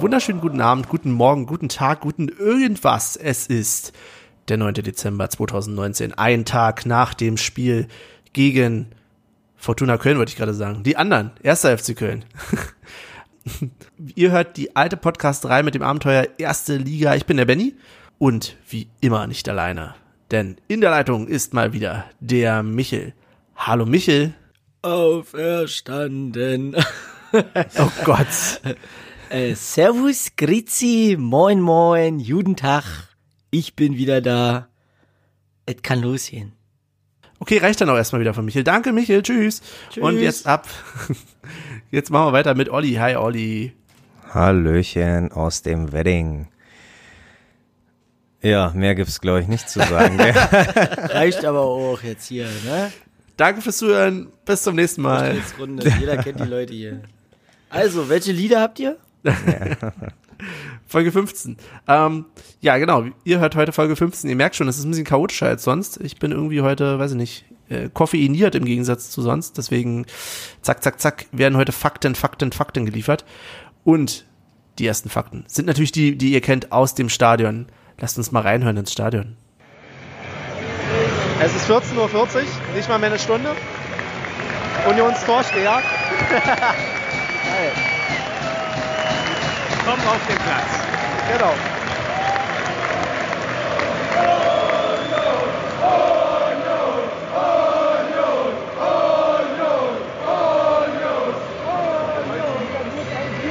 einen wunderschönen guten Abend, guten Morgen, guten Tag, guten irgendwas. Es ist der 9. Dezember 2019, ein Tag nach dem Spiel gegen Fortuna Köln, wollte ich gerade sagen. Die anderen, erster FC Köln. Ihr hört die alte Podcast-Reihe mit dem Abenteuer Erste Liga. Ich bin der Benny und wie immer nicht alleine. Denn in der Leitung ist mal wieder der Michel. Hallo Michel. Auferstanden. Oh Gott. Äh, servus, Grizi, moin moin, guten Tag. Ich bin wieder da. Es kann losgehen. Okay, reicht dann auch erstmal wieder von Michel. Danke Michel, tschüss. Tschüss. Und jetzt ab. Jetzt machen wir weiter mit Olli. Hi Olli. Hallöchen aus dem Wedding. Ja, mehr gibt's glaube ich nicht zu sagen. gell? Reicht aber auch jetzt hier, ne? Danke fürs Zuhören. Bis zum nächsten Mal. Runde. Jeder kennt die Leute hier. Also, welche Lieder habt ihr? Folge 15. Ähm, ja, genau. Ihr hört heute Folge 15. Ihr merkt schon, es ist ein bisschen chaotischer als sonst. Ich bin irgendwie heute, weiß ich nicht, äh, koffeiniert im Gegensatz zu sonst. Deswegen, zack, zack, zack, werden heute Fakten, Fakten, Fakten geliefert. Und die ersten Fakten sind natürlich die, die ihr kennt aus dem Stadion. Lasst uns mal reinhören ins Stadion. Es ist 14.40 Uhr, nicht mal mehr eine Stunde. Unionstorsteher. Komm auf den Platz. Genau.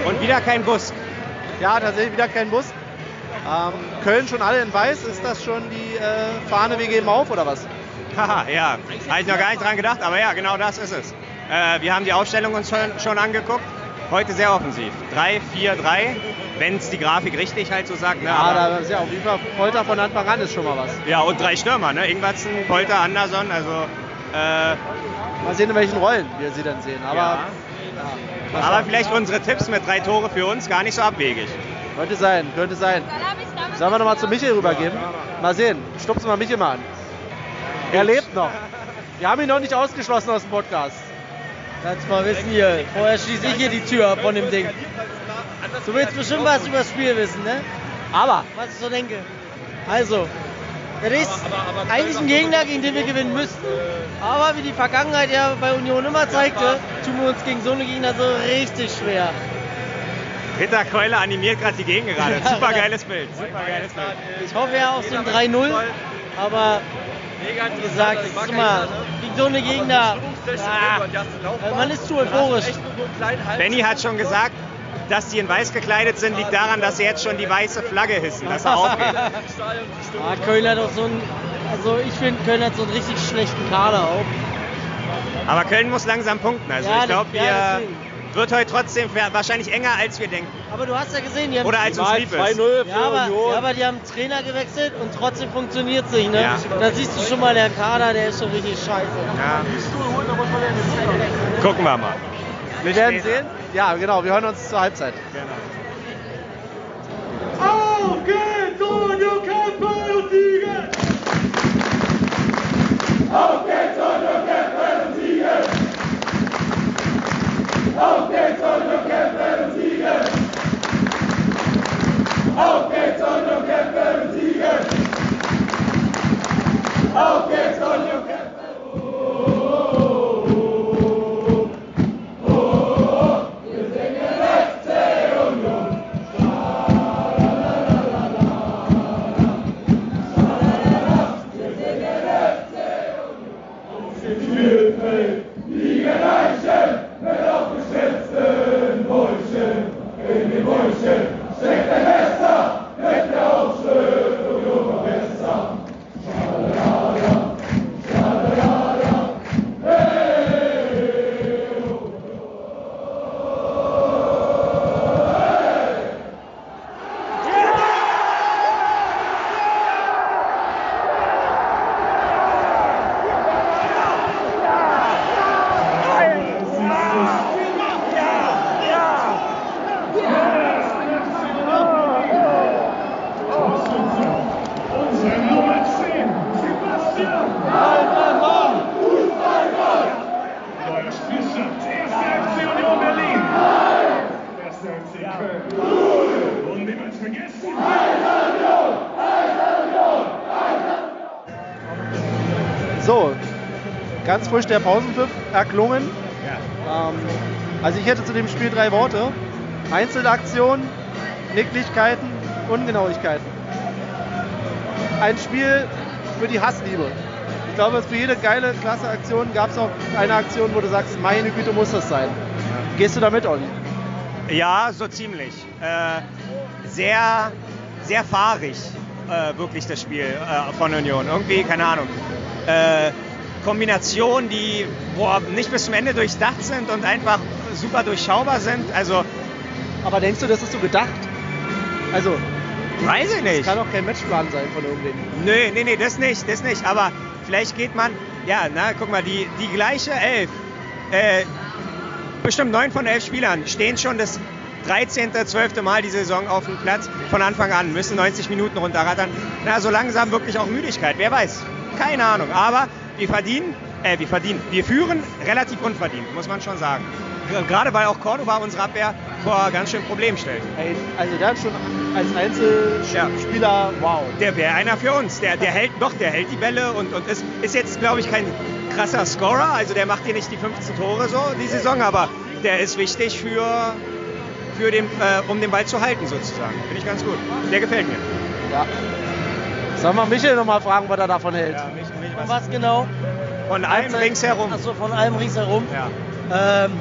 Und wieder kein Bus. Ja, tatsächlich wieder kein Bus. Ähm, Köln schon alle in weiß. Ist das schon die äh, Fahne, wir geben auf oder was? Haha, ja. Habe ich noch gar nicht dran gedacht, aber ja, genau das ist es. Äh, wir haben die Aufstellung uns schon, schon angeguckt. Heute sehr offensiv. 3-4-3, wenn es die Grafik richtig halt so sagt. Ne? Ja, aber, da ist ja auf jeden Fall Polter von Anfang an ist schon mal was. ja, und drei Stürmer, ne? Ingwertsen, Polter, Anderson, also. Äh, Mal sehen, in welchen Rollen wir sie dann sehen. Aber ja. mal aber vielleicht unsere Tipps mit drei Tore für uns gar nicht so abwegig. könnte sein, könnte sein. Sollen wir nochmal zu Michael rübergeben? Mal sehen. Stupsen wir Michael mal an. Er lebt noch. Wir haben ihn noch nicht ausgeschlossen aus dem Podcast. Kannst mal wissen hier. Vorher schließe ich hier die Tür ab von dem Ding. Du willst bestimmt was über das Spiel wissen, ne? Aber Was ich so denke. Also, das ist eigentlich ein Gegner, gegen den wir gewinnen müssten. Aber wie die Vergangenheit ja bei Union immer zeigte, tun wir uns gegen so eine Gegner so richtig schwer. Ritter Keule animiert gerade die Gegend gerade. Super geiles Bild. Super geiles Bild. Ich hoffe ja auf so ein 3-0. Aber wie gesagt, es ist immer gegen so eine Gegner. Ah, man ist zu euphorisch. Benny hat schon gesagt, dass die in weiß gekleidet sind, liegt daran, dass sie jetzt schon die weiße Flagge hissen, dass er aufgeht. Ah, Köln hat auch so ein. Also ich finde, Köln hat so einen richtig schlechten Kader auch. Aber Köln muss langsam punkten. Also Ja, ich glaube, ja, wir deswegen. Wird heute trotzdem wahrscheinlich enger, als wir denken. Aber du hast ja gesehen, die haben. Oder als uns lieb ist. 2-0 für ja, aber, Union. ja, aber die haben Trainer gewechselt und trotzdem funktioniert es nicht. Ne? Ja. Da siehst du schon mal, der Kader, der ist schon richtig scheiße. Ja. Gucken wir mal. wir werden sehen. Ja, genau. Wir hören uns zur Halbzeit. Auf geht's, Union kämpfen und siegen! Auf geht's, Union Auf geht's, Union kämpfen und siegen! Auf geht's, frisch der Pausenpfiff erklungen. Ähm, also ich hätte zu dem Spiel drei Worte. Einzelaktionen, Nicklichkeiten, Ungenauigkeiten. Ein Spiel für die Hassliebe. Ich glaube, für jede geile, klasse Aktion gab es auch eine Aktion, wo du sagst, meine Güte, muss das sein. Gehst du damit, Olli? Ja, so ziemlich. Äh, sehr, sehr fahrig, äh, wirklich das Spiel äh, von Union. Irgendwie, keine Ahnung. Kombinationen, die boah, nicht bis zum Ende durchdacht sind und einfach super durchschaubar sind. Also, Aber denkst du, das ist so gedacht? Also, weiß ich nicht. kann auch kein Matchplan sein von irgendwem. Nö, nee, nee, das nicht, das nicht. Aber vielleicht geht man, ja, na, guck mal, die, die gleiche Elf, äh, bestimmt neun von elf Spielern stehen schon das 13., 12. Mal die Saison auf dem Platz von Anfang an, müssen 90 Minuten runterrattern. Na, so langsam wirklich auch Müdigkeit, wer weiß. Keine Ahnung, aber wir verdienen, äh, wir verdienen, wir führen relativ unverdient, muss man schon sagen. Gerade weil auch Cordoba unsere Abwehr vor ganz schön Problemen stellt. Also der hat schon als Einzelspieler, wow. Der wäre einer für uns. Der, der hält, doch, der hält die Bälle und, und ist, ist jetzt, glaube ich, kein krasser Scorer. Also der macht hier nicht die 15 Tore so die Saison, aber der ist wichtig für, für den, äh, um den Ball zu halten sozusagen. Finde ich ganz gut. Der gefällt mir. Ja. Sollen wir Michael nochmal fragen, was er davon hält? Von was genau? Von allem ringsherum. Achso, von allem ringsherum. Ja. Ähm,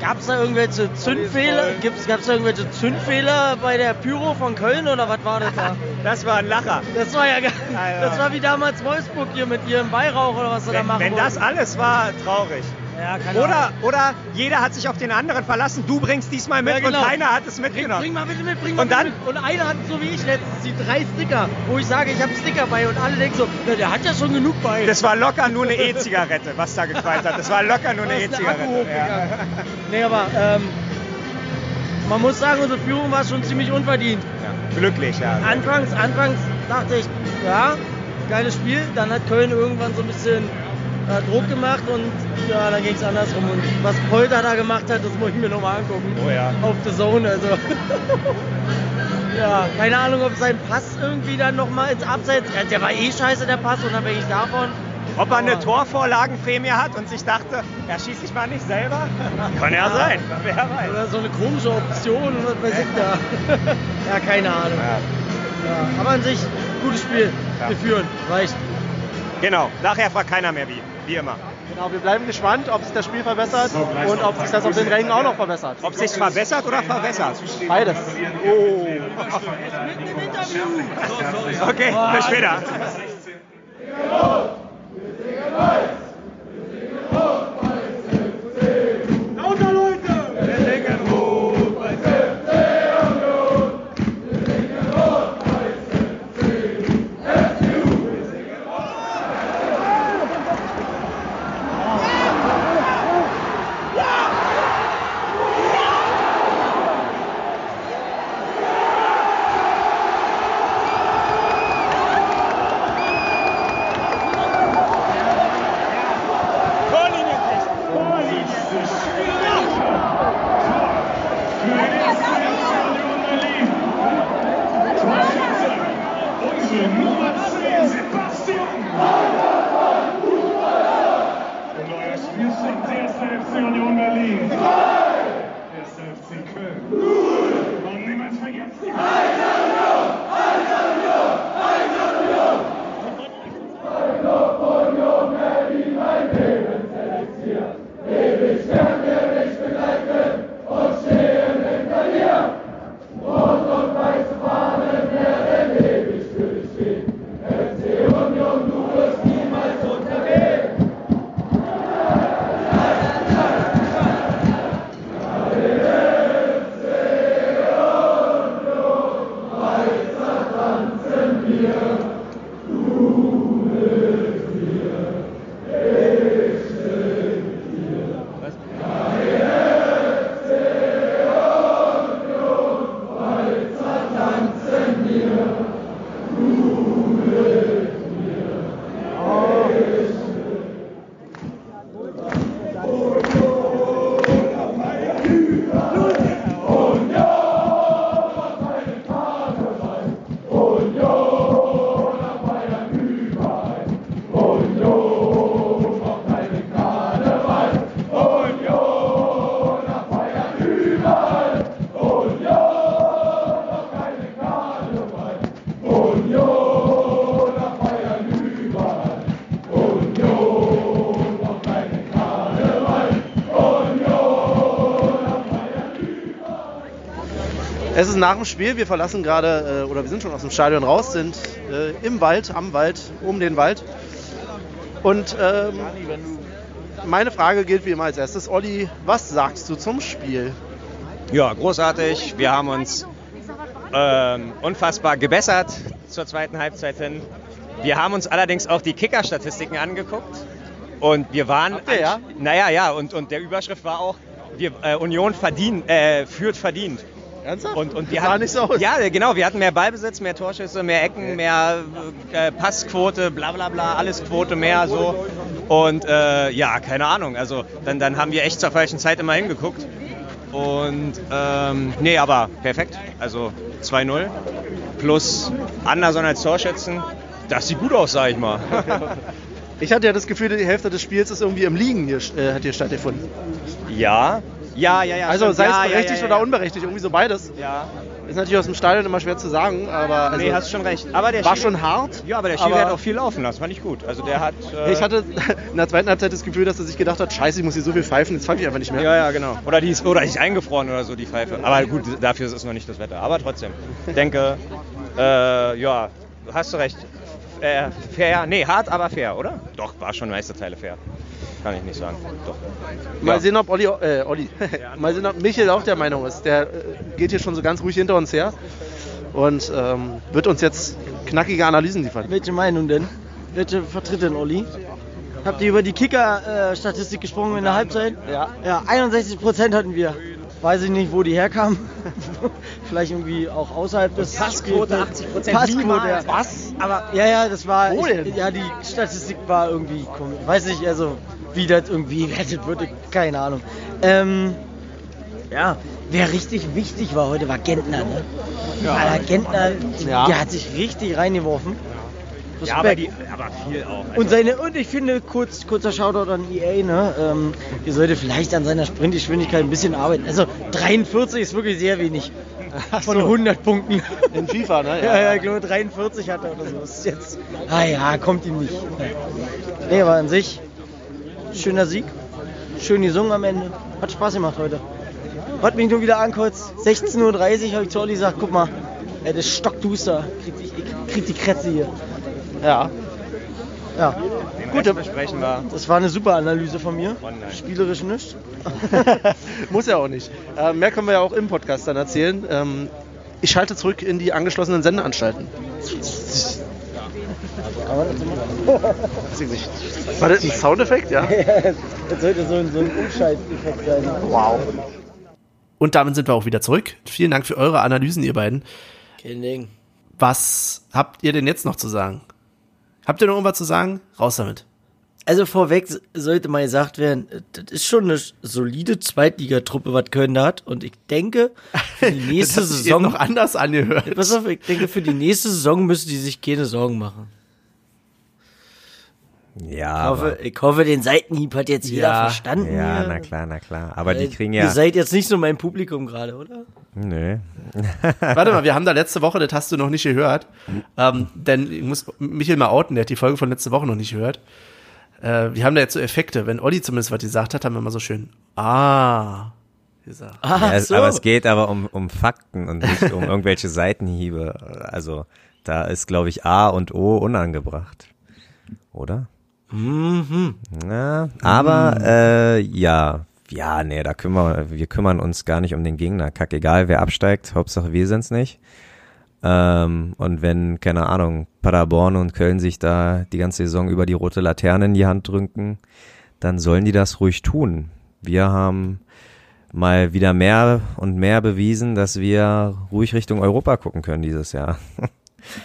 Gab es da irgendwelche Zündfehler? Gab es irgendwelche Zündfehler bei der Pyro von Köln oder was war das da? Das war ein Lacher. Das war ja, das war wie damals Wolfsburg hier mit ihrem Weihrauch oder was sie da machen wenn das wollten. alles war, traurig. Ja, keine Oder, Ahnung. oder jeder hat sich auf den anderen verlassen. Du bringst diesmal mit Ja, genau. und keiner hat es Bring, mitgenommen. bring mal bitte mit, bring mal Und dann? mit. Und einer hat so wie ich letztens die drei Sticker, wo ich sage, ich habe Sticker bei und alle denken so, na, der hat ja schon genug bei. Das war locker nur eine E-Zigarette, was da gequallt hat. Das war locker nur eine E-Zigarette. Ja. Nee, aber ähm, man muss sagen, unsere Führung war schon ziemlich unverdient. Ja. Glücklich, ja. Anfangs, anfangs dachte ich, ja, geiles Spiel. Dann hat Köln irgendwann so ein bisschen äh, Druck gemacht und ja, dann ging es andersrum. Und was Polter da gemacht hat, das muss ich mir nochmal angucken. Oh ja. Auf The Zone, also. ja, keine Ahnung, ob sein Pass irgendwie dann nochmal ins Abseits. Ja, der war eh scheiße, der Pass, unabhängig davon. Ob er eine Torvorlagenprämie hat und sich dachte, er schießt sich mal nicht selber? Kann ja sein. Wer weiß. Oder so eine komische Option, was weiß ich da. ja, keine Ahnung. Ja, aber an sich, gutes Spiel. Ja. Wir führen, reicht. Genau, nachher fragt keiner mehr wie. Wie immer. Genau, wir bleiben gespannt, ob sich das Spiel verbessert und ob sich das auf den Rängen auch noch verbessert. Ob sich verbessert oder verwässert? Beides. Oh. Okay, bis später. Lauter ist nach dem Spiel, wir verlassen gerade, äh, oder wir sind schon aus dem Stadion raus, sind äh, im Wald, am Wald, um den Wald. Und ähm, meine Frage gilt wie immer als erstes. Olli, was sagst du zum Spiel? Ja, großartig. Wir haben uns ähm, unfassbar gebessert zur zweiten Halbzeit hin. Wir haben uns allerdings auch die Kicker-Statistiken angeguckt. Und wir waren. Habt ihr, ja? Naja, ja, und, und der Überschrift war auch, wir, äh, Union verdient, äh, führt verdient. Ernsthaft? Und, und wir sah hatten, nicht so aus. Ja, genau. Wir hatten mehr Ballbesitz, mehr Torschüsse, mehr Ecken, mehr äh, Passquote, bla bla bla, alles Quote mehr so. Und äh, ja, keine Ahnung. Also dann, dann haben wir echt zur falschen Zeit immer hingeguckt. Und ähm, nee, aber perfekt. Also 2-0 plus Anderson als Torschützen. Das sieht gut aus, sag ich mal. Ich hatte ja das Gefühl, die Hälfte des Spiels ist irgendwie im Liegen hier, äh, hat hier stattgefunden. ja. Ja, ja, ja. also sei ja, es berechtigt ja, ja, oder unberechtigt, irgendwie so beides. Ja. Ist natürlich aus dem Stadion immer schwer zu sagen, aber also, nee, hast schon recht. Aber der war Schiri- schon hart. Ja, aber der Schiri aber- hat auch viel laufen lassen. Fand ich gut. Also der hat. Äh, Ich hatte in der zweiten Halbzeit das Gefühl, dass er sich gedacht hat, scheiße, ich muss hier so viel pfeifen, jetzt pfeife ich einfach nicht mehr. Ja, ja, genau. Oder die ist, oder ist eingefroren oder so, die Pfeife. Aber gut, dafür ist es noch nicht das Wetter. Aber trotzdem. Denke, äh, ja, hast du recht. Äh, fair, nee, hart, aber fair, oder? Doch, war schon meiste Teile fair. Kann ich nicht sagen. Doch. Mal Ja. sehen, ob Olli, äh, Olli. mal sehen, ob Michael auch der Meinung ist. Der äh, geht hier schon so ganz ruhig hinter uns her und ähm, wird uns jetzt knackige Analysen liefern. Welche Meinung denn? Welche vertritt denn Olli? Habt ihr über die Kicker-Statistik gesprochen in der Halbzeit? Ja. Ja, 61 Prozent hatten wir. Weiß ich nicht, wo die herkamen. Vielleicht irgendwie auch außerhalb des Passquote Spielfelds. 80%. Passquote, ja. Was? Aber ja, ja, das war. Wo ich, denn? Ja, die Statistik war irgendwie komisch. Weiß nicht, also wie das irgendwie gewertet wurde, keine Ahnung. Ähm, ja, wer richtig wichtig war heute, war Gentner. Ne? Alter, Gentner, Ja. der hat sich richtig reingeworfen. Ja, aber, die, aber viel auch. Also, Und, seine, und ich finde, kurz, kurzer Shoutout an EA, ne? Ähm, ihr solltet vielleicht an seiner Sprintgeschwindigkeit ein bisschen arbeiten. Also 43 ist wirklich sehr wenig. Von 100 Punkten. In FIFA, ne? Ja, ja, ich glaube 43 hat er oder so. Das ist jetzt. Ah ja, kommt ihm nicht. Nee, aber an sich, schöner Sieg. Schön gesungen am Ende. Hat Spaß gemacht heute. Hat mich nur wieder ankotzt. 16.30 Uhr habe ich zu Olli gesagt, guck mal, ey, das ist stockduster. Krieg, ich, krieg die Krätze hier. Ja. Ja, gut, besprechen wir. das war eine super Analyse von mir. Online. Spielerisch nicht. Muss ja auch nicht. Äh, mehr können wir ja auch im Podcast dann erzählen. Ähm, ich schalte zurück in die angeschlossenen Sendeanstalten. War das ein Soundeffekt? Ja. das sollte so ein, so ein Umschalteffekt sein. Wow. Und damit sind wir auch wieder zurück. Vielen Dank für eure Analysen, ihr beiden. Kein Ding. Was habt ihr denn jetzt noch zu sagen? Habt ihr noch irgendwas zu sagen? Raus damit. Also vorweg sollte mal gesagt werden, das ist schon eine solide Zweitligatruppe, was Köln da hat. Und ich denke, für die nächste Saison. noch anders angehört. Pass auf, ich denke, für die nächste Saison müssen die sich keine Sorgen machen. Ja, Ich hoffe, aber, ich hoffe den Seitenhieb hat jetzt jeder Ja, verstanden. ja, hier. na klar, na klar. Aber die Äh, kriegen Ihr ja. seid jetzt nicht so mein Publikum gerade, oder? Nö. Warte mal, wir haben da letzte Woche, das hast du noch nicht gehört. Ähm, denn ich muss Michael mal outen, der hat die Folge von letzte Woche noch nicht gehört. Äh, wir haben da jetzt so Effekte. Wenn Olli zumindest was gesagt hat, haben wir immer so schön Ah gesagt. Ah, Ja, es- Aber es geht aber um, um Fakten und nicht um irgendwelche Seitenhiebe. Also da ist, glaube ich, A und O unangebracht. Oder? Mhm. Ja, aber äh, ja, ja, nee, da kümmern wir kümmern uns gar nicht um den Gegner. Kack egal, wer absteigt, Hauptsache wir sind's nicht. Ähm, und wenn, keine Ahnung, Paderborn und Köln sich da die ganze Saison über die rote Laterne in die Hand drücken, dann sollen die das ruhig tun. Wir haben mal wieder mehr und mehr bewiesen, dass wir ruhig Richtung Europa gucken können dieses Jahr.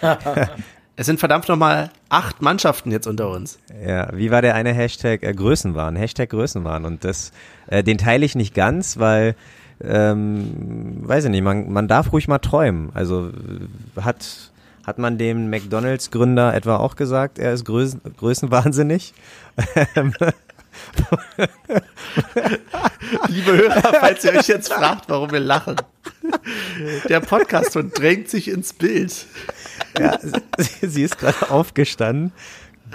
Es sind verdammt nochmal acht Mannschaften jetzt unter uns. Ja, wie war der eine Hashtag äh, Größenwahn? Hashtag Größenwahn. Und das, äh, den teile ich nicht ganz, weil, ähm, weiß ich nicht, man, man darf ruhig mal träumen. Also äh, hat, hat man dem McDonalds-Gründer etwa auch gesagt, er ist Größen, größenwahnsinnig? Liebe Hörer, falls ihr euch jetzt fragt, warum wir lachen. Der Podcast-Hund drängt sich ins Bild. Ja, sie, sie ist gerade aufgestanden,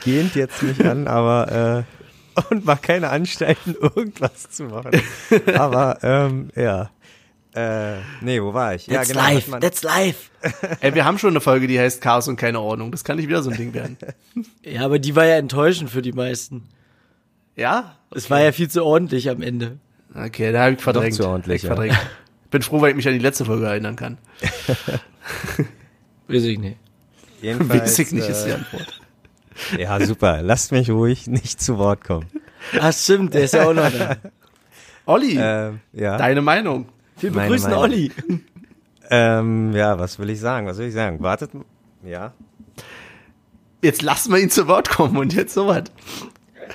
gähnt jetzt nicht an, aber äh, und macht keine Anstalten, irgendwas zu machen. Aber ähm, ja. Äh, nee, wo war ich? That's ja, genau. life, man- that's life. Ey, wir haben schon eine Folge, die heißt Chaos und keine Ordnung. Das kann nicht wieder so ein Ding werden. Ja, aber die war ja enttäuschend für die meisten. Ja? Es war ja viel zu ordentlich am Ende. Okay, da habe ich verdrängt. zu ordentlich, ich ja. verdrängt. Bin froh, weil ich mich an die letzte Folge erinnern kann. Weiß ich nicht. Jedenfalls, Weiß ich nicht, ist die äh, Antwort. Ja, super. Lasst mich ruhig nicht zu Wort kommen. Ach stimmt, der ist ja auch noch da. Olli, Ähm, ja. deine Meinung. Wir begrüßen Meinung. Olli. Ähm, ja, was will ich sagen? Was will ich sagen? Wartet. Ja. Jetzt lassen wir ihn zu Wort kommen und jetzt sowas.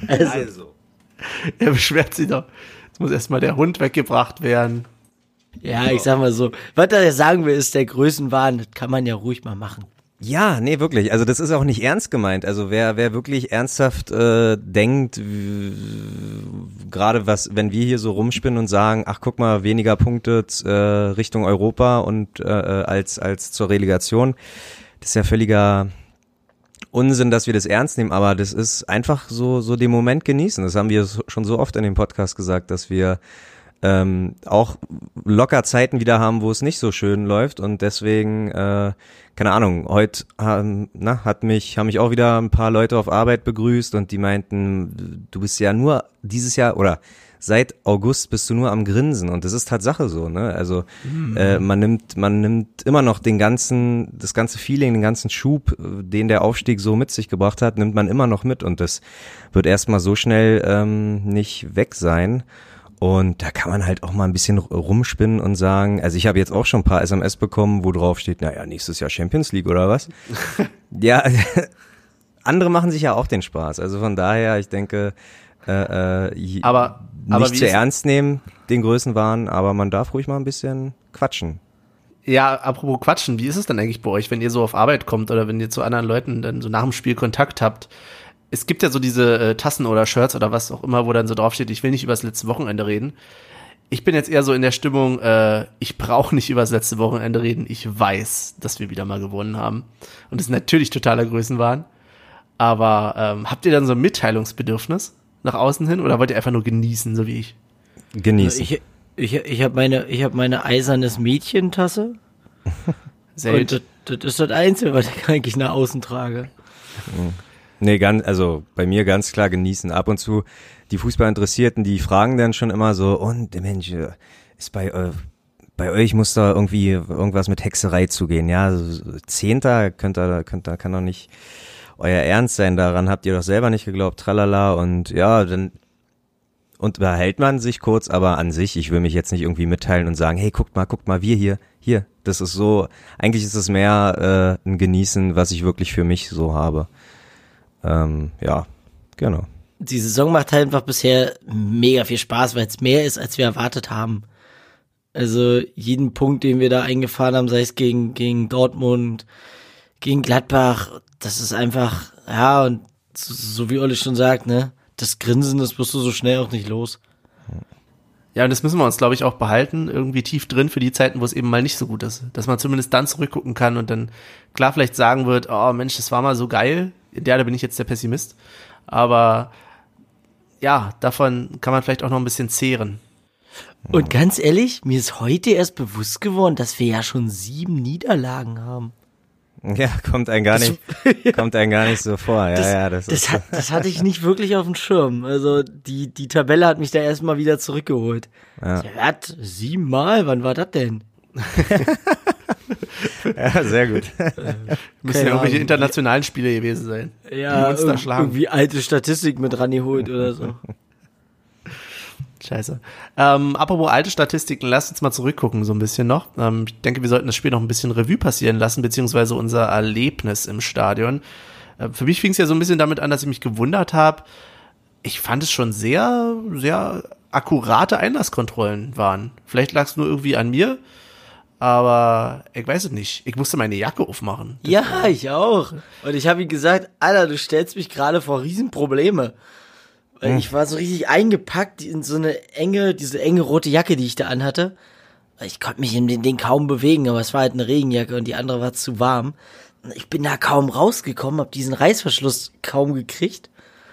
Also. Er beschwert sich doch. Jetzt muss erstmal der Hund weggebracht werden. Ja, ich sag mal so. Was er sagen will, ist der Größenwahn. Das kann man ja ruhig mal machen. Ja, nee, wirklich. Also das ist auch nicht ernst gemeint. Also wer, wer wirklich ernsthaft äh, denkt, gerade was, wenn wir hier so rumspinnen und sagen, ach guck mal, weniger Punkte äh, Richtung Europa und äh, als als zur Relegation, das ist ja völliger Unsinn, dass wir das ernst nehmen. Aber das ist einfach so so den Moment genießen. Das haben wir schon so oft in dem Podcast gesagt, dass wir ähm, auch locker Zeiten wieder haben, wo es nicht so schön läuft und deswegen, äh, keine Ahnung, heute ähm, na, hat mich, haben mich auch wieder ein paar Leute auf Arbeit begrüßt und die meinten, du bist ja nur dieses Jahr oder seit August bist du nur am Grinsen und das ist Tatsache so, ne? Also äh, man nimmt, man nimmt immer noch den ganzen, das ganze Feeling, den ganzen Schub, den der Aufstieg so mit sich gebracht hat, nimmt man immer noch mit und das wird erstmal so schnell ähm, nicht weg sein. Und da kann man halt auch mal ein bisschen rumspinnen und sagen, also ich habe jetzt auch schon ein paar SMS bekommen, wo drauf steht, naja, nächstes Jahr Champions League oder was? ja, andere machen sich ja auch den Spaß. Also von daher, ich denke, äh, äh, Aber, nicht aber zu ernst nehmen, den Größenwahn, aber man darf ruhig mal ein bisschen quatschen. Ja, apropos Quatschen, wie ist es denn eigentlich bei euch, wenn ihr so auf Arbeit kommt oder wenn ihr zu anderen Leuten dann so nach dem Spiel Kontakt habt? Es gibt ja so diese äh, Tassen oder Shirts oder was auch immer, wo dann so draufsteht, ich will nicht über das letzte Wochenende reden. Ich bin jetzt eher so in der Stimmung, äh, ich brauche nicht über das letzte Wochenende reden. Ich weiß, dass wir wieder mal gewonnen haben. Und das ist natürlich totaler Größenwahn. Aber ähm, habt ihr dann so ein Mitteilungsbedürfnis nach außen hin oder wollt ihr einfach nur genießen, so wie ich? Genießen. Ich, ich, ich habe meine, ich hab meine eisernes Mädchentasse. Sehr Und das, das ist das Einzige, was ich eigentlich nach außen trage. Nee, ganz, also bei mir ganz klar genießen. Ab und zu die Fußballinteressierten, die fragen dann schon immer so, und Mensch, äh, ist bei, äh, bei euch muss da irgendwie irgendwas mit Hexerei zugehen. Ja, so Zehnter könnt ihr, könnt ihr, kann doch nicht euer Ernst sein. Daran habt ihr doch selber nicht geglaubt, tralala. Und ja, dann unterhält man sich kurz, aber an sich, ich will mich jetzt nicht irgendwie mitteilen und sagen, hey, guckt mal, guckt mal, wir hier, hier. Das ist so, eigentlich ist es mehr äh, ein Genießen, was ich wirklich für mich so habe. Ähm, ja, genau. Die Saison macht halt einfach bisher mega viel Spaß, weil es mehr ist, als wir erwartet haben. Also jeden Punkt, den wir da eingefahren haben, sei es gegen, gegen Dortmund, gegen Gladbach, das ist einfach, ja, und so, so wie Olli schon sagt, ne, das Grinsen, das wirst du so schnell auch nicht los. Ja, und das müssen wir uns, glaube ich, auch behalten, irgendwie tief drin für die Zeiten, wo es eben mal nicht so gut ist. Dass man zumindest dann zurückgucken kann und dann klar vielleicht sagen wird, oh Mensch, das war mal so geil. Ja, da bin ich jetzt der Pessimist. Aber ja, davon kann man vielleicht auch noch ein bisschen zehren. Und ganz ehrlich, mir ist heute erst bewusst geworden, dass wir ja schon sieben Niederlagen haben. Ja, kommt ein gar nicht, kommt ein gar nicht so vor. Ja, Das, ja, das, das, ist, hat, das hatte ich nicht wirklich auf dem Schirm. Also die, die Tabelle hat mich da erstmal wieder zurückgeholt. Ja. Was? Siebenmal? Wann war das denn? ja, sehr gut. Müssen Keine ja irgendwelche internationalen Spiele gewesen sein. Ja, uns da irg- schlagen. irgendwie alte Statistik mit rangeholt oder so. Scheiße. Ähm, apropos alte Statistiken, lasst uns mal zurückgucken so ein bisschen noch. Ähm, ich denke, wir sollten das Spiel noch ein bisschen Revue passieren lassen, beziehungsweise unser Erlebnis im Stadion. Äh, für mich fing es ja so ein bisschen damit an, dass ich mich gewundert habe. Ich fand es schon sehr, sehr akkurate Einlasskontrollen waren. Vielleicht lag es nur irgendwie an mir, aber ich weiß es nicht. Ich musste meine Jacke aufmachen. Ja, ich auch. Und ich habe ihm gesagt, Alter, du stellst mich gerade vor Riesenprobleme. Weil ich war so richtig eingepackt in so eine enge, diese enge rote Jacke, die ich da anhatte. Ich konnte mich in den Ding kaum bewegen, aber es war halt eine Regenjacke und die andere war zu warm. Ich bin da kaum rausgekommen, hab diesen Reißverschluss kaum gekriegt.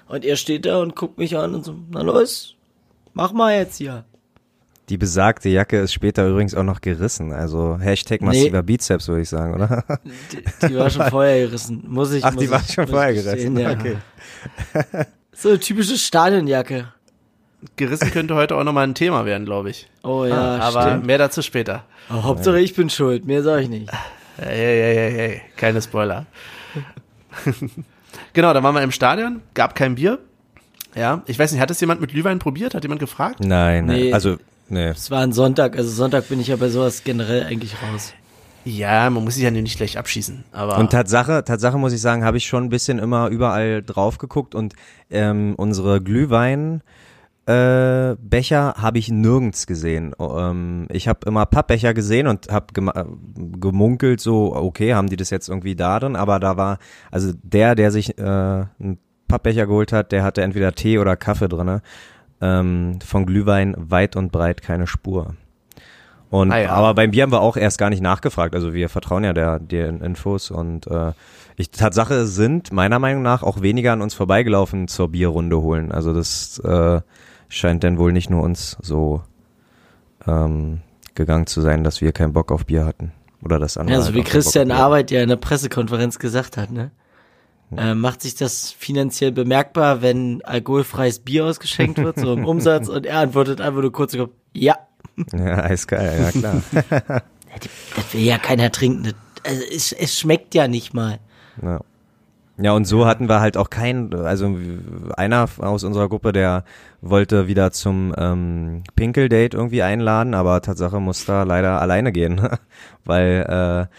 Und er steht da und guckt mich an und so, na los, mach mal jetzt hier. Die besagte Jacke ist später übrigens auch noch gerissen. Also Hashtag massiver Bizeps, würde ich sagen, oder? Die, die war schon vorher gerissen. Muss ich. Ach, muss die war ich, schon vorher gerissen. Ja. Okay. So eine typische Stadionjacke. Gerissen könnte heute auch nochmal ein Thema werden, glaube ich. Oh ja, Aber stimmt. mehr dazu später. Oh, Hauptsache ich bin schuld, mehr sag ich nicht. Hey, hey, hey, hey, keine Spoiler. genau, da waren wir im Stadion, gab kein Bier. Ja, ich weiß nicht, hat es jemand mit Glühwein probiert? Hat jemand gefragt? Nein, nein. Nee. Also, nee. Es war ein Sonntag, also Sonntag bin ich ja bei sowas generell eigentlich raus. Ja, man muss sich ja nicht gleich abschießen. Aber Und Tatsache, Tatsache muss ich sagen, habe ich schon ein bisschen immer überall drauf geguckt und ähm, unsere Glühwein äh, Becher habe ich nirgends gesehen. Ähm, ich habe immer Pappbecher gesehen und habe gemunkelt so, okay, haben die das jetzt irgendwie da drin? Aber da war, also der, der sich äh, einen Pappbecher geholt hat, der hatte entweder Tee oder Kaffee drinne. Ähm, von Glühwein weit und breit keine Spur. Und Ah ja. aber beim Bier haben wir auch erst gar nicht nachgefragt. Also wir vertrauen ja der den Infos und äh, ich Tatsache sind meiner Meinung nach auch weniger an uns vorbeigelaufen zur Bierrunde holen. Also das äh, scheint dann wohl nicht nur uns so ähm, gegangen zu sein, dass wir keinen Bock auf Bier hatten oder das andere. Ja, so halt wie Christian Arbeit ja in der Pressekonferenz gesagt hat, ne? Äh, macht sich das finanziell bemerkbar, wenn alkoholfreies Bier ausgeschenkt wird, so im Umsatz, und er antwortet einfach nur kurz, ja. Ja, eiskalt, ja klar. das will ja keiner trinken. Das, also es, es schmeckt ja nicht mal. Ja. Ja, und so hatten wir halt auch keinen, also einer aus unserer Gruppe, der wollte wieder zum ähm, Pinkel-Date irgendwie einladen, aber Tatsache muss da leider alleine gehen, weil äh,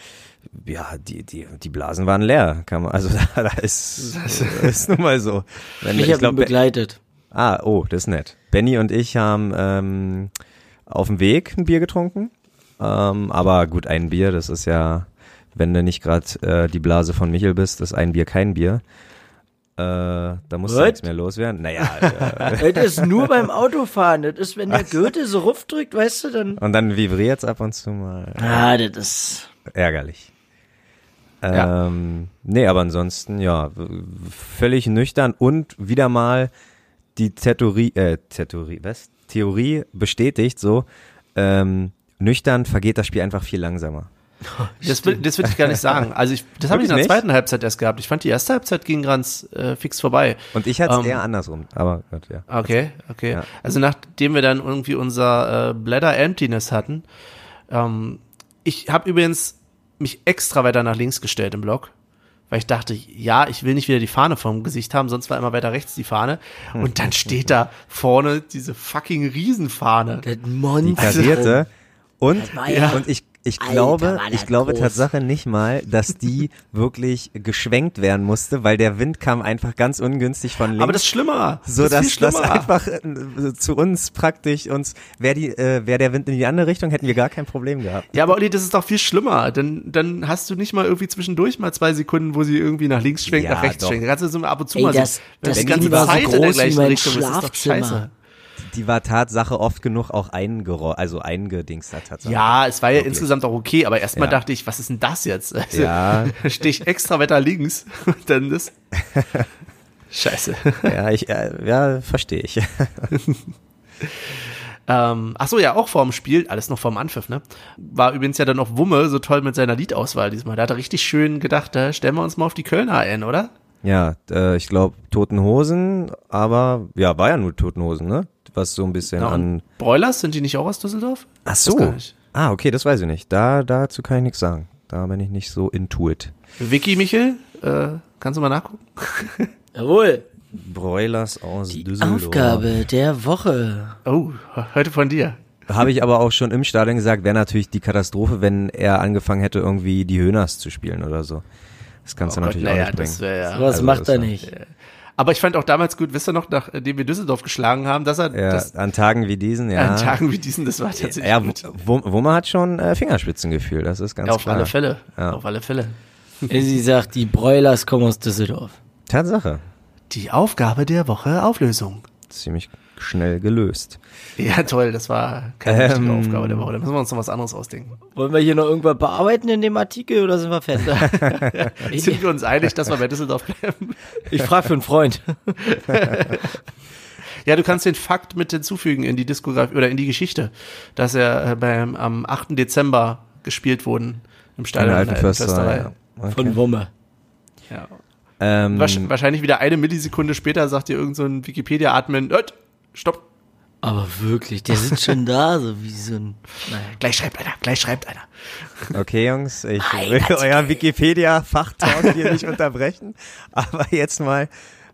ja, die, die, die Blasen waren leer. Kann man, also da, da ist, ist nun mal so. Wenn, Ich ich habe ihn begleitet. Ah, oh, das ist nett. Benny und ich haben ähm, auf dem Weg ein Bier getrunken. Ähm, aber gut, ein Bier, das ist ja, wenn du nicht gerade äh, die Blase von Michel bist, ist ein Bier kein Bier. Äh, da muss What? nichts mehr loswerden. Naja, äh, Das ist nur beim Autofahren. Das ist, wenn der Goethe so Ruf drückt, weißt du, dann. und dann vibriert's ab und zu mal. Ah, das ist. Ärgerlich. Ja. Ähm, nee, aber ansonsten, ja, völlig nüchtern und wieder mal die Theorie, äh, Theorie, was? Theorie bestätigt so, ähm, nüchtern vergeht das Spiel einfach viel langsamer. das will, das will ich gar nicht sagen. Also ich, das habe ich in der nicht? zweiten Halbzeit erst gehabt. Ich fand die erste Halbzeit ging ganz äh, fix vorbei. Und ich hatte es Ähm, eher andersrum, aber Gott, ja. Okay, okay. Ja. Also nachdem wir dann irgendwie unser äh, Bladder Emptiness hatten, ähm, ich habe übrigens mich extra weiter nach links gestellt im Block, weil ich dachte, ja, ich will nicht wieder die Fahne vom Gesicht haben, sonst war immer weiter rechts die Fahne. Und dann steht da vorne diese fucking Riesenfahne. Das Die Monster. karierte und, ja- und ich, ich Alter, glaube, das ich glaube groß. Tatsache nicht mal, dass die wirklich geschwenkt werden musste, weil der Wind kam einfach ganz ungünstig von links. Aber das ist schlimmer. so das dass ist das einfach äh, zu uns praktisch uns wäre die äh, wäre der Wind in die andere Richtung hätten wir gar kein Problem gehabt. Ja, aber Olli, das ist doch viel schlimmer. Dann, dann hast du nicht mal irgendwie zwischendurch mal zwei Sekunden, wo sie irgendwie nach links schwenkt, Ja, nach rechts doch. schwenkt. Kannst du so ab und zu Ey, mal das- sehen. das die Ding ganze war so Zeit in der groß gleichen Richtung. Das ist doch Schlafzimmer. scheiße. Die war Tatsache oft genug auch eingero also eingedingster Tatsache. Ja, es war ja Wirklich. insgesamt auch okay, aber erstmal Ja. dachte ich, was ist denn das jetzt? Also, Ja. Stehe ich extra weiter links dann das. Scheiße. Ja, ich äh, ja, verstehe ich. Ähm, ach so, ja, auch vorm Spiel, alles noch vorm Anpfiff, ne? War übrigens ja dann auch Wumme so toll mit seiner Liedauswahl diesmal. Da hat er richtig schön gedacht, da stellen wir uns mal auf die Kölner ein, oder? Ja, äh, ich glaube Toten Hosen, aber ja, war ja nur Toten Hosen, ne? Was so ein bisschen Ja, an Broilers, sind die nicht auch aus Düsseldorf? Ach so. Ah, okay, das weiß ich nicht. Da dazu kann ich nichts sagen. Da bin ich nicht so intuit. Vicky Michel, äh, kannst du mal nachgucken? Jawohl. Broilers aus Die Düsseldorf. Aufgabe der Woche. Oh, heute von dir. Habe ich aber auch schon im Stadion gesagt, wäre natürlich die Katastrophe, wenn er angefangen hätte, irgendwie die Höhners zu spielen oder so. Das kannst du Oh Gott, natürlich naja, auch nicht das bringen. wäre ja. Was Also macht das er nicht? Aber ich fand auch damals gut, wisst ihr noch, nachdem wir Düsseldorf geschlagen haben, dass er Ja, das an Tagen wie diesen, ja. an Tagen wie diesen, das war tatsächlich ja, gut. wo, wo man hat schon äh, Fingerspitzengefühl, das ist ganz Ja, auf klar. alle Fälle. Ja. Auf alle Fälle. Sie sagt, die Broilers kommen aus Düsseldorf. Tatsache. Die Aufgabe der Woche Auflösung. Ziemlich schnell gelöst. Ja, toll, das war keine richtige Ähm. Aufgabe der Woche. Da müssen wir uns noch was anderes ausdenken. Wollen wir hier noch irgendwas bearbeiten in dem Artikel oder sind wir fertig? ich Sind wir uns einig, dass wir bei Düsseldorf bleiben? ich frage für einen Freund. Ja, du kannst den Fakt mit hinzufügen in die Diskografie oder in die Geschichte, dass er äh, beim, am 8. Dezember gespielt wurden im In Stadion der alten Försterei. Ja. Okay. Von Wumme. Ja. ähm, Wahrscheinlich wieder eine Millisekunde später sagt dir irgend so ein Wikipedia-Admin, "Öt, stopp, Aber wirklich, der sitzt schon da, so wie so ein. Naja. gleich schreibt einer, gleich schreibt einer. Okay, Jungs, ich will euer Wikipedia-Fachtalk hier nicht unterbrechen, aber jetzt mal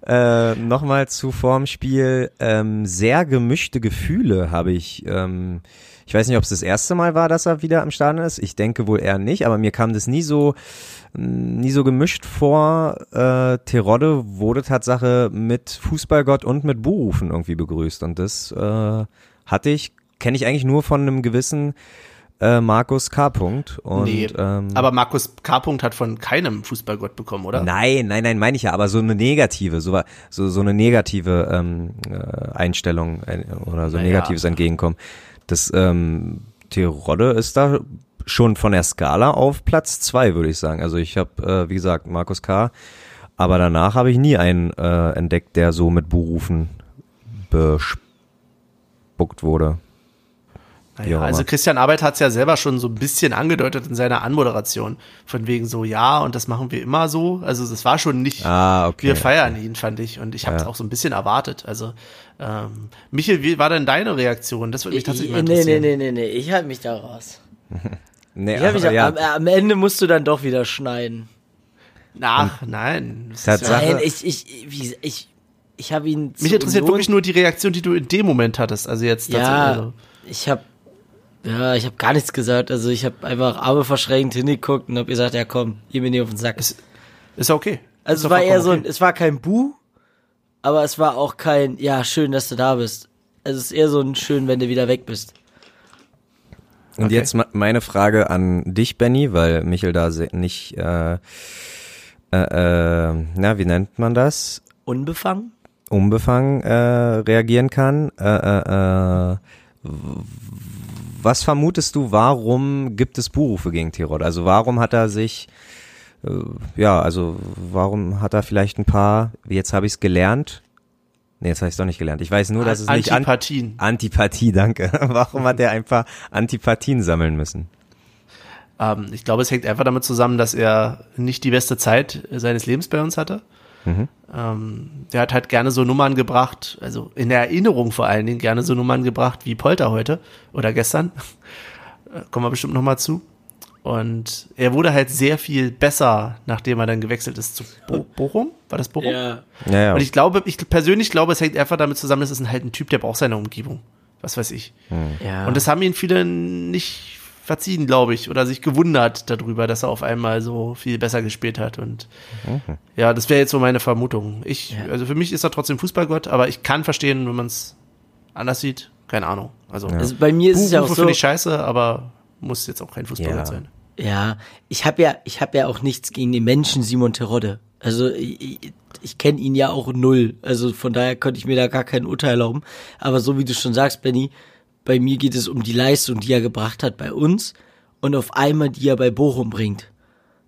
äh, nochmal zu vorm Spiel. Ähm, sehr gemischte Gefühle habe ich. Ähm, ich weiß nicht, ob es das erste Mal war, dass er wieder am Start ist. Ich denke wohl eher nicht, aber mir kam das nie so nie so gemischt vor. Äh, Terodde wurde Tatsache mit Fußballgott und mit Buhrufen irgendwie begrüßt und das äh, hatte ich, kenne ich eigentlich nur von einem gewissen äh, Markus K. Punkt. Und, nee, ähm, aber Markus K. Punkt hat von keinem Fußballgott bekommen, oder? Nein, nein, nein, meine ich ja, aber so eine negative, so, so, so eine negative ähm, äh, Einstellung äh, oder so Naja. negatives Entgegenkommen. Das ähm, Terodde ist da schon von der Skala auf Platz zwei, würde ich sagen. Also ich habe, äh, wie gesagt, Markus K., aber danach habe ich nie einen äh, entdeckt, der so mit Buhrufen bespuckt wurde. Naja, also. Christian Arbeit hat es ja selber schon so ein bisschen angedeutet in seiner Anmoderation. Von wegen so, ja, und das machen wir immer so. Also das war schon nicht, Ah, okay. wir feiern ihn, fand ich. Und ich habe es Ja. auch so ein bisschen erwartet. Also, ähm, Michael, wie war denn deine Reaktion? Das würde mich tatsächlich mal nee, nee, interessieren. nee, nee, nee, ich halte mich da raus. Nee, Ich hab mich aber ja, am, am Ende musst du dann doch wieder schneiden. Ach, nein. Tatsache- Nein, ich, ich, wie, ich, ich habe ihn. mich interessiert Union- wirklich nur die Reaktion, die du in dem Moment hattest. Also jetzt Ja, also. ich habe ja, ich habe gar nichts gesagt. Also ich habe einfach Arme verschränkt hingeguckt und habe gesagt, ja komm, geh mir nicht auf den Sack. Ist ja okay. Ist also es doch war eher so, ein, es war kein Bu, aber es war auch kein, ja schön, dass du da bist. Also es ist eher so ein schön, wenn du wieder weg bist. Und Okay. jetzt meine Frage an dich, Benny, weil Michel da nicht, äh, äh, äh, na, wie nennt man das? Unbefangen? Unbefangen äh, reagieren kann. Äh, äh, äh, was vermutest du, warum gibt es Buhrufe gegen Tirol? Also warum hat er sich, äh, ja, also warum hat er vielleicht ein paar, jetzt habe ich es gelernt, nee, jetzt habe ich es doch nicht gelernt. Ich weiß nur, dass es nicht an Antipathien. Antipathie, danke. Warum hat er ein paar Antipathien sammeln müssen? Ähm, ich glaube, es hängt einfach damit zusammen, dass er nicht die beste Zeit seines Lebens bei uns hatte. Ähm, der hat halt gerne so Nummern gebracht, also in der Erinnerung vor allen Dingen gerne so Nummern gebracht wie Polter heute oder gestern. Äh, Kommen wir bestimmt nochmal zu. Und er wurde halt sehr viel besser, nachdem er dann gewechselt ist zu Bo Bochum. War das Bochum? Ja. Ja, ja. Und ich glaube, ich persönlich glaube, es hängt einfach damit zusammen, dass es halt ein Typ, der braucht seine Umgebung. Was weiß ich. ja. Und das haben ihn viele nicht verziehen, glaube ich, oder sich gewundert darüber, dass er auf einmal so viel besser gespielt hat. Und ja, das wäre jetzt so meine Vermutung. Ich, Ja. also für mich ist er trotzdem Fußballgott, aber ich kann verstehen, wenn man es anders sieht. Keine Ahnung. Also, also bei mir ist es ja auch Buchrufe so. finde ich scheiße, aber muss jetzt auch kein Fußballgott Ja. sein. Ja, ich habe ja, ich habe ja auch nichts gegen den Menschen Simon Terodde. Also ich, ich, ich kenne ihn ja auch null. Also von daher könnte ich mir da gar kein Urteil erlauben. Aber so wie du schon sagst, Benny, bei mir geht es um die Leistung, die er gebracht hat bei uns und auf einmal die er bei Bochum bringt.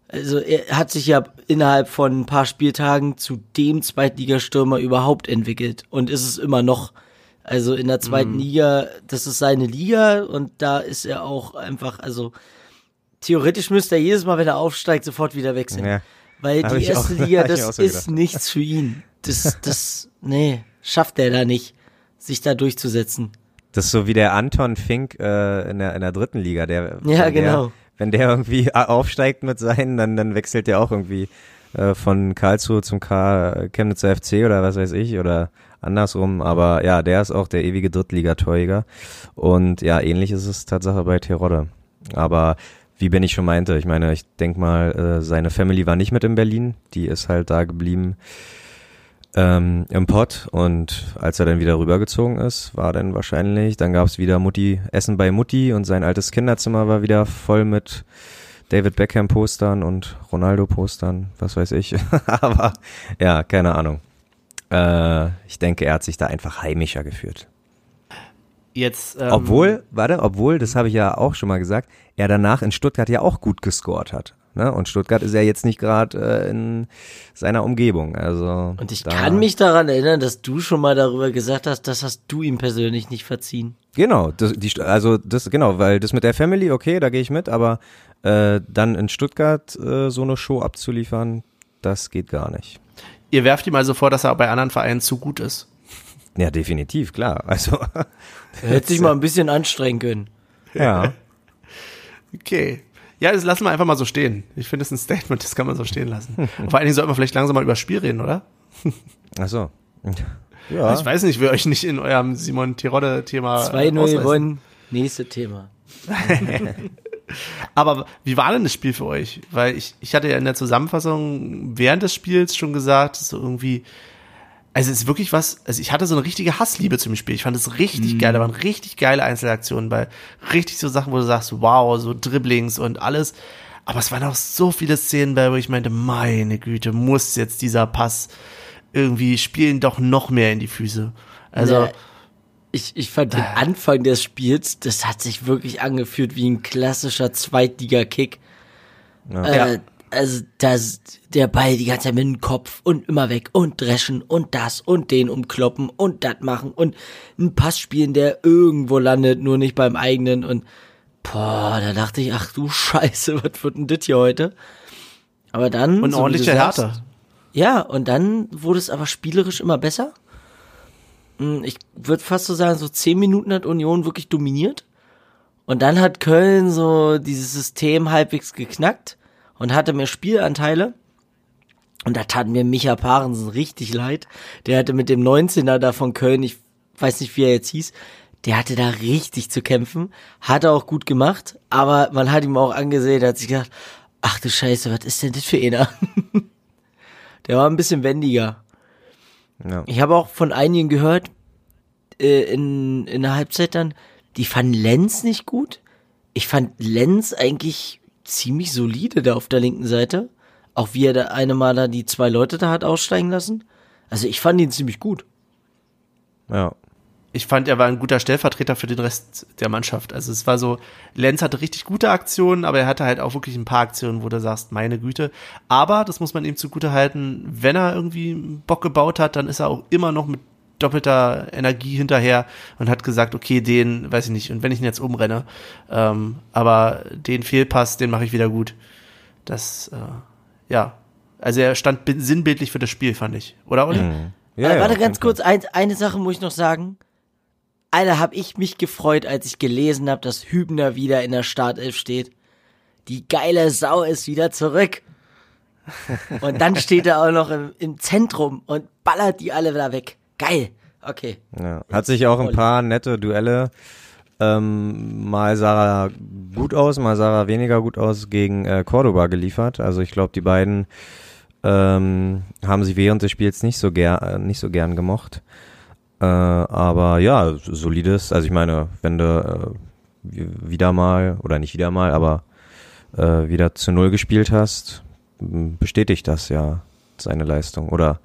Also er hat sich ja innerhalb von ein paar Spieltagen zu dem Zweitligastürmer überhaupt entwickelt und ist es immer noch. Also in der zweiten Liga, das ist seine Liga und da ist er auch einfach, also theoretisch müsste er jedes Mal, wenn er aufsteigt, sofort wieder wechseln. Ja. Weil Hab die ich auch- erste Liga, das so ist gedacht. nichts für ihn. Das, das, nee, schafft er da nicht, sich da durchzusetzen. Das ist so wie der Anton Fink äh, in, der, in der dritten Liga. Der, Ja, wenn genau. Der, wenn der irgendwie aufsteigt mit seinen, dann, dann wechselt der auch irgendwie äh, von Karlsruhe zum K Chemnitzer FC oder was weiß ich oder andersrum. Aber ja, der ist auch der ewige Drittligatorjäger. Und ja, ähnlich ist es Tatsache bei Terodde. Aber wie Ben ich schon meinte, ich meine, ich denk mal, äh, seine Family war nicht mit in Berlin. Die ist halt da geblieben ähm, im Pott und als er dann wieder rübergezogen ist, war dann wahrscheinlich, dann gab es wieder Mutti, Essen bei Mutti und sein altes Kinderzimmer war wieder voll mit David Beckham Postern und Ronaldo Postern, was weiß ich. Aber ja, keine Ahnung. Äh, ich denke, er hat sich da einfach heimischer gefühlt. Jetzt, ähm, Obwohl, warte, obwohl, das habe ich ja auch schon mal gesagt, er danach in Stuttgart ja auch gut gescored hat. Ne? Und Stuttgart ist ja jetzt nicht gerade äh, in seiner Umgebung. Also Und ich da- kann mich daran erinnern, dass du schon mal darüber gesagt hast, das hast du ihm persönlich nicht verziehen. Genau, das, die, also das genau, weil das mit der Family, okay, da gehe ich mit, aber äh, dann in Stuttgart äh, so eine Show abzuliefern, das geht gar nicht. Ihr werft ihm also vor, dass er bei anderen Vereinen zu gut ist. Ja, definitiv, klar. Also Er hätte sich mal ein bisschen anstrengen können. ja, Okay. Ja, das lassen wir einfach mal so stehen. Ich finde es ein Statement, das kann man so stehen lassen. Und vor allen Dingen sollten wir vielleicht langsam mal über das Spiel reden, oder? ach so. Ja, Ich weiß nicht, ich will euch nicht in eurem Simon Terodde-Thema 2-0 ausreißen. gewonnen. Nächste Thema. Aber wie war denn das Spiel für euch? Weil ich, ich hatte ja in der Zusammenfassung während des Spiels schon gesagt, so irgendwie, also es ist wirklich was, also ich hatte so eine richtige Hassliebe zum Spiel. Ich fand es richtig geil, da waren richtig geile Einzelaktionen bei, richtig so Sachen, wo du sagst, wow, so Dribblings und alles. Aber es waren auch so viele Szenen bei, wo ich meinte, meine Güte, muss jetzt dieser Pass irgendwie spielen doch noch mehr in die Füße. Also, Nee. Ich, ich fand den Anfang des Spiels, das hat sich wirklich angefühlt wie ein klassischer Zweitliga-Kick. Äh, Ja. Also das, der Ball die ganze Zeit mit dem Kopf und immer weg und dreschen und das und den umkloppen und das machen und ein Pass spielen, der irgendwo landet, nur nicht beim eigenen und boah, da dachte ich, ach du Scheiße, was wird denn das hier heute? Aber dann und so wie ordentliche du sagst, Härte. ja, und dann wurde es aber spielerisch immer besser. Hm, Ich würde fast so sagen, so zehn Minuten hat Union wirklich dominiert. Und dann hat Köln so dieses System halbwegs geknackt und hatte mehr Spielanteile. Und da tat mir Micha Parensen richtig leid. Der hatte mit dem 19er da von Köln, ich weiß nicht, wie er jetzt hieß, der hatte da richtig zu kämpfen. Hat er auch gut gemacht, aber man hat ihm auch angesehen, hat sich gedacht, ach du Scheiße, was ist denn das für einer? Der war ein bisschen wendiger. Ja. Ich habe auch von einigen gehört, äh, in, in der Halbzeit dann, die fanden Lenz nicht gut. Ich fand Lenz eigentlich ziemlich solide da auf der linken Seite. Auch wie er da eine Mal da die zwei Leute da hat aussteigen lassen. Also ich fand ihn ziemlich gut. ja. ich fand, er war ein guter Stellvertreter für den Rest der Mannschaft. Also es war so, Lenz hatte richtig gute Aktionen, aber er hatte halt auch wirklich ein paar Aktionen, wo du sagst, meine Güte. Aber, das muss man ihm zugute halten, wenn er irgendwie Bock gebaut hat, dann ist er auch immer noch mit doppelter Energie hinterher und hat gesagt, okay, den, weiß ich nicht, und wenn ich ihn jetzt umrenne, ähm, aber den Fehlpass, den mache ich wieder gut. Das, äh, ja. Also er stand bi- sinnbildlich für das Spiel, fand ich. Oder, Olli? Mhm. Ja, ja, warte auf ganz kurz, ein, eine Sache muss ich noch sagen. Alter, hab ich mich gefreut, als ich gelesen habe, dass Hübner wieder in der Startelf steht. Die geile Sau ist wieder zurück. Und dann steht er auch noch im, im Zentrum und ballert die alle da weg. Geil. Okay. Ja. Hat sich auch ein paar nette Duelle. Ähm, mal sah er gut aus, mal sah er weniger gut aus gegen äh, Cordoba geliefert. Also ich glaube, die beiden ähm, haben sie während des Spiels nicht so ger äh, nicht so gern gemocht. Äh, aber ja, solides. Also ich meine, wenn du äh, wi- wieder mal oder nicht wieder mal, aber äh, wieder zu null gespielt hast, bestätigt das ja seine Leistung oder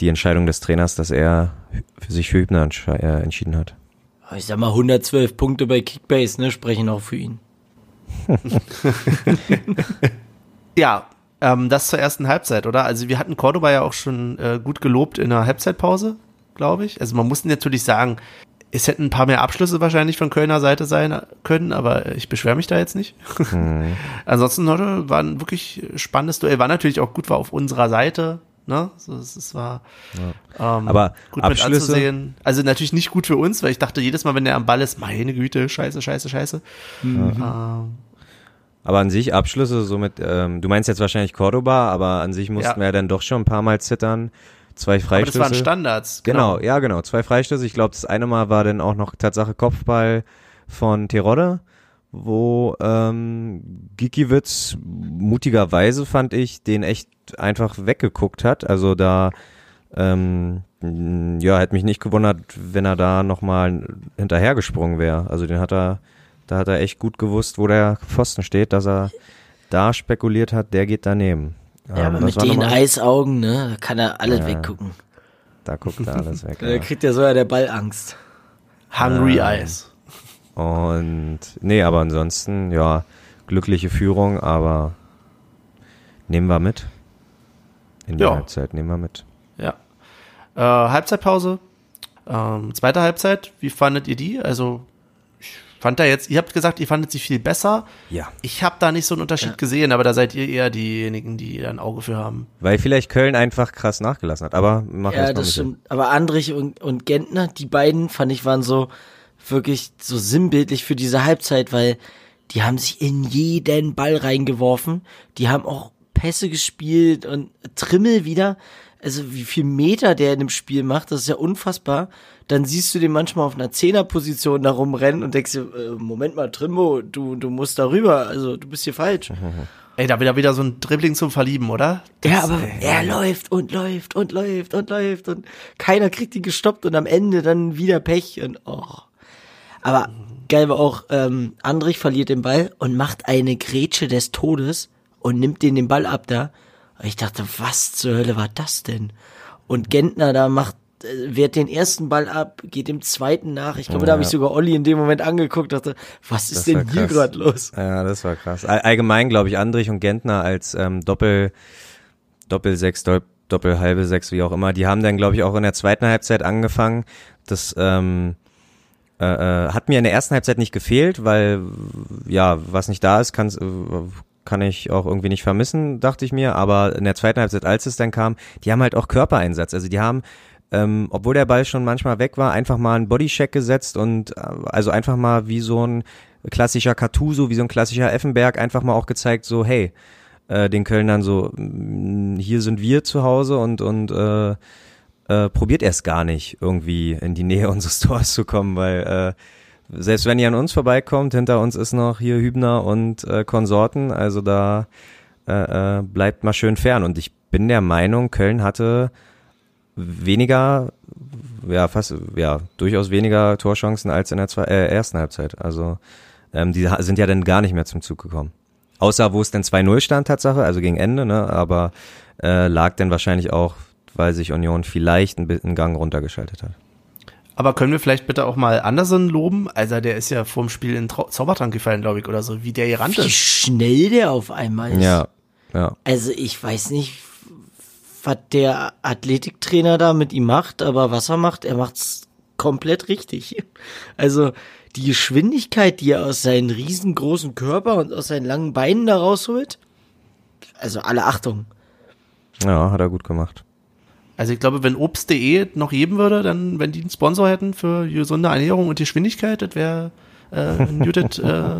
die Entscheidung des Trainers, dass er für sich für Hübner äh, entschieden hat. Ich sag mal, 112 Punkte bei Kickbase, ne, sprechen auch für ihn. Ja, ähm, das zur ersten Halbzeit, oder? Also wir hatten Cordoba ja auch schon äh, gut gelobt in der Halbzeitpause, glaube ich. Also man muss natürlich sagen, es hätten ein paar mehr Abschlüsse wahrscheinlich von Kölner Seite sein können, aber ich beschwere mich da jetzt nicht. Ansonsten heute war ein wirklich spannendes Duell. War natürlich auch gut, war auf unserer Seite. Ne? So, es, war ähm, Aber gut Abschlüsse- mit anzusehen. Also natürlich nicht gut für uns, weil ich dachte jedes Mal, wenn der am Ball ist, meine Güte, scheiße, scheiße, scheiße. Ähm, Aber an sich Abschlüsse, somit, ähm, du meinst jetzt wahrscheinlich Cordoba, aber an sich mussten Ja. wir ja dann doch schon ein paar Mal zittern. Zwei aber das Freistöße. waren Standards. Genau, ja, genau. Zwei Freistöße. Ich glaube, das eine Mal war dann auch noch Tatsache Kopfball von Terodde, wo ähm, Gikiewicz mutigerweise, fand ich, den echt einfach weggeguckt hat. Also da, ähm, ja, hätte mich nicht gewundert, wenn er da nochmal hinterhergesprungen wäre. Also den hat er, da hat er echt gut gewusst, wo der Pfosten steht, dass er da spekuliert hat, der geht daneben. Ja, Ähm, aber das mit den nochmal- Eisaugen, ne, da kann er alles Ja. weggucken. Da guckt er alles weg. Da ja. kriegt ja so ja der Ball Angst. Hungry Ähm, Eyes. Und nee, aber ansonsten, ja, glückliche Führung, aber Nehmen wir mit. In die Ja. Halbzeit nehmen wir mit. Ja. Äh, Halbzeitpause. Ähm, zweite Halbzeit, wie fandet ihr die? Also, ich fand da jetzt, ihr habt gesagt, ihr fandet sie viel besser. Ja. Ich habe da nicht so einen Unterschied gesehen, aber da seid ihr eher diejenigen, die da ein Auge für haben. Weil vielleicht Köln einfach krass nachgelassen hat. Aber mach Ja, das mit. stimmt. Aber Andrich und, und Gentner, die beiden, fand ich, waren so wirklich so sinnbildlich für diese Halbzeit, weil die haben sich in jeden Ball reingeworfen. Die haben auch Pässe gespielt und Trimmel wieder. Also wie viel Meter der in dem Spiel macht, das ist ja unfassbar. Dann siehst du den manchmal auf einer Zehnerposition da rumrennen und denkst dir, äh, Moment mal, Trimbo, du, du musst da rüber, also du bist hier falsch. Ey, da wieder wieder so ein Dribbling zum Verlieben, oder? Ja, aber er läuft und läuft und läuft und läuft und keiner kriegt ihn gestoppt und am Ende dann wieder Pech und oh. Aber geil war auch, ähm, Andrich verliert den Ball und macht eine Grätsche des Todes und nimmt den den Ball ab da. Und ich dachte, was zur Hölle war das denn? Und Gentner da macht, äh, wehrt den ersten Ball ab, geht dem zweiten nach. Ich glaube, da habe ich Ja. sogar Olli in dem Moment angeguckt, dachte, was ist denn hier gerade los? Ja, das war krass. All, allgemein, glaube ich, Andrich und Gentner als ähm, Doppel, Doppel sechs, Doppel, Doppel halbe sechs, wie auch immer, die haben dann, glaube ich, auch in der zweiten Halbzeit angefangen. Das ähm, äh, äh, hat mir in der ersten Halbzeit nicht gefehlt, weil ja, was nicht da ist, kann's, äh, kann ich auch irgendwie nicht vermissen, dachte ich mir. Aber in der zweiten Halbzeit, als es dann kam, die haben halt auch Körpereinsatz. Also die haben ähm, obwohl der Ball schon manchmal weg war, einfach mal einen Bodycheck gesetzt und äh, also einfach mal wie so ein klassischer Cartuso, wie so ein klassischer Effenberg einfach mal auch gezeigt, so hey, äh, den Kölnern so, mh, hier sind wir zu Hause und und äh, äh, probiert erst gar nicht irgendwie in die Nähe unseres Tors zu kommen, weil äh, selbst wenn ihr an uns vorbeikommt, hinter uns ist noch hier Hübner und äh, Konsorten, also da äh, äh, bleibt mal schön fern und ich bin der Meinung, Köln hatte weniger, ja, fast, ja, durchaus weniger Torchancen als in der zwei, äh, ersten Halbzeit. Also, ähm, die sind ja dann gar nicht mehr zum Zug gekommen. Außer wo es dann 2-0 stand, Tatsache, also gegen Ende, ne, aber äh, lag dann wahrscheinlich auch, weil sich Union vielleicht ein bisschen Gang runtergeschaltet hat. Aber können wir vielleicht bitte auch mal Andersen loben? Also der ist ja vorm Spiel in Trau Zaubertrank gefallen, glaube ich, oder so, wie der hier Wie rannte. schnell der auf einmal ist. Ja, ja. Also ich weiß nicht, was der Athletiktrainer da mit ihm macht, aber was er macht, er macht's komplett richtig. Also die Geschwindigkeit, die er aus seinem riesengroßen Körper und aus seinen langen Beinen da rausholt, also alle Achtung. Ja, hat er gut gemacht. Also ich glaube, wenn Obst.de noch geben würde, dann, wenn die einen Sponsor hätten für gesunde Ernährung und Geschwindigkeit, das wäre äh, ein gutes, äh,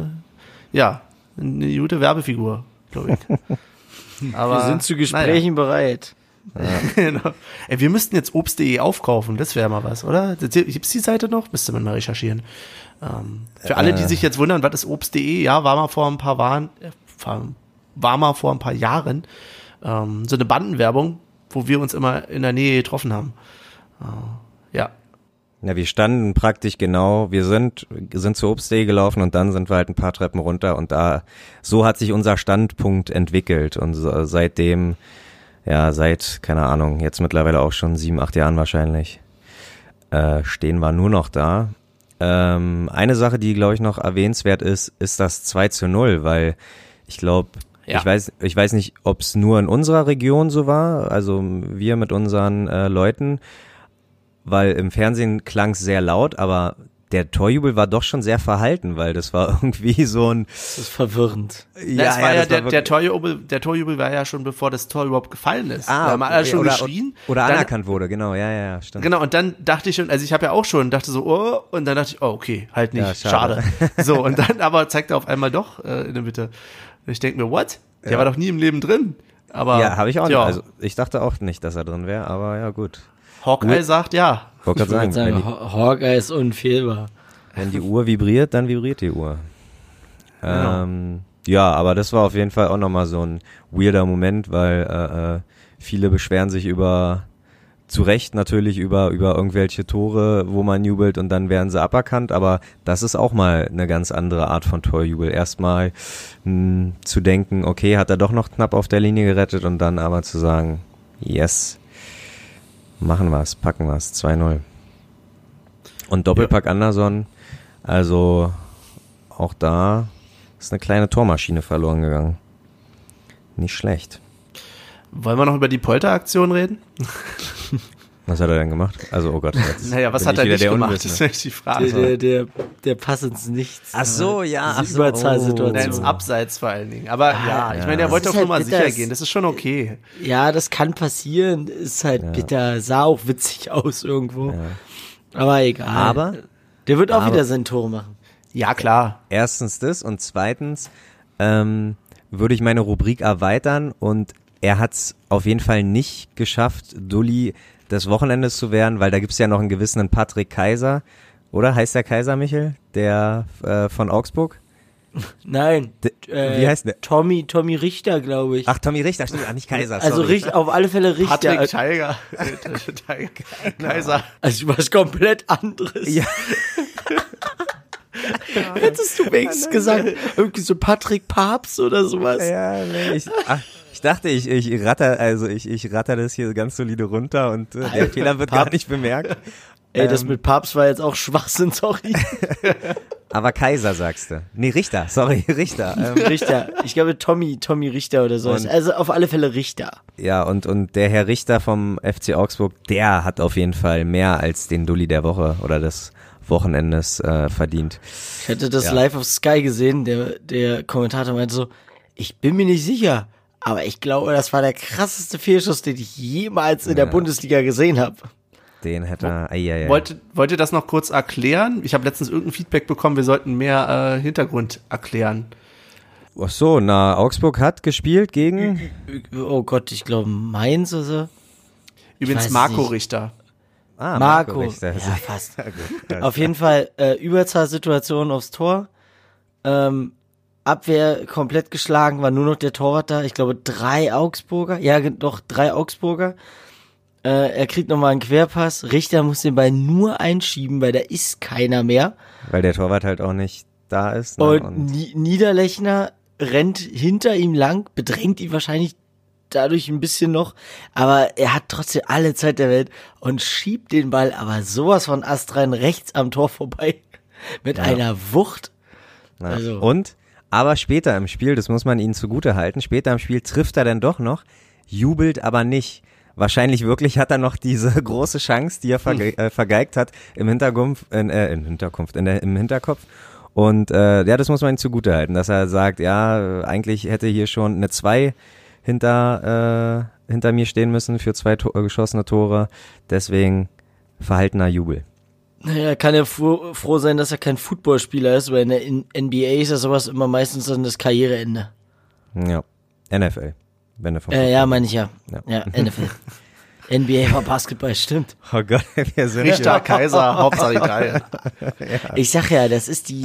ja, eine gute Werbefigur, glaube ich. Aber, Wir sind zu Gesprächen bereit. Naja, genau. Ey, wir müssten jetzt Obst.de aufkaufen, das wäre mal was, oder? Gibt's die Seite noch? Müsste man mal recherchieren. Ähm, für alle, die sich jetzt wundern, was ist Obst.de? Ja, war mal vor ein paar Waren, äh, war mal vor ein paar Jahren ähm, so eine Bandenwerbung, wo wir uns immer in der Nähe getroffen haben. Äh, ja. Ja, wir standen praktisch genau, wir sind, sind zur Obstdee gelaufen und dann sind wir halt ein paar Treppen runter und da, so hat sich unser Standpunkt entwickelt und seitdem, ja, seit, keine Ahnung, jetzt mittlerweile auch schon sieben, acht Jahren wahrscheinlich, äh, stehen wir nur noch da. Ähm, eine Sache, die, glaube ich, noch erwähnenswert ist, ist das 2 zu 0, weil ich glaube, Ja. ich weiß, ich weiß nicht, ob es nur in unserer Region so war, also wir mit unseren äh, Leuten, weil im Fernsehen klang es sehr laut, aber der Torjubel war doch schon sehr verhalten, weil das war irgendwie so ein Das ist verwirrend. Ja, es war ja, das der, war der, Torjubel, der Torjubel war ja schon bevor das Tor überhaupt gefallen ist. Ah, da haben alle okay, schon oder, geschrien. Oder Dann- anerkannt wurde, genau, ja, ja, ja, stimmt. Genau, und dann dachte ich schon, also ich habe ja auch schon, dachte so, oh, und dann dachte ich, oh, okay, halt nicht, Ja, schade. schade. So, und dann aber zeigt er auf einmal doch äh, in der Mitte. Ich denke mir, what? Der Ja. war doch nie im Leben drin. Aber Ja, habe ich auch nicht. ja, Also ich dachte auch nicht, dass er drin wäre, aber ja gut. Hawkeye sagt ja. Ich sagen, würde wenn sagen, die, Haw- Hawkeye ist unfehlbar. wenn die Uhr vibriert, dann vibriert die Uhr. Genau. Ähm, ja, aber das war auf jeden Fall auch nochmal so ein weirder Moment, weil äh, äh, viele beschweren sich über zu Recht natürlich über, über irgendwelche Tore, wo man jubelt und dann werden sie aberkannt, aber das ist auch mal eine ganz andere Art von Torjubel. Erstmal mh, zu denken, okay, hat er doch noch knapp auf der Linie gerettet und dann aber zu sagen, yes, machen wir's, packen wir's, 2-0. Und Doppelpack Anderson, also auch da ist eine kleine Tormaschine verloren gegangen. Nicht schlecht. Wollen wir noch über die Polteraktion reden? Was hat er denn gemacht? Also, oh Gott. Jetzt Naja, was hat er nicht der gemacht? Unwissende. Das ist nämlich die Frage. Der, der, der, der Pass ins Nichts. Ach so, ja, ach so, Überzahlsituation. Nein, ins Abseits vor allen Dingen. Aber ja, ich meine, er wollte auf halt Nummer bitter, sicher gehen. Das ist schon okay. Ja, das kann passieren. Ist halt bitter. Sah auch witzig aus irgendwo. Aber egal. Aber- Der wird auch aber- wieder sein Tor machen. Ja, klar. Erstens das und zweitens ähm, würde ich meine Rubrik erweitern und er hat es auf jeden Fall nicht geschafft, Dulli des Wochenendes zu werden, weil da gibt es ja noch einen gewissen Patrick Kaiser, oder? Heißt der Kaiser, Michel? Der äh, von Augsburg? Nein. D- äh, wie heißt der? Tommy, Tommy Richter, glaube ich. Ach, Tommy Richter, stimmt, ach, nicht Kaiser. also sorry. Richt, auf alle Fälle Richter. Patrick Tiger. Tiger. Kaiser. Also was komplett anderes. Ja. Hättest du wenigstens gesagt, irgendwie so Patrick Papst oder sowas. Ja, nee, ich, ach, dachte, ich, ich ratter, also ich, ich ratter das hier ganz solide runter und äh, der Fehler wird gar nicht bemerkt. Ey, das Ähm, mit Papst war jetzt auch Schwachsinn, sorry. Aber Kaiser sagst du. Nee, Richter, sorry, Richter. Ähm, Richter. Ich glaube Tommy, Tommy Richter oder sowas. Und- Also auf alle Fälle Richter. ja, und, und der Herr Richter vom FC Augsburg, der hat auf jeden Fall mehr als den Dulli der Woche oder des Wochenendes äh, verdient. Ich hatte das Ja. live auf Sky gesehen. Der, der Kommentator meinte so, ich bin mir nicht sicher, aber ich glaube, das war der krasseste Fehlschuss, den ich jemals in der Ja. Bundesliga gesehen habe. Den hätte er, ei, ei, ei. Wollt, wollt ihr das noch kurz erklären? Ich habe letztens irgendein Feedback bekommen, wir sollten mehr äh, Hintergrund erklären. Ach so, na, Augsburg hat gespielt gegen, Oh Gott, ich glaube Mainz oder so. Übrigens Marco nicht. Richter. ah, Marco. Richter. Ja, fast. Ja, gut. Auf jeden Fall äh, Überzahlsituation aufs Tor. Ähm, Abwehr komplett geschlagen, war nur noch der Torwart da. Ich glaube drei Augsburger. Ja, doch drei Augsburger. Äh, er kriegt nochmal einen Querpass. Richter muss den Ball nur einschieben, weil da ist keiner mehr. Weil der Torwart halt auch nicht da ist. Ne? Und, Ni Niederlechner rennt hinter ihm lang, bedrängt ihn wahrscheinlich dadurch ein bisschen noch, aber er hat trotzdem alle Zeit der Welt und schiebt den Ball aber sowas von astrein rechts am Tor vorbei mit einer Wucht. Ja. Also- Und, aber später im Spiel, das muss man ihnen zugute halten, später im Spiel trifft er dann doch noch, jubelt aber nicht. Wahrscheinlich wirklich hat er noch diese große Chance, die er verge äh, vergeigt hat, im Hintergrund, in, äh, in Hinterkunft, in der, im Hinterkopf. Und äh, ja, das muss man ihm zugute halten, dass er sagt, ja, eigentlich hätte hier schon eine 2 hinter, äh, hinter mir stehen müssen für zwei to äh, geschossene Tore. Deswegen verhaltener Jubel. Naja, kann er froh, froh sein, dass er kein Footballspieler ist, weil in der in NBA ist ja sowas immer meistens dann das Karriereende. Ja, NFL. Wenn er vom Äh, ja, meine ich ja. Ja. Ja, NFL. NBA war Basketball, stimmt. Oh Gott, wir sind Richter, Kaiser, Hauptsache Italien. Ich sag ja, das ist die,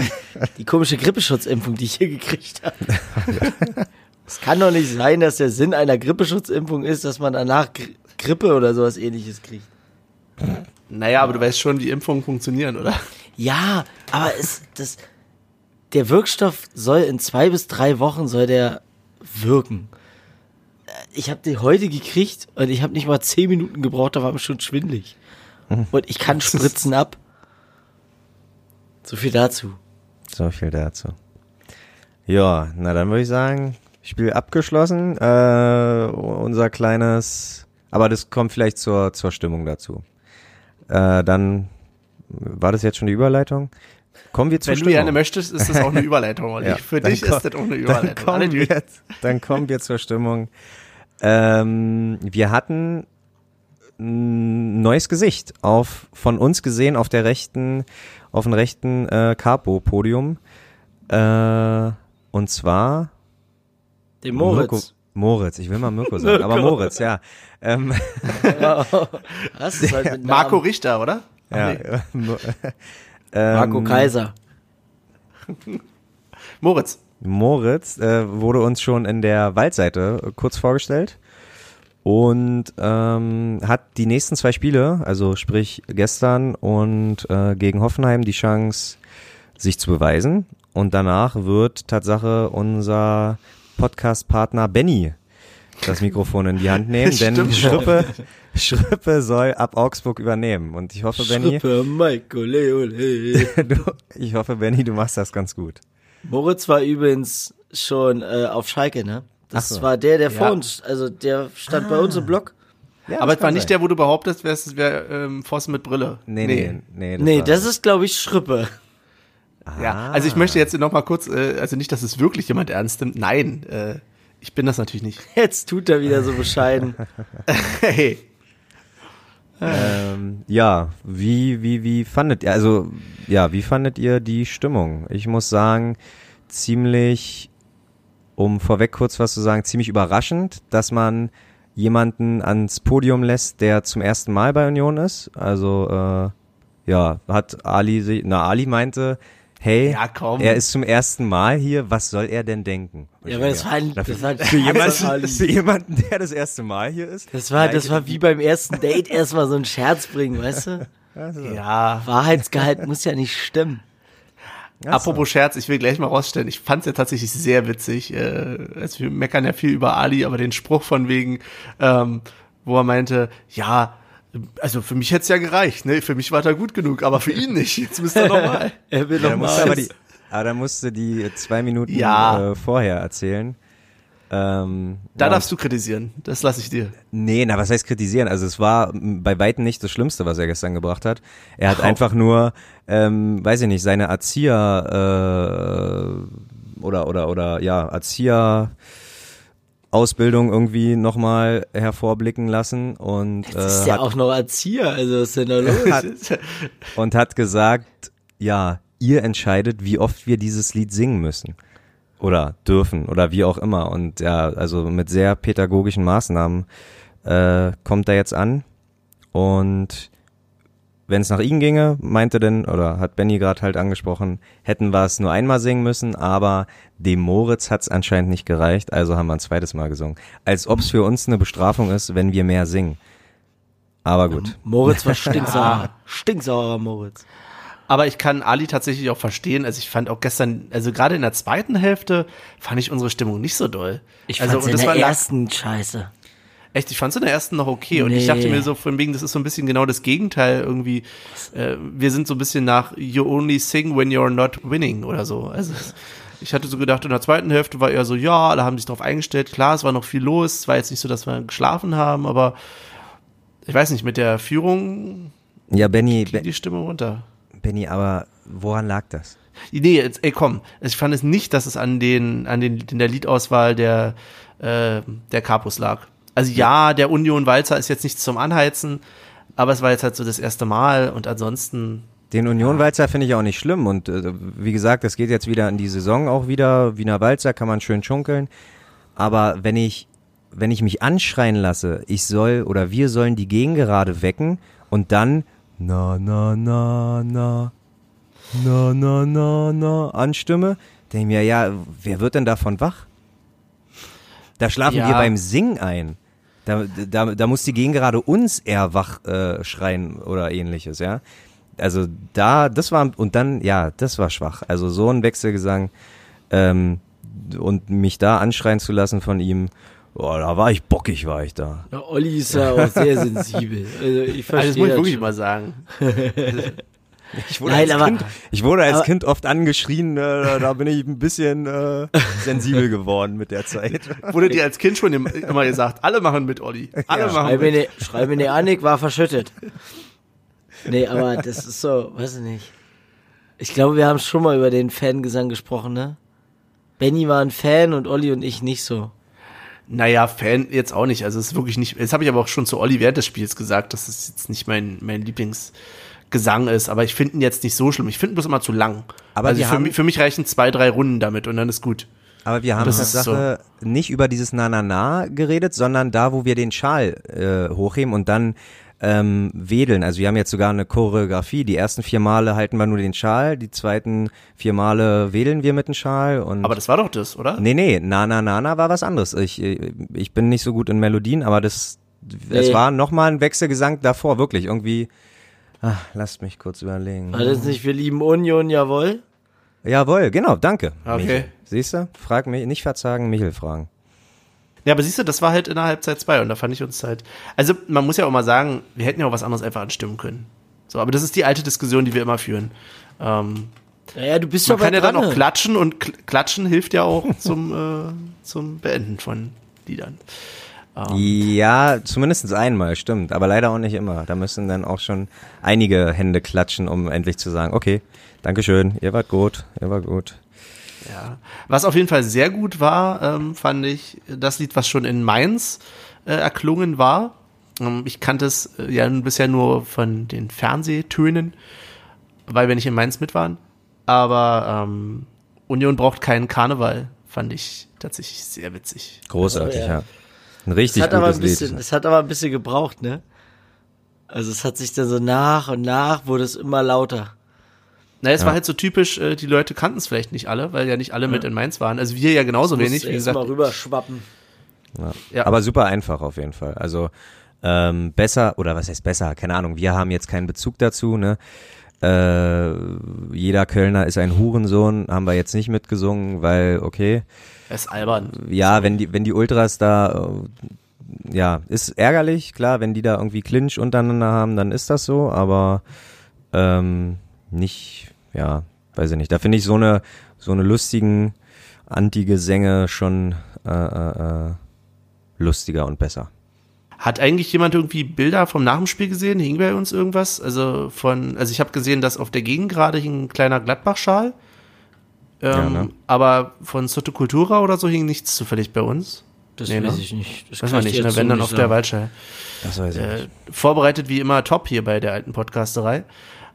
die komische Grippeschutzimpfung, die ich hier gekriegt habe. Es kann doch nicht sein, dass der Sinn einer Grippeschutzimpfung ist, dass man danach Gri Grippe oder sowas ähnliches kriegt. Naja, aber du weißt schon, wie Impfungen funktionieren, oder? Ja, aber es, das, der Wirkstoff soll in zwei bis drei Wochen soll der wirken. Ich habe die heute gekriegt und ich habe nicht mal zehn Minuten gebraucht, da war mir schon schwindlig. Und ich kann spritzen ab. So viel dazu. So viel dazu. Ja, na dann würde ich sagen, Spiel abgeschlossen. Äh, unser kleines, aber das kommt vielleicht zur, zur Stimmung dazu. Äh, dann war das jetzt schon die Überleitung. Kommen wir zur Wenn du Stimmung. gerne möchtest, ist das auch eine Überleitung, Olli. Ja, Für dann dich komm- ist das auch eine Dann Überleitung. Alle kommen, wir, dann kommen wir zur Stimmung. Ähm, wir hatten ein neues Gesicht auf von uns gesehen auf der rechten auf dem rechten äh, Capo Podium äh, und zwar Den Moritz. Moritz ich will mal Mirko sagen aber Moritz ja ähm, Was ist halt mit Marco? Richter, oder? Ja nee. Mo- ähm, Marco Kaiser. Moritz. Moritz äh, wurde uns schon in der Waldseite äh, kurz vorgestellt und ähm, hat die nächsten zwei Spiele, also sprich gestern und äh, gegen Hoffenheim, die Chance, sich zu beweisen. Und danach wird Tatsache unser Podcast-Partner Benny das Mikrofon in die Hand nehmen, denn Stimmt. Schrippe, Schrippe soll ab Augsburg übernehmen. Und ich hoffe, Benny, Schrippe, Mike, ole, ole. du, ich hoffe, Benny, du machst das ganz gut. Moritz war übrigens schon äh, auf Schalke, ne? Das so. war der, der vor Ja. uns, also der stand bei uns im Block. Ja, Aber das es war nicht sein. der, wo du behauptest, es wäre ähm, Pfosten mit Brille. Nee, nee, nee. Nee, war- das ist, glaube ich, Schrippe. Ja, also ich möchte jetzt noch mal kurz, äh, also nicht, dass es wirklich jemand ernst nimmt. Nein, äh, ich bin das natürlich nicht. Jetzt tut er wieder so bescheiden. hey. Ähm, ja, wie, wie, wie fandet ihr, also, ja, wie fandet ihr die Stimmung? Ich muss sagen, ziemlich, um vorweg kurz was zu sagen, ziemlich überraschend, dass man jemanden ans Podium lässt, der zum ersten Mal bei Union ist. Also, äh, ja, hat Ali, sich- na, Ali meinte, hey, Ja, komm. er ist zum ersten Mal hier, was soll er denn denken? Und Ja, ich aber das war ein, dafür- das war ein für, Scherz, jemanden, für jemanden, der das erste Mal hier ist. Das war, das war wie beim ersten Date erstmal so ein Scherz bringen, weißt du? Ja. Wahrheitsgehalt muss ja nicht stimmen. Apropos Scherz, ich will gleich mal rausstellen, ich fand es ja tatsächlich sehr witzig. Äh, also wir meckern ja viel über Ali, aber den Spruch von wegen, ähm, wo er meinte, ja, also für mich hätte es ja gereicht, ne? Für mich war er gut genug, aber für ihn nicht. Jetzt müsst ihr nochmal. Er will Ja, da noch musst du mal. aber die, aber da musst du die zwei Minuten Ja. äh, vorher erzählen. Ähm, Da ja, darfst du kritisieren. Das lasse ich dir. Nee, na, was heißt kritisieren? Also es war bei weitem nicht das Schlimmste, was er gestern gebracht hat. Er hat Oh. einfach nur, ähm, weiß ich nicht, seine Erzieher äh, oder oder oder ja Erzieher Ausbildung irgendwie nochmal hervorblicken lassen und Jetzt äh, ist der hat, auch noch Erzieher, also was ist denn da los? hat, und hat gesagt, ja, ihr entscheidet, wie oft wir dieses Lied singen müssen oder dürfen oder wie auch immer. Und ja, also mit sehr pädagogischen Maßnahmen äh, kommt er jetzt an. Und wenn es nach ihm ginge, meinte denn, oder hat Benny gerade halt angesprochen, hätten wir es nur einmal singen müssen, aber dem Moritz hat es anscheinend nicht gereicht, also haben wir ein zweites Mal gesungen. Als ob es für uns eine Bestrafung ist, wenn wir mehr singen. Aber gut. Moritz war stinksauer. Stinksauer Moritz. Aber ich kann Ali tatsächlich auch verstehen. Also ich fand auch gestern, also gerade in der zweiten Hälfte fand ich unsere Stimmung nicht so doll. Ich also, fand's und in das der war ersten Scheiße. Echt, ich fand's in der ersten noch okay. Und ich dachte mir so von wegen, das ist so ein bisschen genau das Gegenteil irgendwie. Äh, wir sind so ein bisschen nach You only sing when you're not winning oder so. Also ich hatte so gedacht, in der zweiten Hälfte war eher so, ja, alle haben sich darauf eingestellt. Klar, es war noch viel los. Es war jetzt nicht so, dass wir geschlafen haben, aber ich weiß nicht, mit der Führung Ja, Benny, ging die Stimme runter. Benny, aber woran lag das? Nee, jetzt, ey, komm. Ich fand es nicht, dass es an den, an den, in der Liedauswahl der, äh, der Capus lag. Also ja, der Union-Walzer ist jetzt nichts zum Anheizen, aber es war jetzt halt so das erste Mal und ansonsten den Union-Walzer finde ich auch nicht schlimm. Und äh, wie gesagt, es geht jetzt wieder in die Saison auch wieder. Wiener Walzer kann man schön schunkeln. Aber wenn ich, wenn ich mich anschreien lasse, ich soll oder wir sollen die Gegengerade wecken und dann na, na, na, na, na, na, na, na anstimme, denke ich mir, ja, wer wird denn davon wach? Da schlafen ja. wir beim Singen ein. Da, da, da muss die Gegengerade uns eher wach äh, schreien oder ähnliches, ja. Also da, das war, und dann, ja, das war schwach. Also so ein Wechselgesang ähm, und mich da anschreien zu lassen von ihm, boah, da war ich bockig, war ich da. Ja, Olli ist ja auch sehr sensibel. Also ich also verstehe das muss ich das wirklich schon. mal sagen. Ich wurde, Nein, als, aber- kind, ich wurde als aber- Kind oft angeschrien, äh, da, bin ich ein bisschen äh, sensibel geworden mit der Zeit. Wurde dir als Kind schon im- immer gesagt, alle machen mit, Olli. Alle machen Schreib mir, mit. ne, schreib mir ne Annik war verschüttet. Nee, aber das ist so, weiß ich nicht. Ich glaube, wir haben schon mal über den Fangesang gesprochen, ne? Benny war ein Fan und Olli und ich nicht so. Naja, Fan jetzt auch nicht. Also es ist wirklich nicht, das habe ich aber auch schon zu Olli während des Spiels gesagt, dass es jetzt nicht mein, mein Lieblingsgesang ist, aber ich finde ihn jetzt nicht so schlimm. Ich finde ihn bloß immer zu lang. Aber also für, mich, für mich reichen zwei, drei Runden damit und dann ist gut. Aber wir haben Das ist Sache nicht über dieses Na-Na-Na geredet, sondern da, wo wir den Schal äh, hochheben und dann ähm, wedeln. Also wir haben jetzt sogar eine Choreografie. Die ersten vier Male halten wir nur den Schal, die zweiten vier Male wedeln wir mit dem Schal. Und Aber das war doch das, oder? nee, nee, Na-Na-Na-Na war was anderes. Ich, ich bin nicht so gut in Melodien, aber das, es Nee. war nochmal ein Wechselgesang davor, wirklich. Irgendwie, ach, lasst mich kurz überlegen. War das nicht, wir lieben Union, jawohl? Jawohl, genau, danke. Okay. Michel. Siehst du? Frag mich, nicht verzagen, Michel fragen. Ja, aber siehst du, das war halt in der Halbzeit zwei und da fand ich uns halt. Also man muss ja auch mal sagen, wir hätten ja auch was anderes einfach anstimmen können. So, aber das ist die alte Diskussion, die wir immer führen. Ähm, Naja, du bist Man kann ja dann auch klatschen und kl- klatschen hilft ja auch zum, äh, zum Beenden von Liedern. Ja, zumindest einmal, stimmt. Aber leider auch nicht immer. Da müssen dann auch schon einige Hände klatschen, um endlich zu sagen, okay, Dankeschön, ihr wart gut, ihr wart gut. Ja. Was auf jeden Fall sehr gut war, ähm, fand ich das Lied, was schon in Mainz äh, erklungen war. Ähm, ich kannte es äh, ja bisher nur von den Fernsehtönen, weil wir nicht in Mainz mit waren. Aber ähm, Union braucht keinen Karneval, fand ich tatsächlich sehr witzig. Großartig, Oh, ja. ja. Ein richtig Es hat, aber gutes ein bisschen, Lied. es hat aber ein bisschen gebraucht, ne? Also es hat sich dann so nach und nach wurde es immer lauter. Na, es Ja. war halt so typisch, äh, die Leute kannten es vielleicht nicht alle, weil ja nicht alle mit in Mainz waren. Also wir ja genauso wenig, wie gesagt. mal rüberschwappen. Ja. Aber super einfach auf jeden Fall. Also ähm, besser, oder was heißt besser? Keine Ahnung, wir haben jetzt keinen Bezug dazu, ne? Äh, jeder Kölner ist ein Hurensohn, haben wir jetzt nicht mitgesungen, weil, okay, Es ist albern. ja, wenn die, wenn die Ultras da, äh, ja, ist ärgerlich, klar, wenn die da irgendwie Clinch untereinander haben, dann ist das so, aber ähm, nicht, ja, weiß ich nicht. Da finde ich so eine, so eine lustigen Anti-Gesänge schon äh, äh, äh, lustiger und besser. Hat eigentlich jemand irgendwie Bilder vom Nachspiel gesehen? Hing bei uns irgendwas? Also von, also ich habe gesehen, dass auf der Gegend gerade hing ein kleiner Gladbach-Schal. Ähm, Ja, ne? Aber von Soto Cultura oder so hing nichts zufällig bei uns. Das Nee, weiß ne? ich nicht. Das Weiß man ich nicht, ne? wenn so dann nicht auf der sagen. Waldschei. Das weiß ich Äh, vorbereitet wie immer top hier bei der alten Podcasterei.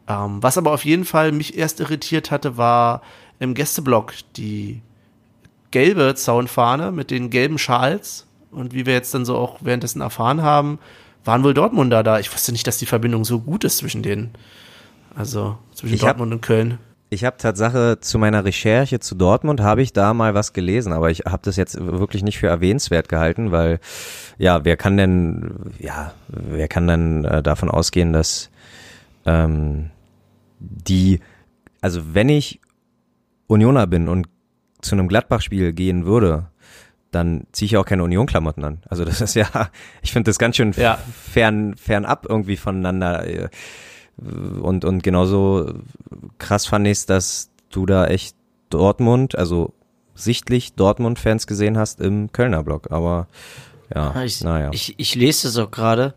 Ähm, was aber auf jeden Fall mich erst irritiert hatte, war im Gästeblock die gelbe Zaunfahne mit den gelben Schals. Und wie wir jetzt dann so auch währenddessen erfahren haben, waren wohl Dortmunder da. Ich wusste nicht, dass die Verbindung so gut ist zwischen denen. Also zwischen Ich Dortmund und Köln. Ich habe Tatsache zu meiner Recherche zu Dortmund habe ich da mal was gelesen, aber ich habe das jetzt wirklich nicht für erwähnenswert gehalten, weil ja, wer kann denn ja, wer kann denn äh, davon ausgehen, dass ähm, die also wenn ich Unioner bin und zu einem Gladbach-Spiel gehen würde, dann ziehe ich auch keine Union-Klamotten an. Also das ist ja, ich finde das ganz schön Ja. fern, fernab irgendwie voneinander. Und, und genauso krass fand ich es, dass du da echt Dortmund, also sichtlich Dortmund-Fans gesehen hast im Kölner Block. Aber ja, Ja, ich, naja. ich, ich lese das auch gerade.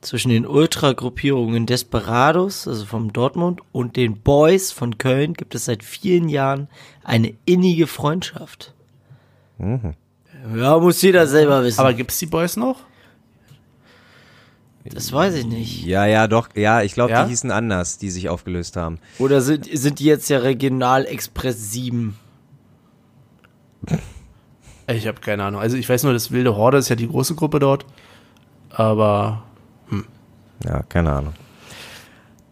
Zwischen den Ultra-Gruppierungen Desperados, also vom Dortmund, und den Boys von Köln gibt es seit vielen Jahren eine innige Freundschaft. Mhm. Ja, muss jeder selber wissen. Aber gibt's die Boys noch? Das weiß ich nicht. Ja, ja, doch, ja, ich glaube, Ja? die hießen anders, die sich aufgelöst haben. Oder sind, sind die jetzt ja Regional Express 7? Ich habe keine Ahnung. Also ich weiß nur, das Wilde Horde ist ja die große Gruppe dort. Aber Ja, keine Ahnung.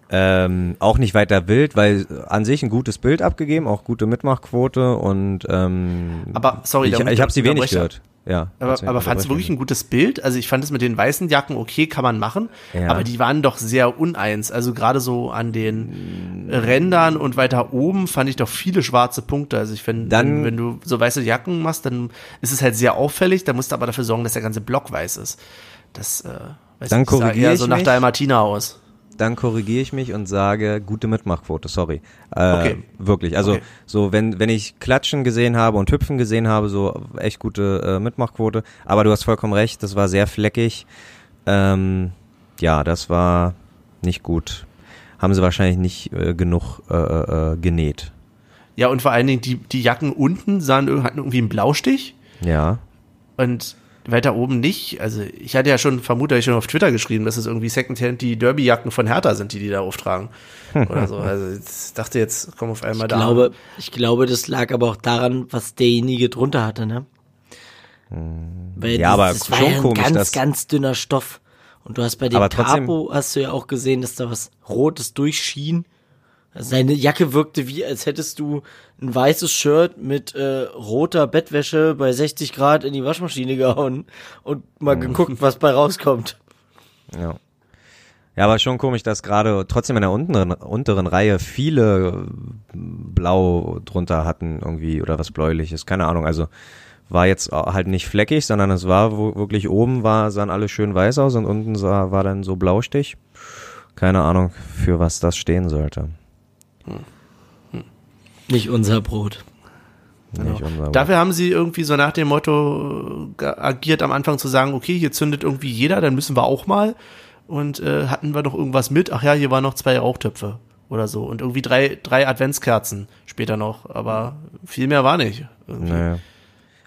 Ähm, auch nicht weiter wild, weil an sich ein gutes Bild abgegeben, auch gute Mitmachquote und ähm, Aber, sorry, ich, ich habe sie wenig gehört. Ja. Aber, aber fandst du wirklich ein gutes Bild? Also ich fand es mit den weißen Jacken okay, kann man machen. Ja. Aber die waren doch sehr uneins. Also gerade so an den Rändern und weiter oben fand ich doch viele schwarze Punkte. Also ich finde, wenn, wenn du so weiße Jacken machst, dann ist es halt sehr auffällig. Da musst du aber dafür sorgen, dass der ganze Block weiß ist. Das äh, weiß Dann ich, sah korrigiere eher ich so nach mich. Dalmatina aus. Dann korrigiere ich mich und sage gute Mitmachquote, sorry. Äh, Okay. Wirklich. Also Okay. so, wenn, wenn ich Klatschen gesehen habe und Hüpfen gesehen habe, so echt gute äh, Mitmachquote. Aber du hast vollkommen recht, das war sehr fleckig. Ähm, ja, das war nicht gut. Haben sie wahrscheinlich nicht äh, genug äh, äh, genäht. Ja, und vor allen Dingen die, die Jacken unten sahen hatten irgendwie einen Blaustich. Ja. Und weiter oben nicht. Also ich hatte ja schon, vermute ich schon auf Twitter geschrieben, dass es irgendwie Secondhand die Derby-Jacken von Hertha sind, die die da auftragen. Oder so. Also ich dachte jetzt, komm auf einmal Ich da. glaube, ich glaube, das lag aber auch daran, was derjenige drunter hatte, ne? Weil Hm. Ja, aber das war schon ja ein komisch, ganz, dass- ganz dünner Stoff. Und du hast bei dem Aber Capo, hast du ja auch gesehen, dass da was Rotes durchschien. Also seine Jacke wirkte wie, als hättest du ein weißes Shirt mit äh, roter Bettwäsche bei 60 Grad in die Waschmaschine gehauen und mal Hm. geguckt, was bei rauskommt. Ja. Ja, aber schon komisch, dass gerade trotzdem in der unteren, unteren Reihe viele äh, blau drunter hatten irgendwie oder was bläuliches, keine Ahnung. Also war jetzt halt nicht fleckig, sondern es war wirklich oben war, sahen alle schön weiß aus und unten sah, war dann so Blaustich. Keine Ahnung, für was das stehen sollte. Nicht unser Brot. Nicht unser Dafür haben sie irgendwie so nach dem Motto äh, agiert, am Anfang zu sagen, okay, hier zündet irgendwie jeder, dann müssen wir auch mal. Und äh, hatten wir noch irgendwas mit? Ach ja, hier waren noch zwei Rauchtöpfe oder so. Und irgendwie drei, drei Adventskerzen später noch. Aber viel mehr war nicht. Irgendwie. Naja.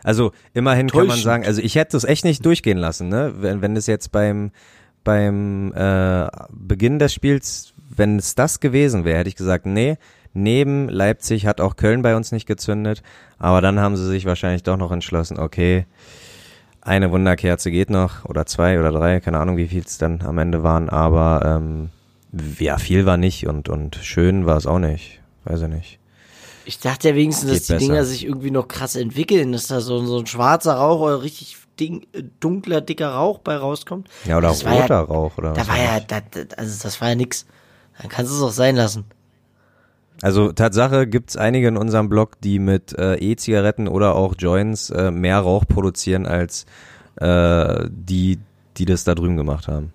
Also immerhin kann man Täuschend. sagen, also ich hätte es echt nicht durchgehen lassen, ne? Wenn, wenn es jetzt beim, beim äh, Beginn des Spiels, wenn es das gewesen wäre, hätte ich gesagt, nee, neben Leipzig hat auch Köln bei uns nicht gezündet, aber dann haben sie sich wahrscheinlich doch noch entschlossen, okay, eine Wunderkerze geht noch oder zwei oder drei, keine Ahnung, wie viel es dann am Ende waren, aber ähm, ja, viel war nicht und, und schön war es auch nicht, weiß ich nicht. Ich dachte ja wenigstens, dass die besser. Dinger sich irgendwie noch krass entwickeln, dass da so, so ein schwarzer Rauch oder richtig ding, äh, dunkler, dicker Rauch bei rauskommt. Ja, oder Das roter ja, Rauch oder Da was war ja, ich. da, da, also das war ja nix. Dann kannst du es auch sein lassen. Also Tatsache gibt's einige in unserem Blog, die mit äh, E-Zigaretten oder auch Joints äh, mehr Rauch produzieren als äh, die, die das da drüben gemacht haben.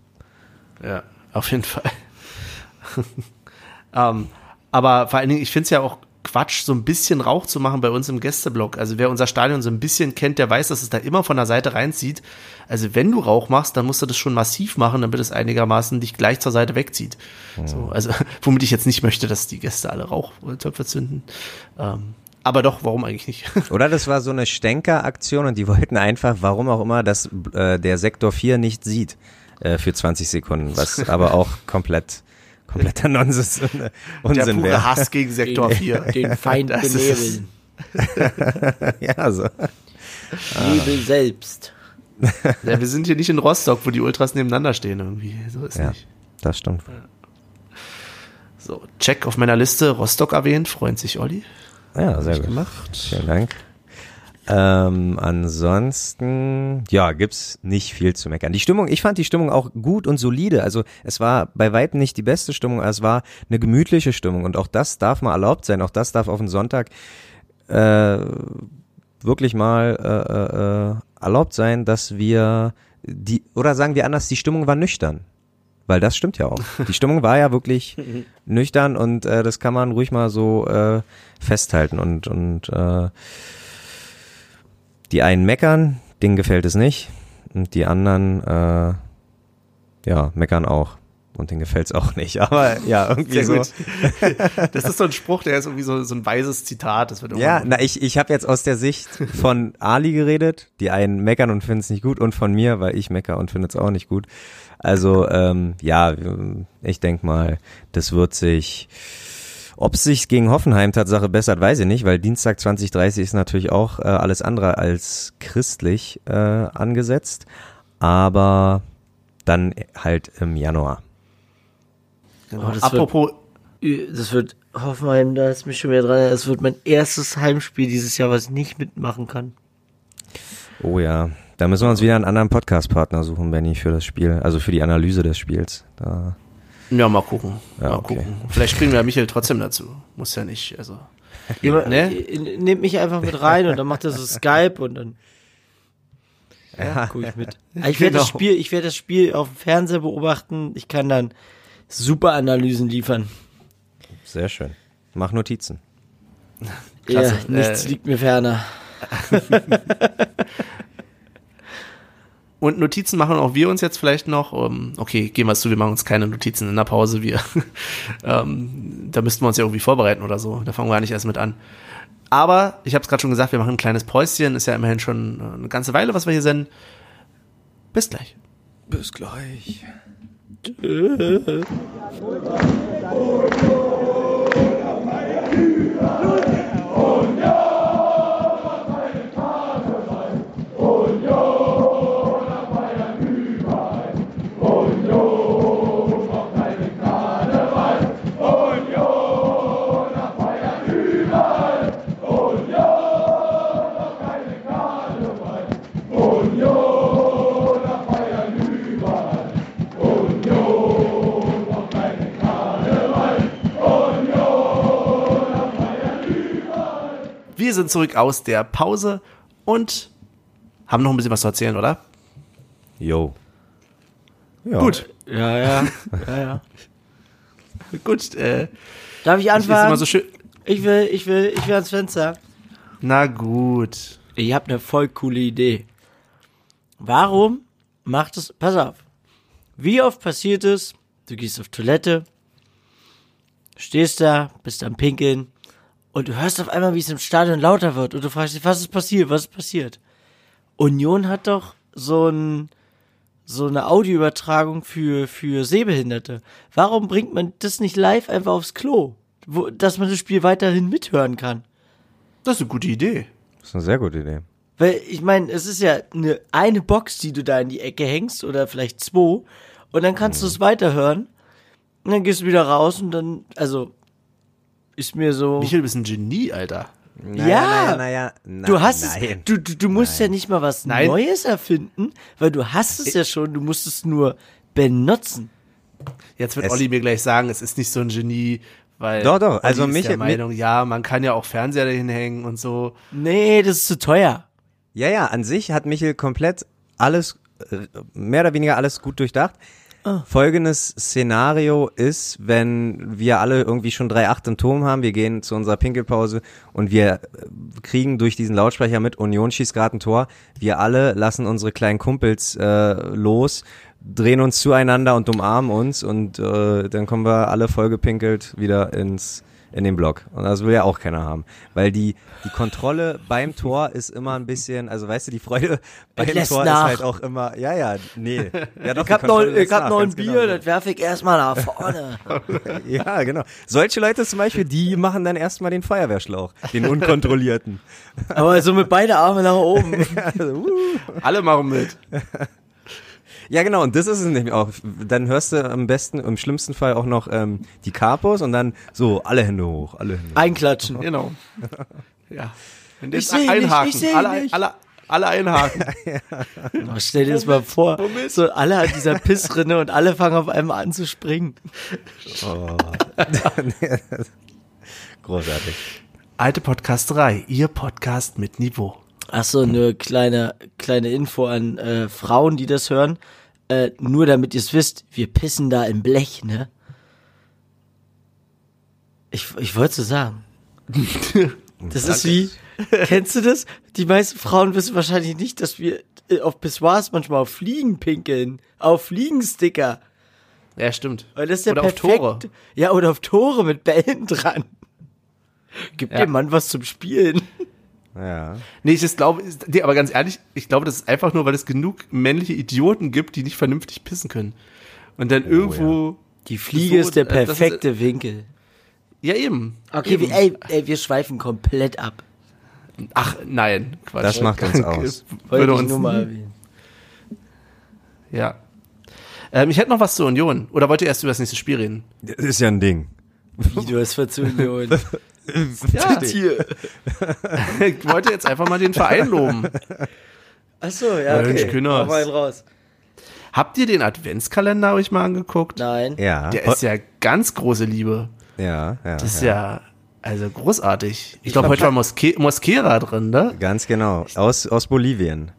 Ja, auf jeden Fall. ähm, aber vor allen Dingen, ich finde es ja auch Quatsch, so ein bisschen Rauch zu machen bei uns im Gästeblock. Also wer unser Stadion so ein bisschen kennt, der weiß, dass es da immer von der Seite reinzieht. Also wenn du Rauch machst, dann musst du das schon massiv machen, damit es einigermaßen dich gleich zur Seite wegzieht. So, also womit ich jetzt nicht möchte, dass die Gäste alle Rauchtöpfe zünden. Ähm, aber doch, warum eigentlich nicht? Oder das war so eine Stänkeraktion und die wollten einfach, warum auch immer, dass äh, der Sektor 4 nicht sieht äh, für 20 Sekunden, was aber auch komplett kompletter Nonsens und äh, Der Unsinn pure wäre. Hass gegen Sektor 4. Den Feind Das benebeln. Ja, so. Nebel selbst. Ja, wir sind hier nicht in Rostock, wo die Ultras nebeneinander stehen irgendwie. So ist Ja, nicht. das stimmt. So, Check auf meiner Liste, Rostock erwähnt, freut sich Olli. Ja, sehr gut. gemacht. Vielen Dank. Ähm, ansonsten, ja, gibt's nicht viel zu meckern. Die Stimmung, ich fand die Stimmung auch gut und solide. Also es war bei weitem nicht die beste Stimmung, aber es war eine gemütliche Stimmung und auch das darf mal erlaubt sein. Auch das darf auf den Sonntag äh, wirklich mal äh, äh, erlaubt sein, dass wir die oder sagen wir anders, die Stimmung war nüchtern. Weil das stimmt ja auch. Die Stimmung war ja wirklich nüchtern und äh, das kann man ruhig mal so äh, festhalten und und äh, die einen meckern, denen gefällt es nicht und die anderen äh, ja meckern auch und denen gefällt es auch nicht. Aber ja irgendwie Sehr so. gut. Das ist so ein Spruch, der ist irgendwie so, so ein weises Zitat. Das wird Ja, na ich ich habe jetzt aus der Sicht von Ali geredet, die einen meckern und finden es nicht gut und von mir, weil ich mecker und finde es auch nicht gut. Also ähm, ja, ich denk mal, das wird sich ob es sich gegen Hoffenheim Tatsache bessert, weiß ich nicht, weil Dienstag 2030 ist natürlich auch äh, alles andere als christlich äh, angesetzt, aber dann halt im Januar. genau. Oh, das Apropos, Das wird Hoffenheim, da ist mich schon wieder dran. Es wird mein erstes Heimspiel dieses Jahr, was ich nicht mitmachen kann. Oh ja, da müssen wir uns wieder einen anderen Podcast-Partner suchen, Benny, für das Spiel, also für die Analyse des Spiels. Da, ja, mal gucken. Ja, mal okay. gucken. Vielleicht kriegen wir Michael trotzdem dazu. Muss ja nicht, also. Ne? ne? Nehmt mich einfach mit rein und dann macht er so Skype und dann ja, guck ich mit. Ich werde das Genau. Spiel, ich werde das Spiel auf dem Fernseher beobachten. Ich kann dann super Analysen liefern. sehr schön. Mach Notizen. Klasse. Ja, nichts Äh, liegt mir ferner. Und Notizen machen auch wir uns jetzt vielleicht noch. Ähm, okay, gehen wir zu, wir machen uns keine Notizen in der Pause. Wir, ähm, da müssten wir uns ja irgendwie vorbereiten oder so. Da fangen wir ja nicht erst mit an. Aber ich habe es gerade schon gesagt, wir machen ein kleines Päuschen. Ist ja immerhin schon äh, eine ganze Weile, was wir hier senden. Bis gleich. Bis gleich. Wir sind zurück aus der Pause und haben noch ein bisschen was zu erzählen, oder? Jo. Ja. Gut, Ja, ja, ja, ja. gut. Äh, Darf ich anfangen? immer so schön. Ich will, ich will, ich will ans Fenster. Na gut. Ich habe eine voll coole Idee. Warum macht es, pass auf, wie oft passiert es, du gehst auf Toilette, stehst da, bist am Pinkeln und du hörst auf einmal, wie es im Stadion lauter wird und du fragst dich, was ist passiert, was ist passiert? Union hat doch so ein, so eine Audioübertragung für, für Sehbehinderte. Warum bringt man das nicht live einfach aufs Klo? Wo, dass man das Spiel weiterhin mithören kann? Das ist eine gute Idee. Das ist eine sehr gute Idee. Weil ich meine, es ist ja eine, eine Box, die du da in die Ecke hängst oder vielleicht zwei und dann kannst du es weiterhören und dann gehst du wieder raus und dann, also ist mir so. Michael, du bist ein Genie, Alter. Ja. naja, naja, na, du hast nein. es, du, du, du musst ja nicht mal was Nein. Neues erfinden, weil du hast es ja schon, du musst es nur benutzen. Jetzt wird Es- Olli mir gleich sagen, es ist nicht so ein Genie, weil Doch, doch, Olli also ist mich- der Meinung, ja, man kann ja auch Fernseher dahin hängen und so. Nee, das ist zu teuer. Ja, ja, an sich hat Michel komplett alles, äh, mehr oder weniger alles gut durchdacht. Folgendes Szenario ist, wenn wir alle irgendwie schon 3,8 im Turm haben, wir gehen zu unserer Pinkelpause und wir äh, kriegen durch diesen Lautsprecher mit, Union schießt gerade ein Tor, wir alle lassen unsere kleinen Kumpels äh, los, drehen uns zueinander und umarmen uns und äh, dann kommen wir alle vollgepinkelt wieder ins in den Block. Und das will ja auch keiner haben. Weil die, die Kontrolle beim Tor ist immer ein bisschen, also weißt du, die Freude beim Tor nach. ist halt auch immer, ja, ja, nee. Ja, doch, Ich hab noch, ich hab nach, noch ein Bier, genau. das werfe ich erstmal nach vorne. Ja, genau. Solche Leute zum Beispiel, die machen dann erstmal den Feuerwehrschlauch, den unkontrollierten. Aber so mit beide Arme nach oben. Also, uh. Alle machen mit. Ja, genau, und das ist es nämlich auch. Dann hörst du am besten, im schlimmsten Fall auch noch ähm, die Capos und dann so, alle Hände hoch, alle Hände hoch. Einklatschen. Genau. Ja. Und Ich jetzt nicht, einhaken. ich seh alle, nicht. alle, alle einhaken. Oh, stell dir das mal vor. So alle an dieser Pissrinne und alle fangen auf einmal an zu springen. Großartig. Alte Podcasterei, ihr Podcast mit Niveau. Ach so, eine kleine, kleine Info an äh, Frauen, die das hören. Äh, nur damit ihr es wisst, wir pissen da im Blech, ne? Ich, ich wollte es sagen. Das ist wie, kennst du das? Die meisten Frauen wissen wahrscheinlich nicht, dass wir äh, auf Pissoirs manchmal auf Fliegen pinkeln. Auf Fliegensticker. Ja, stimmt. Weil das ist ja Oder auf perfekt. Tore. Ja, oder auf Tore mit Bällen dran. Gib Ja. dem Mann was zum Spielen. Ja. Nee, ich glaube, nee, aber ganz ehrlich, ich glaube, das ist einfach nur, weil es genug männliche Idioten gibt, die nicht vernünftig pissen können. Und dann irgendwo. Die Fliege So, ist der äh, das ist- perfekte Winkel. Ja, eben. Okay, eben. ey, ey, wir schweifen komplett ab. Ach, nein, Quatsch. Das macht uns aus. Würde Wollte ich uns nur mal erwähnen. Ja. Ähm, ich hätte noch was zur Union. Oder wollt ihr erst über das nächste Spiel reden? Das ist ja ein Ding. Wie du es für Union. Ja, Tier. ich wollte jetzt einfach mal den Verein loben. Achso, ja, Mensch, okay. Hau mal einen raus. Habt ihr den Adventskalender euch mal angeguckt? Nein. Ja. Der ist ja ganz große Liebe. Ja, ja. Das ist ja. ja, also großartig. Ich glaube, heute war Moske Mosquera drin, ne? Ganz genau. Aus, aus Bolivien.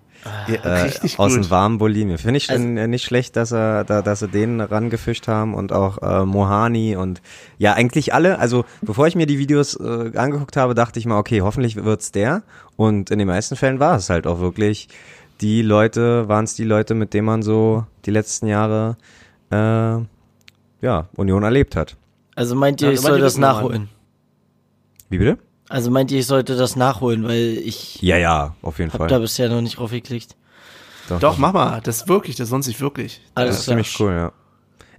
Ja, Äh, richtig aus dem warmen Bolivien. Finde ich Also- äh, nicht schlecht, dass er, da, dass sie den rangefischt haben und auch äh, Mohani und ja, eigentlich alle. Also bevor ich mir die Videos äh, angeguckt habe, dachte ich mal, okay, hoffentlich wird's der. Und in den meisten Fällen war es halt auch wirklich die Leute, waren es die Leute, mit denen man so die letzten Jahre äh, ja, Union erlebt hat. Also meint ihr, Ja, ich soll das nachholen? Wie bitte? Also meint ihr, ich sollte das nachholen, weil ich Ja, ja, auf jeden hab Fall. da bisher noch nicht drauf geklickt. Doch, mach mal. Das ist wirklich, das lohnt sich wirklich. Das Alles ist klar. ziemlich cool, ja.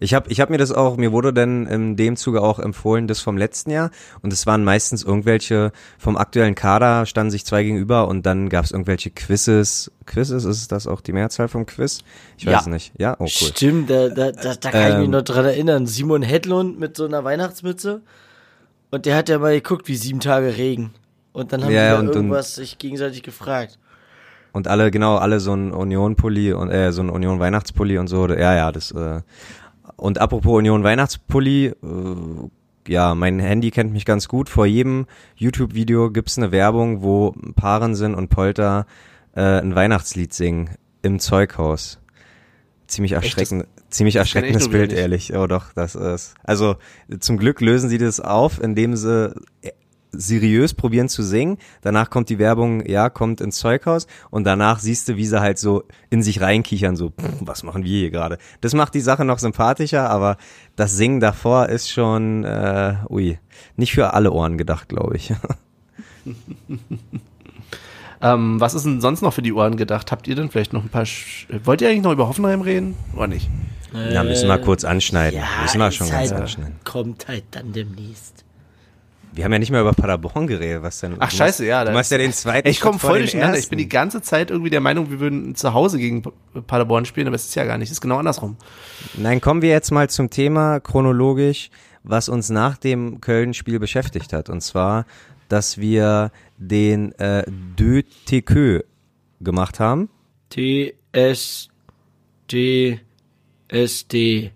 Ich habe ich hab mir das auch, mir wurde dann in dem Zuge auch empfohlen, das vom letzten Jahr. Und es waren meistens irgendwelche, vom aktuellen Kader standen sich zwei gegenüber und dann gab es irgendwelche Quizzes. Quizzes, ist das auch die Mehrzahl vom Quiz? Ich weiß Ja. es nicht. Ja, oh cool. Stimmt, da, da, da, da kann ich mich Ähm. noch dran erinnern. Simon Hedlund mit so einer Weihnachtsmütze. Und der hat ja mal geguckt, wie sieben Tage Regen. Und dann haben Ja, die da und- und- irgendwas sich gegenseitig gefragt. Und alle, genau, alle so ein Union-Pulli und äh, so ein Union-Weihnachtspulli und so. Ja, ja, das. Äh, und apropos Union-Weihnachtspulli, äh, ja, mein Handy kennt mich ganz gut. Vor jedem YouTube-Video gibt's eine Werbung, wo Paaren sind und Polter äh, ein Weihnachtslied singen im Zeughaus. Ziemlich erschreckend, ziemlich kenn ich erschreckendes Bild, ehrlich. Oh doch, das ist. Also zum Glück lösen sie das auf, indem sie seriös probieren zu singen. Danach kommt die Werbung, ja, kommt ins Zeughaus und danach siehst du, wie sie halt so in sich reinkichern, so, pff, was machen wir hier gerade? Das macht die Sache noch sympathischer, aber das Singen davor ist schon, äh, ui, nicht für alle Ohren gedacht, glaube ich. Ähm, was ist denn sonst noch für die Ohren gedacht? Habt ihr denn vielleicht noch ein paar. Sch Wollt ihr eigentlich noch über Hoffenheim reden? Oder nicht? Ja, müssen wir kurz anschneiden. Ja, müssen wir schon halt, ganz anschneiden. Kommt halt dann demnächst. Wir haben ja nicht mehr über Paderborn geredet, was denn? Ach, scheiße, ja. Du machst ja den zweiten. Ich komme voll durcheinander. Ich bin die ganze Zeit irgendwie der Meinung, wir würden zu Hause gegen Paderborn spielen, aber es ist ja gar nicht. Es ist genau andersrum. Nein, kommen wir jetzt mal zum Thema chronologisch, was uns nach dem Köln-Spiel beschäftigt hat. Und zwar, dass wir den äh, Deux Tequeux gemacht haben. T, S, D, S, D.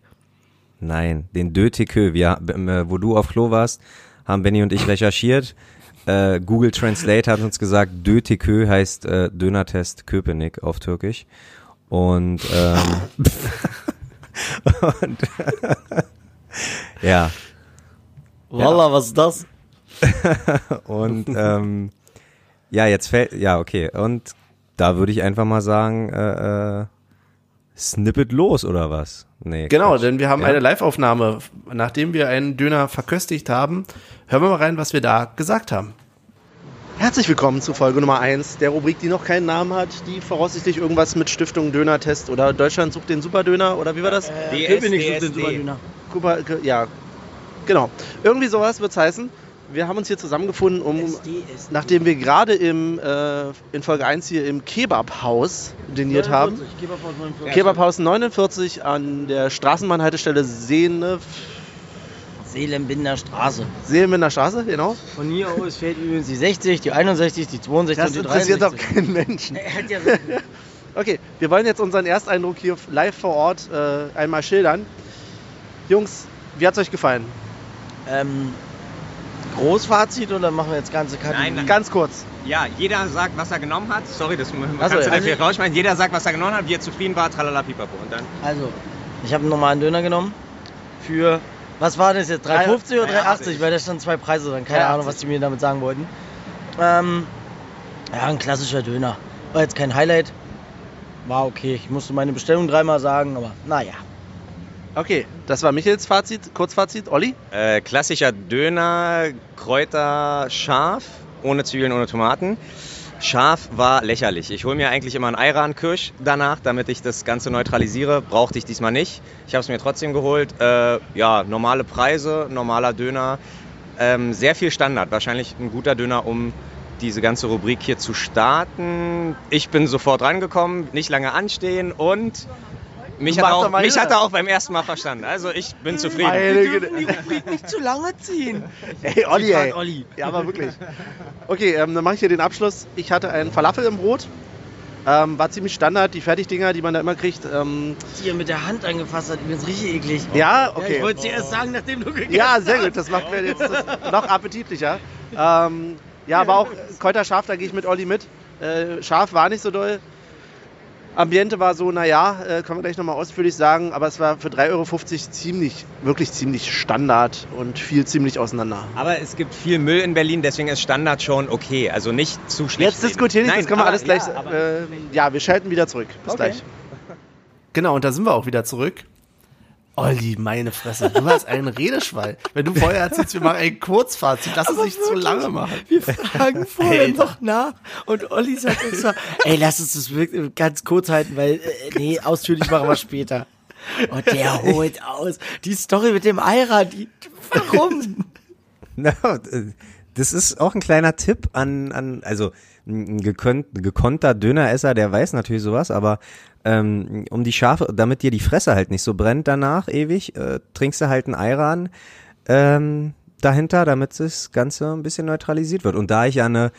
Nein, den Tequeux. Wir, äh, wo du auf Klo warst, haben Benny und ich recherchiert. Äh, Google Translate hat uns gesagt, Tequeux heißt äh, Dönertest Köpenick auf Türkisch. Und, ähm, und ja, Wallah, was ist das? Und ähm, ja, jetzt fällt, ja, okay. Und da würde ich einfach mal sagen, äh, äh, Snippet los oder was? Nee. Genau, Quatsch. denn wir haben Ja? eine Live-Aufnahme. Nachdem wir einen Döner verköstigt haben, hören wir mal rein, was wir da gesagt haben. Herzlich willkommen zu Folge Nummer 1 der Rubrik, die noch keinen Namen hat, die voraussichtlich irgendwas mit Stiftung Döner-Test oder Deutschland sucht den Superdöner oder wie war das? Äh, Köpenick sucht den Superdöner. Kuba, ja, genau. Irgendwie sowas wird es heißen. Wir haben uns hier zusammengefunden, um, SD, SD. nachdem wir gerade im, äh, in Folge 1 hier im Kebabhaus diniert haben. 49, Kebabhaus 49. Kebabhaus 49 an der Straßenbahnhaltestelle Sehne, Seelenbinder Straße. Seelenbinder Straße, genau. Von hier aus fährt übrigens die 60, die 61, die 62 und die 63. keinen Menschen. Er hat ja Okay, wir wollen jetzt unseren Ersteindruck hier live vor Ort äh, einmal schildern. Jungs, wie hat's euch gefallen? ähm, Großfazit oder machen wir jetzt ganze Kategorie? Nein, nein. Ganz kurz. Ja, jeder sagt, was er genommen hat. Sorry, das Ach so, kannst du also- dafür rausschmeißen. Jeder sagt, was er genommen hat, wie er zufrieden war, tralala pipapo. Und dann Also, ich habe einen normalen Döner genommen. Für, was war das jetzt? 3,50 oder 3,80? Weil da standen zwei Preise dran. Keine 3,80. Ahnung, was die mir damit sagen wollten. Ähm, ja, ein klassischer Döner. War jetzt kein Highlight. War okay. Ich musste meine Bestellung dreimal sagen, aber naja. Okay, das war Michaels Fazit, Kurzfazit. Olli? Äh, klassischer Döner, Kräuter, scharf, ohne Zwiebeln, ohne Tomaten. Scharf war lächerlich. Ich hole mir eigentlich immer einen Ayran-Kirsch danach, damit ich das Ganze neutralisiere. Brauchte ich diesmal nicht. Ich habe es mir trotzdem geholt. Äh, ja, normale Preise, normaler Döner. Ähm, sehr viel Standard. Wahrscheinlich ein guter Döner, um diese ganze Rubrik hier zu starten. Ich bin sofort rangekommen, nicht lange anstehen und mich, hat, er auch, mich hat er auch beim ersten Mal verstanden. Also ich bin zufrieden. Meine Güte. Die Rubrik nicht zu lange ziehen. Ey, Olli, ey. Olli. Ja, aber wirklich. Okay, ähm, dann mache ich hier den Abschluss. Ich hatte einen Falafel im Brot. Ähm, war ziemlich Standard, die Fertigdinger, die man da immer kriegt. Ähm, Die er mit der Hand angefasst hat, übrigens richtig eklig. ja, Ja, okay. ich wollte es dir erst sagen, nachdem du gegessen Ja, hast. sehr gut. Das macht mir jetzt noch appetitlicher. Ähm, ja, aber auch Kräuter scharf, da gehe ich mit Olli mit. Äh, scharf war nicht so doll. Ambiente war so, naja, äh, können wir gleich nochmal ausführlich sagen, aber es war für 3,50 Euro ziemlich, wirklich ziemlich Standard und fiel ziemlich auseinander. Aber es gibt viel Müll in Berlin, deswegen ist Standard schon okay. Also nicht zu schlecht. Jetzt diskutieren nicht, Nein, das können wir alles gleich. Ja, äh, ja, wir schalten wieder zurück. Bis Okay. gleich. Genau, und da sind wir auch wieder zurück. Olli, meine Fresse, du hast einen Redeschwall. Wenn du vorher erzählst, wir machen ein Kurzfazit, lass es nicht zu lange machen. Wir fragen vorher Alter. noch nach und Olli sagt extra, ey, lass uns das wirklich ganz kurz halten, weil, äh, nee, ausführlich machen wir später. Und der holt aus. Die Story mit dem Eira, die, warum? Na, äh, das ist auch ein kleiner Tipp an, an also ein gekönnt, gekonnter Döneresser, der weiß natürlich sowas, aber ähm, um die Schafe, damit dir die Fresse halt nicht so brennt danach ewig, äh, trinkst du halt einen Ayran ähm, dahinter, damit das Ganze ein bisschen neutralisiert wird. Und da ich ja eine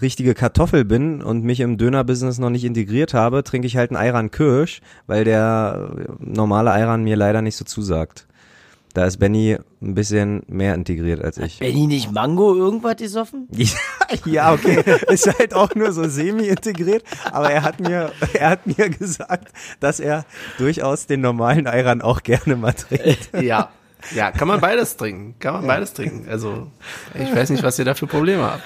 richtige Kartoffel bin und mich im Dönerbusiness noch nicht integriert habe, trinke ich halt einen Ayran Kirsch, weil der äh, normale Ayran mir leider nicht so zusagt. Da ist Benny ein bisschen mehr integriert als ich. Benny nicht Mango irgendwas gesoffen? Ja, ja, okay. Ist halt auch nur so semi-integriert. Aber er hat mir, er hat mir gesagt, dass er durchaus den normalen Ayran auch gerne mal trinkt. Ja. Ja, kann man beides trinken. Kann man beides trinken. Also, ich weiß nicht, was ihr da für Probleme habt.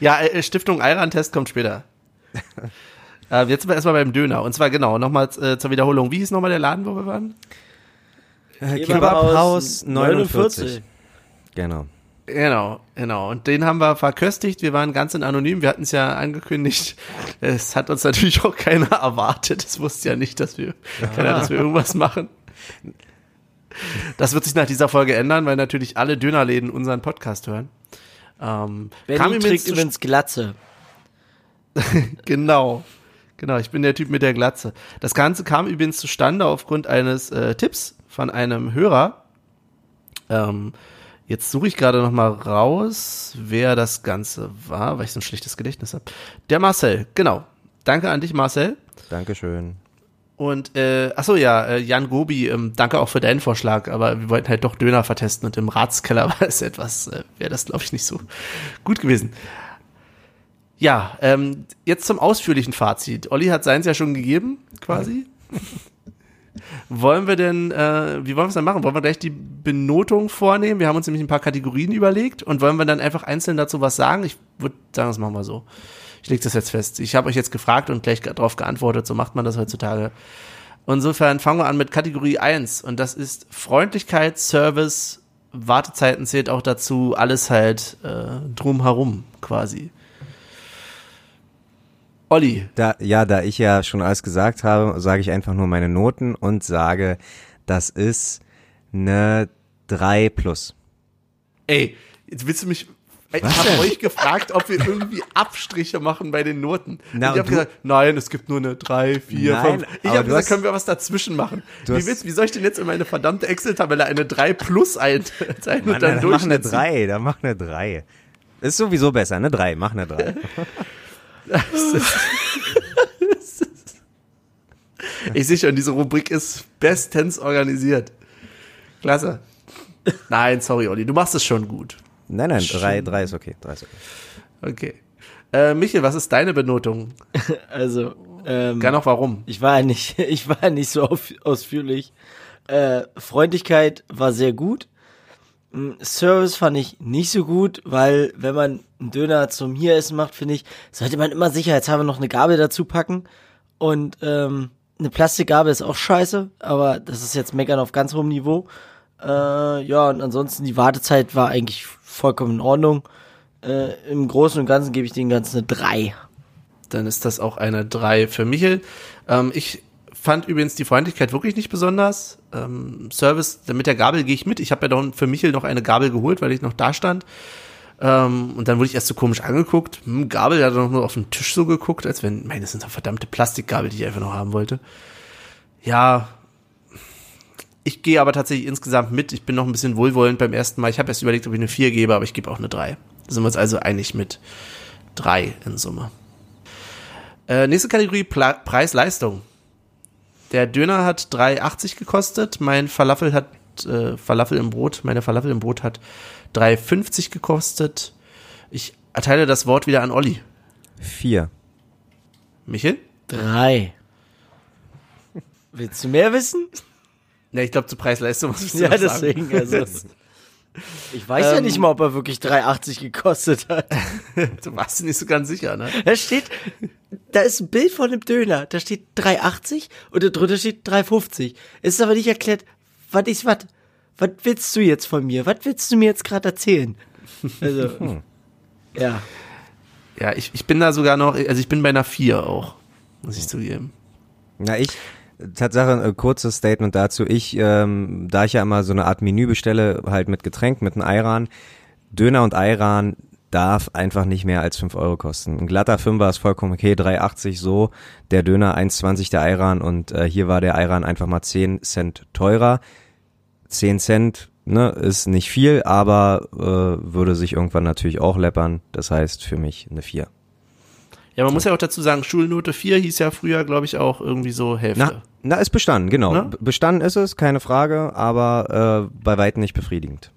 ja, äh, Stiftung Eiran-Test kommt später. Äh, jetzt sind wir erstmal beim Döner. Und zwar genau, nochmal äh, zur Wiederholung. Wie hieß nochmal der Laden, wo wir waren? Kebabhaus 49. Genau. Genau, genau. Und den haben wir verköstigt. Wir waren ganz in anonym. Wir hatten es ja angekündigt. Es hat uns natürlich auch keiner erwartet. Es wusste ja nicht, dass wir, keiner, dass wir irgendwas machen. Das wird sich nach dieser Folge ändern, weil natürlich alle Dönerläden unseren Podcast hören. Ähm, kam Benny trägt übrigens Glatze. Genau. Genau, ich bin der Typ mit der Glatze. Das Ganze kam übrigens zustande aufgrund eines äh, Tipps von einem Hörer. Ähm, jetzt suche ich gerade noch mal raus, wer das Ganze war, weil ich so ein schlechtes Gedächtnis habe. Der Marcel, genau. Danke an dich, Marcel. Dankeschön. Und, äh, achso, ja, äh, Jan Gobi, ähm, danke auch für deinen Vorschlag, aber wir wollten halt doch Döner vertesten und im Ratskeller war es etwas, äh, wäre das, glaube ich, nicht so gut gewesen. Ja, ähm, jetzt zum ausführlichen Fazit. Olli hat seins ja schon gegeben, quasi. wollen wir denn, äh, wie wollen wir es dann machen? Wollen wir gleich die Benotung vornehmen? Wir haben uns nämlich ein paar Kategorien überlegt und wollen wir dann einfach einzeln dazu was sagen? Ich würde sagen, das machen wir so. Ich lege das jetzt fest. Ich habe euch jetzt gefragt und gleich darauf geantwortet. So macht man das heutzutage. Insofern fangen wir an mit Kategorie 1 und das ist Freundlichkeit, Service, Wartezeiten zählt auch dazu, alles halt äh, drumherum quasi. Olli, Da, ja, da ich ja schon alles gesagt habe, sage ich einfach nur meine Noten und sage, das ist eine 3 plus. ey, jetzt willst du mich. Ich Was habe euch gefragt, ob wir irgendwie Abstriche machen bei den Noten. Na, und ich habe gesagt, nein, es gibt nur eine 3, 4, Nein, 5. Ich habe gesagt, hast- können wir was dazwischen machen. Wie, hast- willst, wie soll ich denn jetzt in meine verdammte Excel-Tabelle eine 3 plus einteilen Mann, und dann dann mach eine Durchschnitt ziehen? 3, dann mach eine 3. Ist sowieso besser, eine 3, mach eine 3. Ich sehe schon, diese Rubrik ist bestens organisiert. Klasse. Nein, sorry, Olli, du machst es schon gut. Nein, nein, 3, 3 ist okay, 3 ist okay. Okay. Äh, Michael, was ist deine Benotung? Also, ähm, Gar noch warum? ich war ja nicht, ich war nicht so auf, ausführlich. Äh, Freundlichkeit war sehr gut. Mm, Service fand ich nicht so gut, weil wenn man einen Döner zum Hieressen macht, finde ich, sollte man immer sicherheitshalber noch eine Gabel dazu packen. Und ähm, eine Plastikgabel ist auch scheiße, aber das ist jetzt meckern auf ganz hohem Niveau. Äh, ja, und ansonsten die Wartezeit war eigentlich vollkommen in Ordnung. Äh, Im Großen und Ganzen gebe ich den Ganzen eine 3. Dann ist das auch eine 3 für Michael. Ähm, ich fand übrigens die Freundlichkeit wirklich nicht besonders. Ähm, Service, mit der Gabel gehe ich mit. Ich habe ja doch für Michael noch eine Gabel geholt, weil ich noch da stand. Ähm, und dann wurde ich erst so komisch angeguckt. Hm, Gabel, der hat doch nur auf den Tisch so geguckt, als wenn, meine, das sind doch verdammte Plastikgabel, die ich einfach noch haben wollte. Ja, ich gehe aber tatsächlich insgesamt mit. Ich bin noch ein bisschen wohlwollend beim ersten Mal. Ich habe erst überlegt, ob ich eine 4 gebe, aber ich gebe auch eine 3. Da sind wir uns also einig mit 3 in Summe. Äh, nächste Kategorie, Pla Preis-Leistung. Der Döner hat 3,80 gekostet. Mein Falafel hat, äh, Falafel im Brot, meine Falafel im Brot hat 3,50 gekostet. Ich erteile das Wort wieder an Olli. 4. Michel? Drei. Willst du mehr wissen? Ja, ich glaube, zu Preis-Leistung muss ich Ja, deswegen. Sagen. Also, ich weiß ja Ähm, nicht mal, ob er wirklich 3,80 gekostet hat. du warst dir nicht so ganz sicher, ne? Da steht, da ist ein Bild von einem Döner. Da steht 3,80 und da drunter steht 3,50. Es ist aber nicht erklärt, was ist was. Was willst du jetzt von mir? Was willst du mir jetzt gerade erzählen? Also, ja. Ja, ich, ich bin da sogar noch, also ich bin bei einer 4 auch, muss ich zugeben. Na, ich, Tatsache, ein kurzes Statement dazu. Ich, ähm, da ich ja immer so eine Art Menü bestelle, halt mit Getränk, mit einem Ayran, Döner und Ayran darf einfach nicht mehr als 5 Euro kosten. Ein glatter Fünfer ist vollkommen okay, 3,80 so, der Döner 1,20 der Ayran und äh, hier war der Ayran einfach mal 10 Cent teurer. 10 Cent, ne, ist nicht viel, aber äh, würde sich irgendwann natürlich auch läppern. Das heißt für mich eine 4. Ja, man muss ja auch dazu sagen, Schulnote 4 hieß ja früher, glaube ich, auch irgendwie so Hälfte. Na, na, ist bestanden, genau. B- Bestanden ist es, keine Frage, aber äh, bei weitem nicht befriedigend.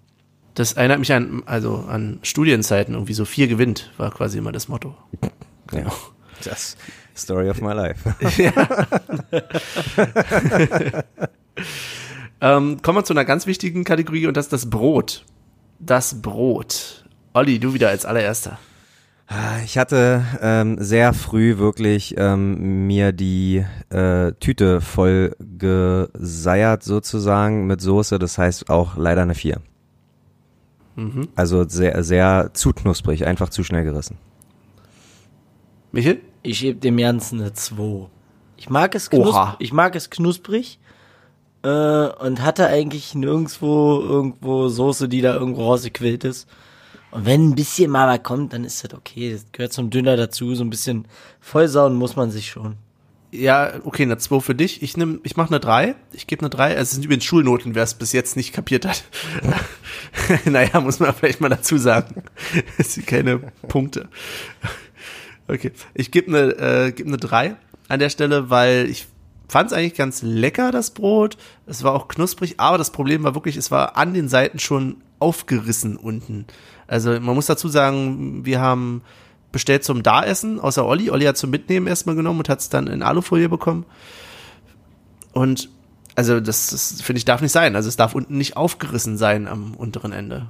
Das erinnert mich an, also an Studienzeiten, irgendwie so 4 gewinnt, war quasi immer das Motto. Ja. Das Story of my life. Ähm, kommen wir zu einer ganz wichtigen Kategorie und das ist das Brot. Das Brot. Olli, du wieder als allererster. Ich hatte ähm, sehr früh wirklich ähm, mir die äh, Tüte voll geseiert sozusagen mit Soße, das heißt auch leider eine 4. Also sehr, sehr zu knusprig, einfach zu schnell gerissen. Michel? Ich gebe dem Ganzen eine 2. Ich mag es, knus Oha. ich mag es knusprig äh, und hatte eigentlich nirgendwo irgendwo Soße, die da irgendwo rausgequillt ist. Und wenn ein bisschen mal was kommt, dann ist das okay. Das gehört zum Döner dazu. So ein bisschen vollsauen muss man sich schon. Ja, okay, eine 2 für dich. Ich nehm, ich mache eine 3. Ich gebe eine 3. Es sind übrigens Schulnoten, wer es bis jetzt nicht kapiert hat. naja, muss man vielleicht mal dazu sagen. Es sind keine Punkte. Okay, ich gebe eine, äh, geb eine 3 an der Stelle, weil ich fand es eigentlich ganz lecker, das Brot. Es war auch knusprig, aber das Problem war wirklich, es war an den Seiten schon aufgerissen unten. Also man muss dazu sagen, wir haben bestellt zum Daessen, außer Olli. Olli hat zum Mitnehmen erstmal genommen und hat es dann in Alufolie bekommen. Und also das, das finde ich darf nicht sein. Also es darf unten nicht aufgerissen sein am unteren Ende.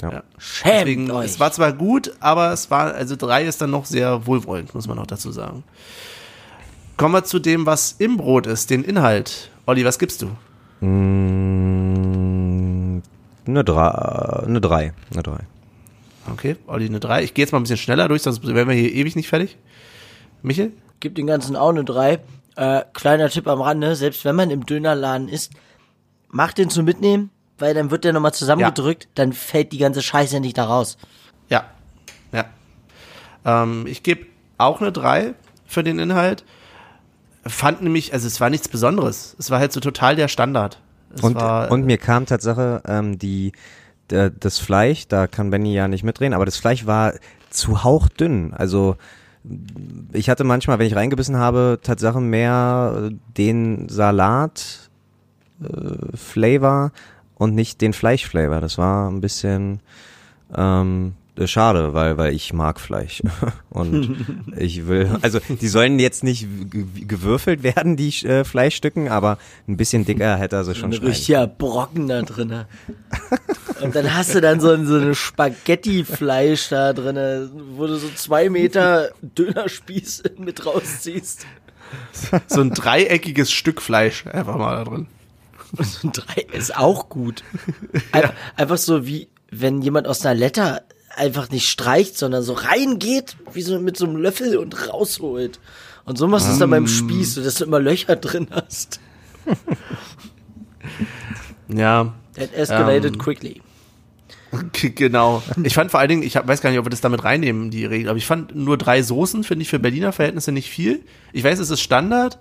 Ja. Schämt Deswegen, euch. es war zwar gut, aber es war, also drei ist dann noch sehr wohlwollend, muss man noch dazu sagen. Kommen wir zu dem, was im Brot ist, den Inhalt. Olli, was gibst du? Mm, Eine 3, eine 3, eine 3. Okay, Olli eine drei. Ich gehe jetzt mal ein bisschen schneller durch, sonst werden wir hier ewig nicht fertig. Michel? Gib den ganzen auch eine 3. Äh, kleiner Tipp am Rande, selbst wenn man im Dönerladen ist, macht den zum Mitnehmen, weil dann wird der nochmal zusammengedrückt, dann fällt die ganze Scheiße nicht da raus. Ja. Ja. Ähm, ich gebe auch eine 3 für den Inhalt. Fand nämlich, also es war nichts Besonderes. Es war halt so total der Standard. Es Und, war, und mir kam Tatsache ähm, die, das Fleisch, da kann Benny ja nicht mitreden, aber das Fleisch war zu hauchdünn. Also ich hatte manchmal, wenn ich reingebissen habe, Tatsache mehr äh, den Salat äh, Flavor und nicht den Fleischflavor. Das war ein bisschen ähm, schade, weil weil ich mag Fleisch und ich will also die sollen jetzt nicht ge- gewürfelt werden die äh, Fleischstücken, aber ein bisschen dicker hätte er sie schon Ein schneiden. richtiger Brocken da drinne. Und dann hast du dann so, ein- so eine Spaghetti-Fleisch da drinne, wo du so zwei Meter Dönerspieß mit rausziehst. so ein dreieckiges Stück Fleisch einfach mal da drin. So ein Drei ist auch gut. Einfach, einfach so wie, wenn jemand aus einer Letter einfach nicht streicht, sondern so reingeht, wie so mit so einem Löffel und rausholt. Und so machst du es dann beim Spieß, so dass du immer Löcher drin hast. Ja, That escalated Ähm. quickly. Genau. Ich fand vor allen Dingen, ich weiß gar nicht, ob wir das damit reinnehmen, die Regel, aber ich fand nur drei Soßen, finde ich für Berliner Verhältnisse nicht viel. Ich weiß, es ist Standard.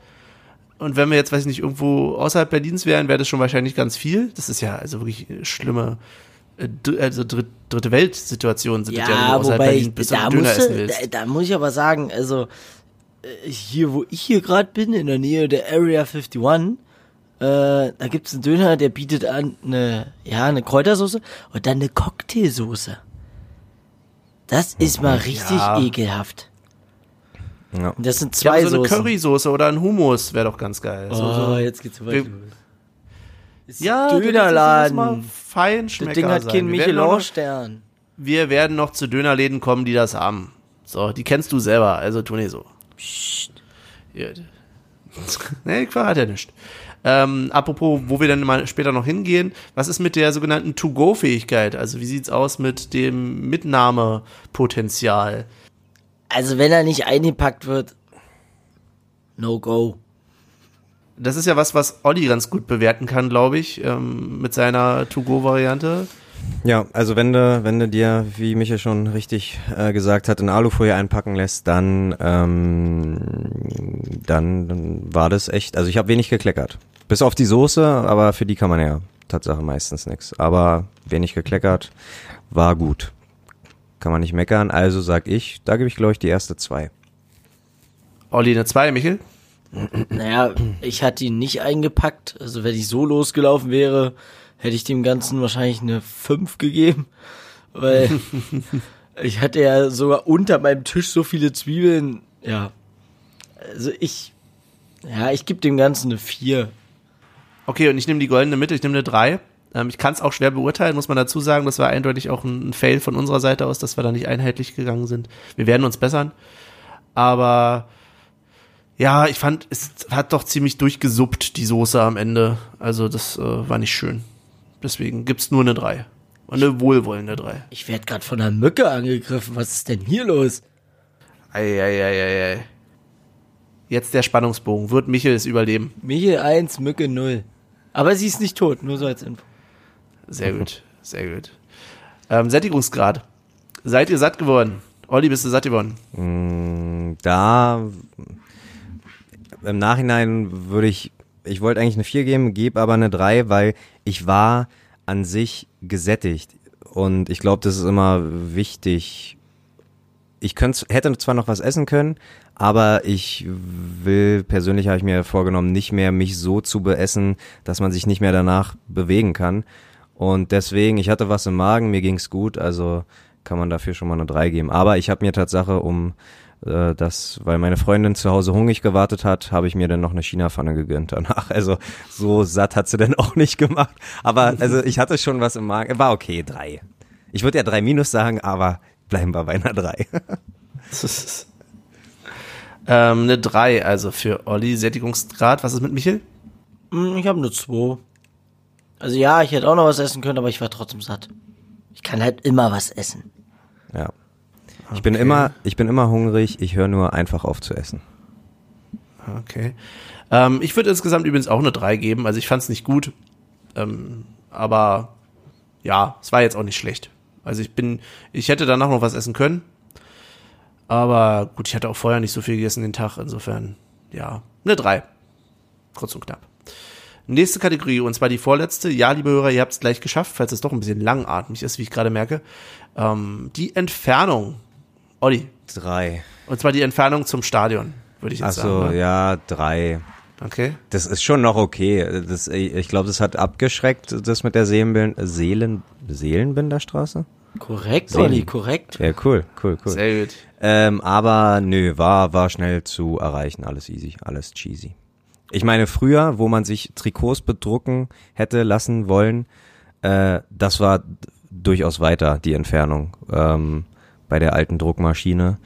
Und wenn wir jetzt, weiß ich nicht, irgendwo außerhalb Berlins wären, wäre das schon wahrscheinlich ganz viel. Das ist ja also wirklich schlimme, also dritt, dritte Weltsituationen sind das ja, du Ja, außerhalb wobei ich, Berlins bist da, musste, willst. da, da muss ich aber sagen, also äh, hier, wo ich hier gerade bin, in der Nähe der Area 51, äh, da gibt's einen Döner, der bietet an eine, ja, eine Kräutersoße und dann eine Cocktailsoße. Das ist mal richtig Ja. ekelhaft. Ja. Und das sind Ja, zwei so eine. Currysoße oder ein Hummus wäre doch ganz geil. So, Oh, so. jetzt geht's weiter. Ja, das- das Dönerladen. Mal fein Das Ding hat keinen wir, werden noch, Michelin-Stern. wir werden noch zu Dönerläden kommen, die das haben. So, die kennst du selber, also tu nicht so. Psst. Gut. nee, ich verrate ja nicht. Ähm, apropos, wo wir dann mal später noch hingehen, was ist mit der sogenannten To-Go-Fähigkeit? Also wie sieht's aus mit dem Mitnahmepotenzial? Also wenn er nicht eingepackt wird, no go. Das ist ja was, was Olli ganz gut bewerten kann, glaube ich, ähm, mit seiner To-Go-Variante. Ja, also wenn du, wenn du dir, wie Michael schon richtig äh, gesagt hat, in Alufolie einpacken lässt, dann, ähm, dann, dann war das echt, also ich habe wenig gekleckert. Bis auf die Soße, aber für die kann man ja Tatsache meistens nix. Aber wenig gekleckert, war gut. Kann man nicht meckern, also sag ich, da gebe ich glaube ich die erste zwei. Olli eine 2, Michel? Naja, ich hatte ihn nicht eingepackt. Also wenn ich so losgelaufen wäre, hätte ich dem Ganzen wahrscheinlich eine 5 gegeben. Weil ich hatte ja sogar unter meinem Tisch so viele Zwiebeln. Ja, Also ich, ja, ich gebe dem Ganzen eine 4. Okay, und ich nehme die goldene Mitte, ich nehme eine 3. Ähm, ich kann es auch schwer beurteilen, muss man dazu sagen. Das war eindeutig auch ein, ein Fail von unserer Seite aus, dass wir da nicht einheitlich gegangen sind. Wir werden uns bessern. Aber ja, ich fand, es hat doch ziemlich durchgesuppt, die Soße am Ende. Also das äh, war nicht schön. Deswegen gibt's nur eine 3. Und eine wohlwollende 3. Ich werde gerade von einer Mücke angegriffen. Was ist denn hier los? Eieieiei. Jetzt der Spannungsbogen. Wird Michel es überleben? Michel 1, Mücke 0. Aber sie ist nicht tot, nur so als Info. Sehr gut, sehr gut. Ähm, Sättigungsgrad. Seid ihr satt geworden? Olli, bist du satt geworden? Da im Nachhinein würde ich, ich wollte eigentlich eine 4 geben, gebe aber eine 3, weil ich war an sich gesättigt. Und ich glaube, das ist immer wichtig. Ich könnte, hätte zwar noch was essen können, aber ich will, persönlich habe ich mir vorgenommen, nicht mehr mich so zu beessen, dass man sich nicht mehr danach bewegen kann. Und deswegen, ich hatte was im Magen, mir ging's gut, also kann man dafür schon mal eine 3 geben. Aber ich habe mir Tatsache um äh, das, weil meine Freundin zu Hause hungrig gewartet hat, habe ich mir dann noch eine China-Pfanne gegönnt danach. Also so satt hat sie dann auch nicht gemacht. Aber also ich hatte schon was im Magen. War okay, drei. Ich würde ja drei minus sagen, aber bleiben wir bei einer drei. ähm, eine 3, also für Olli. Sättigungsgrad. Was ist mit Michel? Hm, Ich habe nur 2. Also ja, ich hätte auch noch was essen können, aber ich war trotzdem satt. Ich kann halt immer was essen. Ja. Ich bin immer, ich bin immer hungrig. Ich höre nur einfach auf zu essen. Okay. Ähm, ich würde insgesamt übrigens auch eine 3 geben. Also ich fand es nicht gut. Ähm, aber ja, es war jetzt auch nicht schlecht. Also ich bin, ich hätte danach noch was essen können. Aber gut, ich hatte auch vorher nicht so viel gegessen den Tag. Insofern, ja, eine 3. Kurz und knapp. Nächste Kategorie, und zwar die vorletzte. Ja, liebe Hörer, ihr habt es gleich geschafft, falls es doch ein bisschen langatmig ist, wie ich gerade merke. Ähm, die Entfernung. Olli. Drei. Und zwar die Entfernung zum Stadion, würde ich Ach jetzt so, sagen. ne? ja, drei. Okay. Das ist schon noch okay. Das, ich glaube, das hat abgeschreckt, das mit der Seelenbind Seelen Seelenbinderstraße. Korrekt, Sehen. Olli, korrekt. Ja, cool, cool, cool. Sehr gut. Ähm, aber nö, war, war schnell zu erreichen. Alles easy, alles cheesy. Ich meine, früher, wo man sich Trikots bedrucken hätte lassen wollen, äh, das war durchaus weiter, die Entfernung, ähm, bei der alten Druckmaschine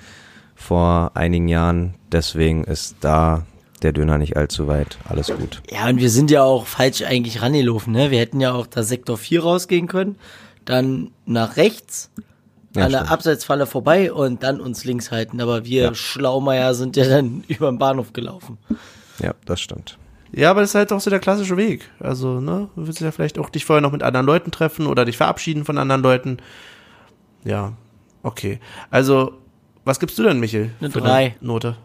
vor einigen Jahren. Deswegen ist da der Döner nicht allzu weit. Alles gut. Ja, und wir sind ja auch falsch eigentlich rangelaufen, ne? Wir hätten ja auch da Sektor 4 rausgehen können, dann nach rechts, Ja, an der stimmt. Abseitsfalle vorbei und dann uns links halten. Aber wir Ja. Schlaumeier sind ja dann über den Bahnhof gelaufen. Ja, das stimmt. Ja, aber das ist halt auch so der klassische Weg. Also, ne, du willst ja vielleicht auch dich vorher noch mit anderen Leuten treffen oder dich verabschieden von anderen Leuten. Ja, okay. Also, was gibst du denn, Michel? Eine für drei. Note.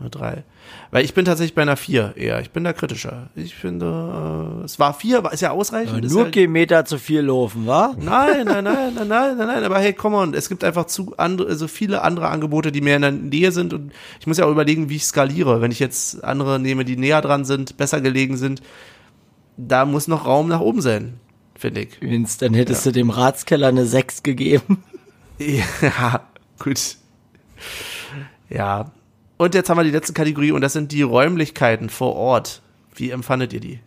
Eine drei. Weil ich bin tatsächlich bei einer vier eher. Ich bin da kritischer. Ich finde, äh, es war vier, ist ja ausreichend. ist Nur ja, Kilometer zu viel laufen, wa? Nein, nein, nein, nein, nein, nein, nein, aber hey, come on, es gibt einfach zu andere, also viele andere Angebote, die mehr in der Nähe sind und ich muss ja auch überlegen, wie ich skaliere. Wenn ich jetzt andere nehme, die näher dran sind, besser gelegen sind, da muss noch Raum nach oben sein, finde ich. Dann hättest du dem Ratskeller eine 6 gegeben. Ja, gut. Ja. Und jetzt haben wir die letzte Kategorie und das sind die Räumlichkeiten vor Ort. Wie empfandet ihr die?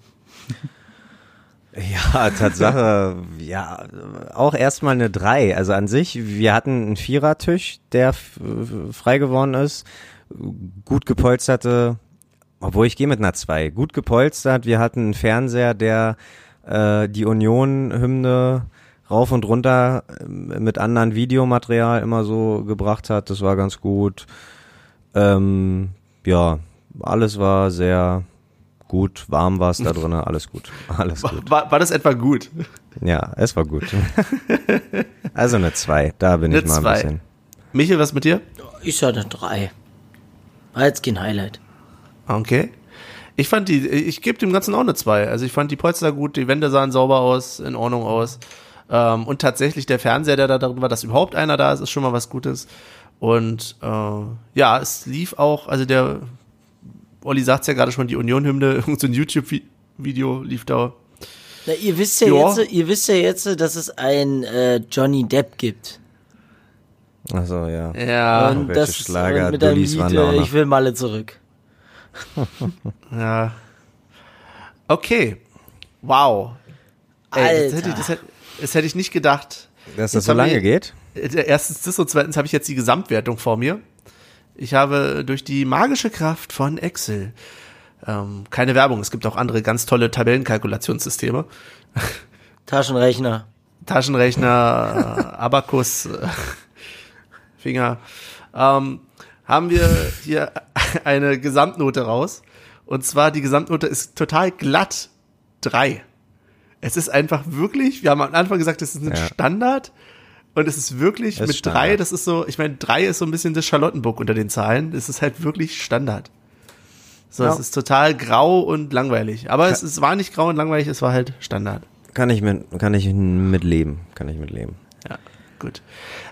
Ja, Tatsache, ja, auch erstmal eine drei. Also an sich, wir hatten einen Vierertisch, der frei geworden ist, gut gepolsterte, obwohl ich gehe mit einer zwei, gut gepolstert. Wir hatten einen Fernseher, der äh, die Union-Hymne rauf und runter äh, mit anderen Videomaterial immer so gebracht hat. Das war ganz gut. Ähm, ja, alles war sehr gut, warm war es da drinnen, alles gut, alles gut. War, war das etwa gut? Ja, es war gut. also eine 2, da bin Eine ich mal ein zwei. bisschen. Michel, was mit dir? Ich sag eine 3. War jetzt kein Highlight. Okay. Ich fand die, ich gebe dem Ganzen auch eine 2. Also ich fand die Polster gut, die Wände sahen sauber aus, in Ordnung aus. Ähm, und tatsächlich der Fernseher, der da drin war, dass überhaupt einer da ist, ist schon mal was Gutes. Und äh, ja, es lief auch, also der, Olli sagt ja gerade schon, die Union-Hymne, irgend so ein YouTube-Video lief da. Na, ihr wisst ja, Ja. jetzt, ihr wisst ja jetzt, dass es ein äh, Johnny Depp gibt. Achso, ja. Ja. und das Schlager, und mit einem Lied, waren da auch äh, noch. ich will Malle zurück. ja. Okay. Wow. Ey, das, hätte, ich- das, hätte, das hätte ich nicht gedacht. Dass Jetzt das so haben wir- lange geht? Äh, Erstens das und zweitens habe ich jetzt die Gesamtwertung vor mir. Ich habe durch die magische Kraft von Excel ähm, keine Werbung. Es gibt auch andere ganz tolle Tabellenkalkulationssysteme. Taschenrechner. Taschenrechner, Abakus, äh, Finger, ähm, haben wir hier eine Gesamtnote raus. Und zwar die Gesamtnote ist total glatt drei. Es ist einfach wirklich, wir haben am Anfang gesagt, es ist ein Ja. Standard. Und es ist wirklich Es mit Standard. drei, das ist so, ich meine, drei ist so ein bisschen das Charlottenburg unter den Zahlen. Es ist halt wirklich Standard. So, Ja. es ist total grau und langweilig. Aber es, es war nicht grau und langweilig, es war halt Standard. Kann ich mit, kann ich mit leben. Kann ich mit leben. Ja, gut.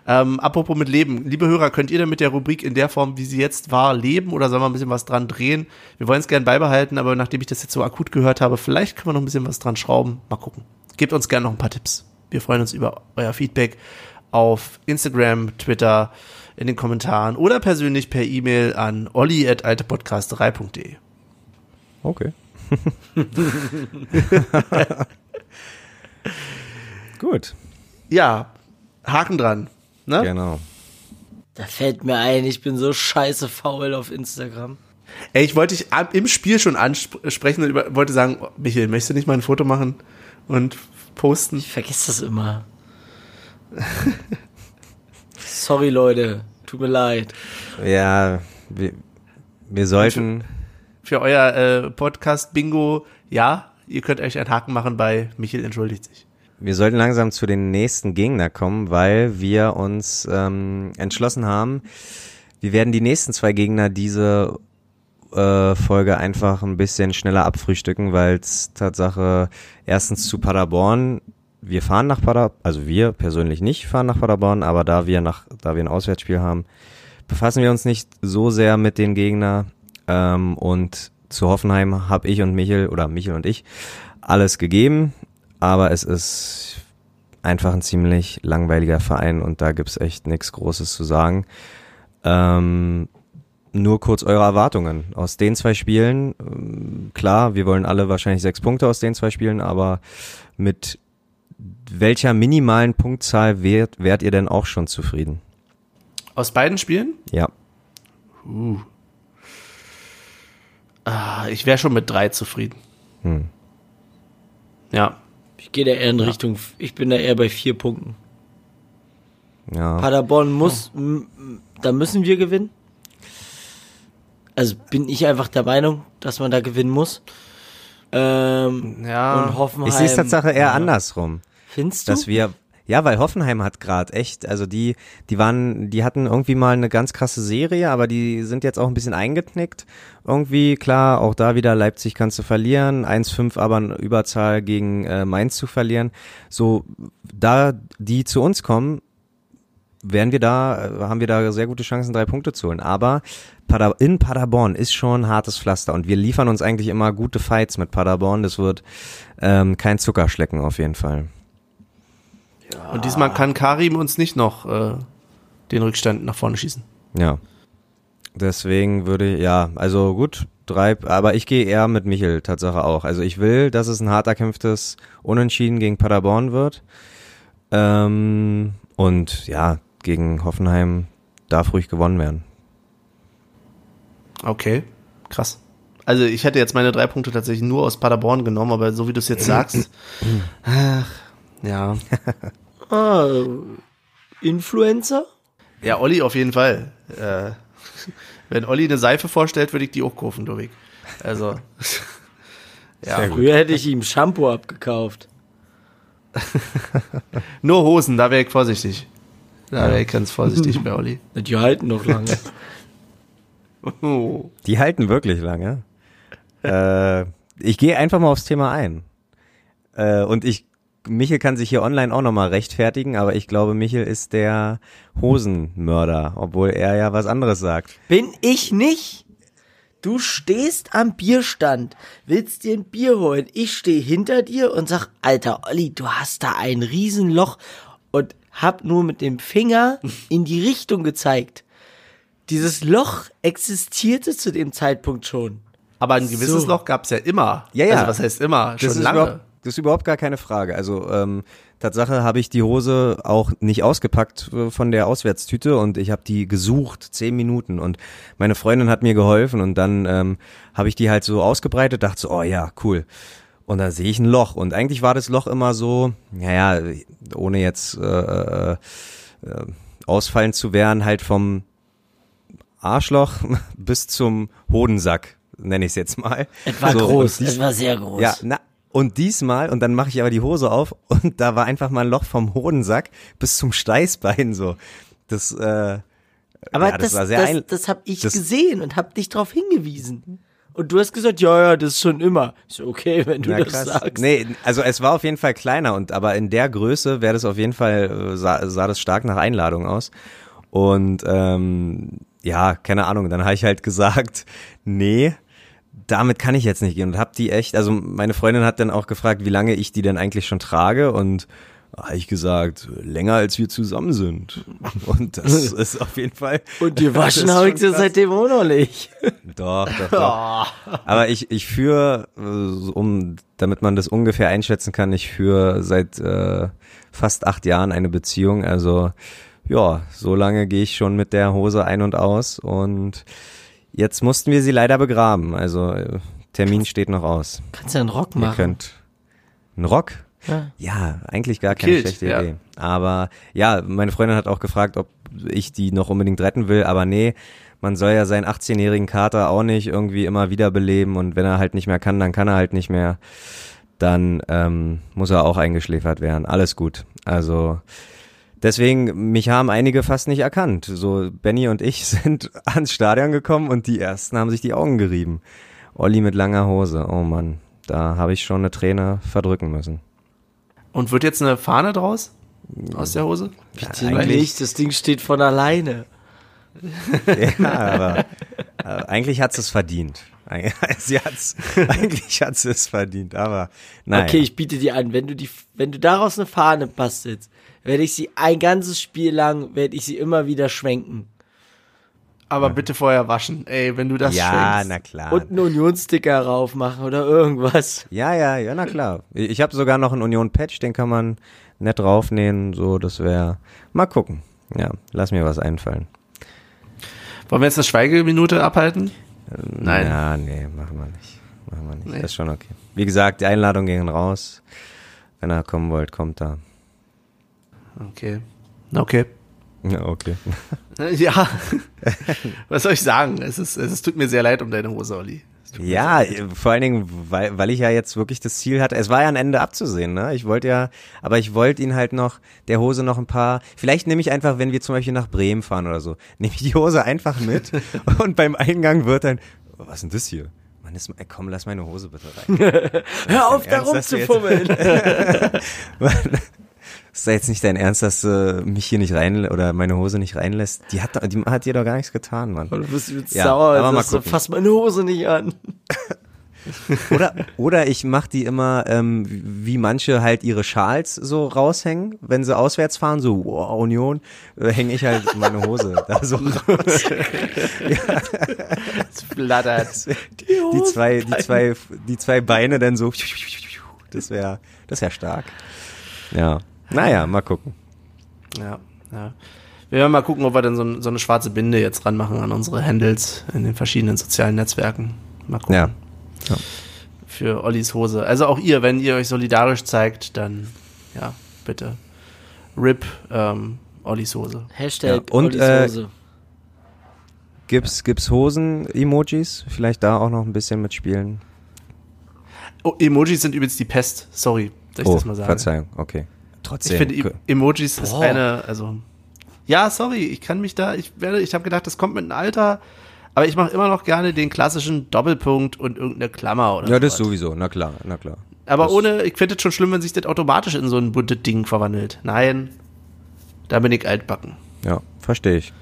Ähm, apropos mit Leben. Liebe Hörer, könnt ihr denn mit der Rubrik in der Form, wie sie jetzt war, leben oder sollen wir ein bisschen was dran drehen? Wir wollen es gern beibehalten, aber nachdem ich das jetzt so akut gehört habe, vielleicht können wir noch ein bisschen was dran schrauben. Mal gucken. Gebt uns gern noch ein paar Tipps. Wir freuen uns über euer Feedback auf Instagram, Twitter, in den Kommentaren oder persönlich per E-Mail an olli.altepodcast3.de. Okay. Gut, Ja, Haken dran. Ne? genau. Da fällt mir ein, ich bin so scheiße faul auf Instagram. Ey, ich wollte dich im Spiel schon ansprechen und über, wollte sagen, oh, Michael, möchtest du nicht mal ein Foto machen und posten? Ich vergesse das immer. Sorry, Leute. Tut mir leid. Ja, wir, wir sollten. Für euer äh, Podcast-Bingo, ja, ihr könnt euch einen Haken machen bei Michael entschuldigt sich. Wir sollten langsam zu den nächsten Gegner kommen, weil wir uns ähm, entschlossen haben, wir werden die nächsten zwei Gegner diese äh, Folge einfach ein bisschen schneller abfrühstücken, weil es Tatsache erstens zu Paderborn, wir fahren nach Paderborn, also wir persönlich nicht fahren nach Paderborn, aber da wir nach, da wir ein Auswärtsspiel haben, befassen wir uns nicht so sehr mit den Gegner ähm, und zu Hoffenheim habe ich und Michel oder Michel und ich alles gegeben, aber es ist einfach ein ziemlich langweiliger Verein und da gibt's echt nichts Großes zu sagen. Ähm, nur kurz eure Erwartungen aus den zwei Spielen. Ähm, Klar, wir wollen alle wahrscheinlich sechs Punkte aus den zwei Spielen, aber mit welcher minimalen Punktzahl wärt, wärt ihr denn auch schon zufrieden? Aus beiden Spielen? Ja. Ah, ich wäre schon mit drei zufrieden. Hm. Ja. Ich gehe da eher in Richtung, ich bin da eher bei vier Punkten. Ja. Paderborn muss, m- da müssen wir gewinnen. Also bin ich einfach der Meinung, dass man da gewinnen muss. Ähm, Ja. und Hoffenheim. Ich sehe es Tatsache eher ja. andersrum. Findest du? dass wir ja, weil Hoffenheim hat gerade echt, also die, die waren, die hatten irgendwie mal eine ganz krasse Serie, aber die sind jetzt auch ein bisschen eingeknickt. Irgendwie, klar, auch da wieder Leipzig kannst du verlieren, 1-5 aber eine Überzahl gegen äh, Mainz zu verlieren. So, da die zu uns kommen, werden wir da, äh, haben wir da sehr gute Chancen, drei Punkte zu holen. Aber Pader in Paderborn ist schon hartes Pflaster und wir liefern uns eigentlich immer gute Fights mit Paderborn. Das wird ähm, kein Zuckerschlecken auf jeden Fall. Und diesmal kann Karim uns nicht noch äh, den Rückstand nach vorne schießen. Ja. Deswegen würde ich, ja, also gut, drei, aber ich gehe eher mit Michel, Tatsache auch. Also ich will, dass es ein hart erkämpftes Unentschieden gegen Paderborn wird. Ähm, und ja, gegen Hoffenheim darf ruhig gewonnen werden. Okay, krass. Also ich hätte jetzt meine drei Punkte tatsächlich nur aus Paderborn genommen, aber so wie du es jetzt sagst, ach, ja. ah, Influencer? Ja, Olli auf jeden Fall. Äh, wenn Olli eine Seife vorstellt, würde ich die auch kaufen, Dorik. Also, ja. Früher hätte ich ihm Shampoo abgekauft. Nur Hosen, da wäre ich vorsichtig. Da wäre ich ganz vorsichtig bei Olli. Die halten noch lange. Oh. Die halten wirklich lange. äh, ich gehe einfach mal aufs Thema ein. Äh, und ich, Michel kann sich hier online auch nochmal rechtfertigen, aber ich glaube, Michel ist der Hosenmörder, obwohl er ja was anderes sagt. Bin ich nicht? Du stehst am Bierstand, willst dir ein Bier holen. Ich stehe hinter dir und sag, Alter Olli, du hast da ein Riesenloch und hab nur mit dem Finger in die Richtung gezeigt. Dieses Loch existierte zu dem Zeitpunkt schon. Aber ein gewisses So. Loch gab's ja immer. Ja, ja. Also was heißt immer? Das Schon lange. Das ist überhaupt gar keine Frage. Also ähm, Tatsache habe ich die Hose auch nicht ausgepackt äh, von der Auswärtstüte und ich habe die gesucht, zehn Minuten und meine Freundin hat mir geholfen und dann ähm, habe ich die halt so ausgebreitet, dachte so, oh ja, cool. Und da sehe ich ein Loch und eigentlich war das Loch immer so, naja, ohne jetzt äh, äh, äh, ausfallen zu werden, halt vom Arschloch bis zum Hodensack, nenne ich es jetzt mal. Es war So, groß, es war sehr groß. ja, na, und diesmal, und dann mache ich aber die Hose auf und da war einfach mal ein Loch vom Hodensack bis zum Steißbein so. Das, äh, Aber ja, das, war sehr das, ein- das habe ich das- gesehen und habe dich darauf hingewiesen. Und du hast gesagt, ja, ja, das ist schon immer. So, okay, wenn du ja, das krass. sagst. Nee, also es war auf jeden Fall kleiner und aber in der Größe wäre das auf jeden Fall, äh, sah, sah das stark nach Einladung aus. Und ähm, ja, keine Ahnung, dann habe ich halt gesagt, nee, damit kann ich jetzt nicht gehen und hab die echt, also meine Freundin hat dann auch gefragt, wie lange ich die denn eigentlich schon trage und habe ich gesagt, länger als wir zusammen sind. Und das ist auf jeden Fall. Und die waschen habe ich krass. seitdem auch noch nicht. Doch, doch, doch. Aber ich, ich führe, äh, um, damit man das ungefähr einschätzen kann, ich führe seit äh, fast acht Jahren eine Beziehung. Also ja, so lange gehe ich schon mit der Hose ein und aus und jetzt mussten wir sie leider begraben. Also äh, Termin steht noch aus. Kannst ja einen Rock Ihr machen. könnt einen Rock? Ja. Ja, eigentlich gar keine Kilt, schlechte ja. Idee. Aber ja, meine Freundin hat auch gefragt, ob ich die noch unbedingt retten will, aber nee, man soll ja seinen 18-jährigen Kater auch nicht irgendwie immer wiederbeleben und wenn er halt nicht mehr kann, dann kann er halt nicht mehr. Dann ähm, muss er auch eingeschläfert werden. Alles gut. Also deswegen, mich haben einige fast nicht erkannt. So, Benny und ich sind ans Stadion gekommen und die ersten haben sich die Augen gerieben. Olli mit langer Hose. Oh Mann, da habe ich schon eine Träne verdrücken müssen. Und wird jetzt eine Fahne draus? Aus der Hose? Bitte nicht, das Ding steht von alleine. Ja, aber äh, eigentlich hat es verdient. Sie hat's, eigentlich hat sie es verdient, aber nein. Okay, ich biete dir an, wenn du die, wenn du daraus eine Fahne bastelst, werde ich sie ein ganzes Spiel lang, werde ich sie immer wieder schwenken. Aber bitte vorher waschen. Ey, wenn du das ja, schenkst. na klar. Und einen Unionssticker raufmachen oder irgendwas. ja, ja, ja, na klar. Ich habe sogar noch einen Union-Patch, den kann man nett draufnähen, so, das wäre, mal gucken. Ja, lass mir was einfallen. Wollen wir jetzt eine Schweigeminute abhalten? Nein. Ja, nee, machen wir nicht. Machen wir nicht. Nee. Das ist schon okay. Wie gesagt, die Einladungen gingen raus. Wenn ihr kommen wollt, kommt da. Okay. Okay. Ja, okay. Ja. Was soll ich sagen? Es ist, es tut mir sehr leid um deine Hose, Olli. Ja, vor allen Dingen, weil, weil ich ja jetzt wirklich das Ziel hatte. Es war ja ein Ende abzusehen, ne? Ich wollte ja, aber ich wollte ihn halt noch, der Hose noch ein paar, vielleicht nehme ich einfach, wenn wir zum Beispiel nach Bremen fahren oder so, nehme ich die Hose einfach mit und beim Eingang wird dann, oh, was ist denn das hier? Mann, ist, ey, komm, lass meine Hose bitte rein. Hör auf, da rumzufummeln. Ist da jetzt nicht dein Ernst, dass du mich hier nicht rein oder meine Hose nicht reinlässt? Die hat, die hat dir doch gar nichts getan, Mann. Du bist jetzt Ja, sauer, aber mal gucken. fass meine Hose nicht an. Oder, oder ich mach die immer, ähm, wie manche halt ihre Schals so raushängen, wenn sie auswärts fahren, so, wow, Union, äh, hänge ich halt meine Hose da so raus. Es flattert. Die zwei, die zwei, die zwei Beine dann so, das wäre, das wäre stark. Ja. Naja, mal gucken. Ja, ja. Wir werden mal gucken, ob wir dann so, ein- so eine schwarze Binde jetzt ranmachen an unsere Handles in den verschiedenen sozialen Netzwerken. Mal gucken. Ja. Für Ollis Hose. Also auch ihr, wenn ihr euch solidarisch zeigt, dann ja, bitte. RIP ähm, Ollis Hose. Hashtag Ja, und, Ollis äh, Hose. Gibt's, gibt's Hosen-Emojis? Vielleicht da auch noch ein bisschen mitspielen? Oh, Emojis sind übrigens die Pest. Sorry, dass ich oh, das mal sage. Verzeihung, okay. Trotzdem. Ich finde. E- Emojis ist Boah. eine, also. Ja, sorry, ich kann mich da, ich werde, ich habe gedacht, das kommt mit dem Alter, aber ich mache immer noch gerne den klassischen Doppelpunkt und irgendeine Klammer oder ja, das sowas. sowieso, na klar, na klar. Aber das- ohne, ich finde es schon schlimm, wenn sich das automatisch in so ein buntes Ding verwandelt. Nein, da bin ich altbacken. Ja, verstehe ich.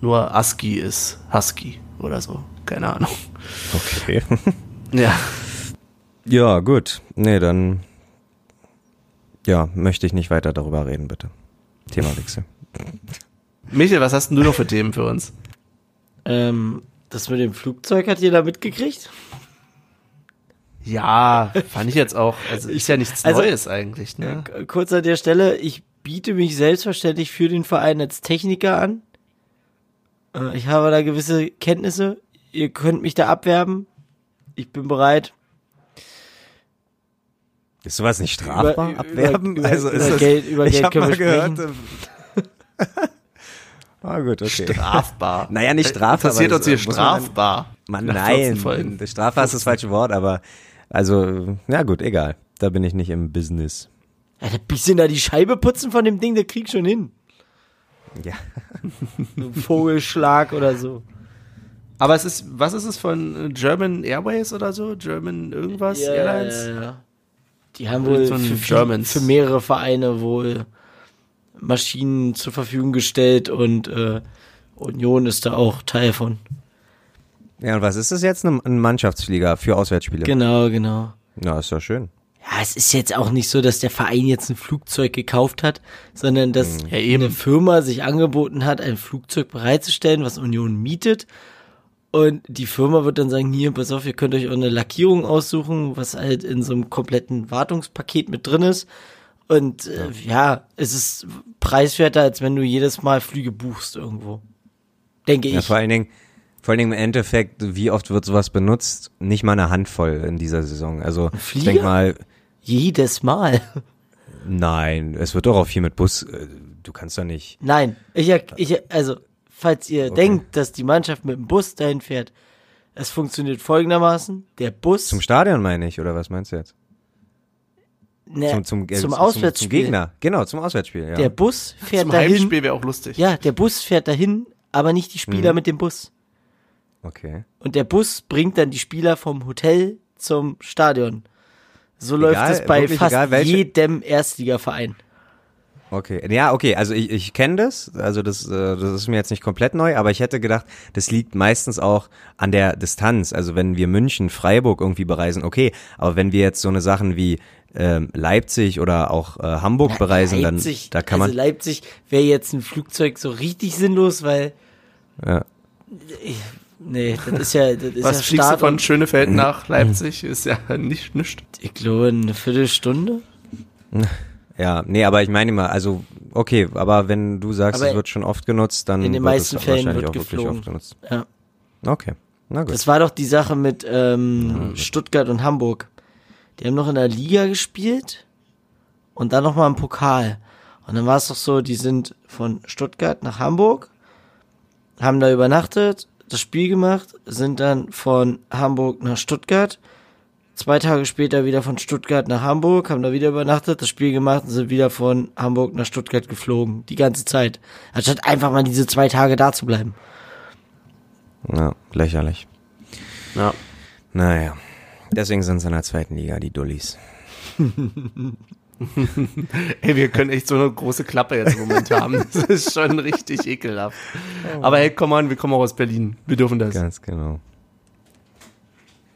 Nur ASCII ist Husky oder so. Keine Ahnung. Okay. Ja. ja, gut. Nee, dann ja, möchte ich nicht weiter darüber reden, bitte. Themawechsel. Michael, was hast denn du noch für Themen für uns? Ähm, Das mit dem Flugzeug hat jeder mitgekriegt? Ja, fand ich jetzt auch. Also ist ja nichts Also- Neues eigentlich, ne? Kurz an der Stelle, ich biete mich selbstverständlich für den Verein als Techniker an. Äh, Ich habe da gewisse Kenntnisse. Ihr könnt mich da abwerben. Ich bin bereit. Ist sowas nicht strafbar? Über- Abwerben? über- also über ist das, Geld- über ich Geld können mal wir gehört. äh, ah gut, okay. Strafbar. Naja, nicht strafbar, Interessiert aber uns hier man- strafbar. Mann, Nach 14 nein, Strafbar ist das falsche Wort, aber also, ja gut, egal. Da bin ich nicht im Business. Ja, ein bisschen da die Scheibe putzen von dem Ding, der kriegt schon hin. Ja. So ein Vogelschlag oder so. Aber es ist, was ist es von äh, German Airways oder so? German irgendwas? Airlines? Ja, ja. Die haben wohl So für, für mehrere Vereine wohl Maschinen zur Verfügung gestellt und äh, Union ist da auch Teil von. Ja, und was ist das jetzt? Ein ein Mannschaftsflieger für Auswärtsspiele? Genau, genau. Ja, ist doch schön. Ja, es ist jetzt auch nicht so, dass der Verein jetzt ein Flugzeug gekauft hat, sondern dass Ja, eben. eine Firma sich angeboten hat, ein Flugzeug bereitzustellen, was Union mietet. Und die Firma wird dann sagen, hier, pass auf, ihr könnt euch auch eine Lackierung aussuchen, was halt in so einem kompletten Wartungspaket mit drin ist. Und äh, ja, es ist preiswerter, als wenn du jedes Mal Flüge buchst irgendwo. Denke Ja, ich. vor allen Dingen, vor allen Dingen im Endeffekt, wie oft wird sowas benutzt? Nicht mal eine Handvoll in dieser Saison. Also, ich denk mal, Jedes Mal. nein, es wird doch auch viel mit Bus, äh, du kannst doch nicht. Nein, ich, ich also, falls ihr denkt, dass die Mannschaft mit dem Bus dahin fährt, es funktioniert folgendermaßen, der Bus Zum Stadion meine ich, oder was meinst du jetzt? ne, Zum, zum, äh, zum Auswärtsspiel. Zum Gegner. Genau, zum Auswärtsspiel, ja. Der Bus fährt Zum dahin. Heimspiel wäre auch lustig. Ja, der Bus fährt dahin, aber nicht die Mhm. Spieler mit dem Bus. Okay. Und der Bus bringt dann die Spieler vom Hotel zum Stadion. So läuft Egal, es bei fast egal, jedem Erstligaverein. Okay, ja, okay, also ich, ich kenne das, also das, äh, das ist mir jetzt nicht komplett neu, aber ich hätte gedacht, das liegt meistens auch an der Distanz. Also wenn wir München, Freiburg irgendwie bereisen, okay, aber wenn wir jetzt so eine Sachen wie ähm, Leipzig oder auch äh, Hamburg bereisen, Leipzig, dann da kann also man, Leipzig wäre jetzt ein Flugzeug so richtig sinnlos, weil ja, nee, das ist ja das ist Was ja fliegst du Start von und- Schönefeld nach Leipzig? Ist ja nicht nichts. Ich glaube eine Viertelstunde. ja, nee, aber ich meine mal, also okay, aber wenn du sagst, Aber es wird schon oft genutzt, dann in den wird meisten es Fällen wahrscheinlich wird auch wirklich geflogen. oft genutzt. Ja. Okay, na gut. Das war doch die Sache mit ähm, Stuttgart und Hamburg. Die haben noch in der Liga gespielt und dann noch mal im Pokal. Und dann war es doch so, die sind von Stuttgart nach Hamburg, haben da übernachtet, das Spiel gemacht, sind dann von Hamburg nach Stuttgart, zwei Tage später wieder von Stuttgart nach Hamburg, haben da wieder übernachtet, das Spiel gemacht und sind wieder von Hamburg nach Stuttgart geflogen. Die ganze Zeit. Anstatt einfach mal diese zwei Tage da zu bleiben. Ja, lächerlich. Ja. Naja. Deswegen sind sie in der zweiten Liga, die Dullis. Ey, wir können echt so eine große Klappe jetzt im Moment haben. Das ist schon richtig ekelhaft. Aber hey, komm an, wir kommen auch aus Berlin. Wir dürfen das. Ganz genau.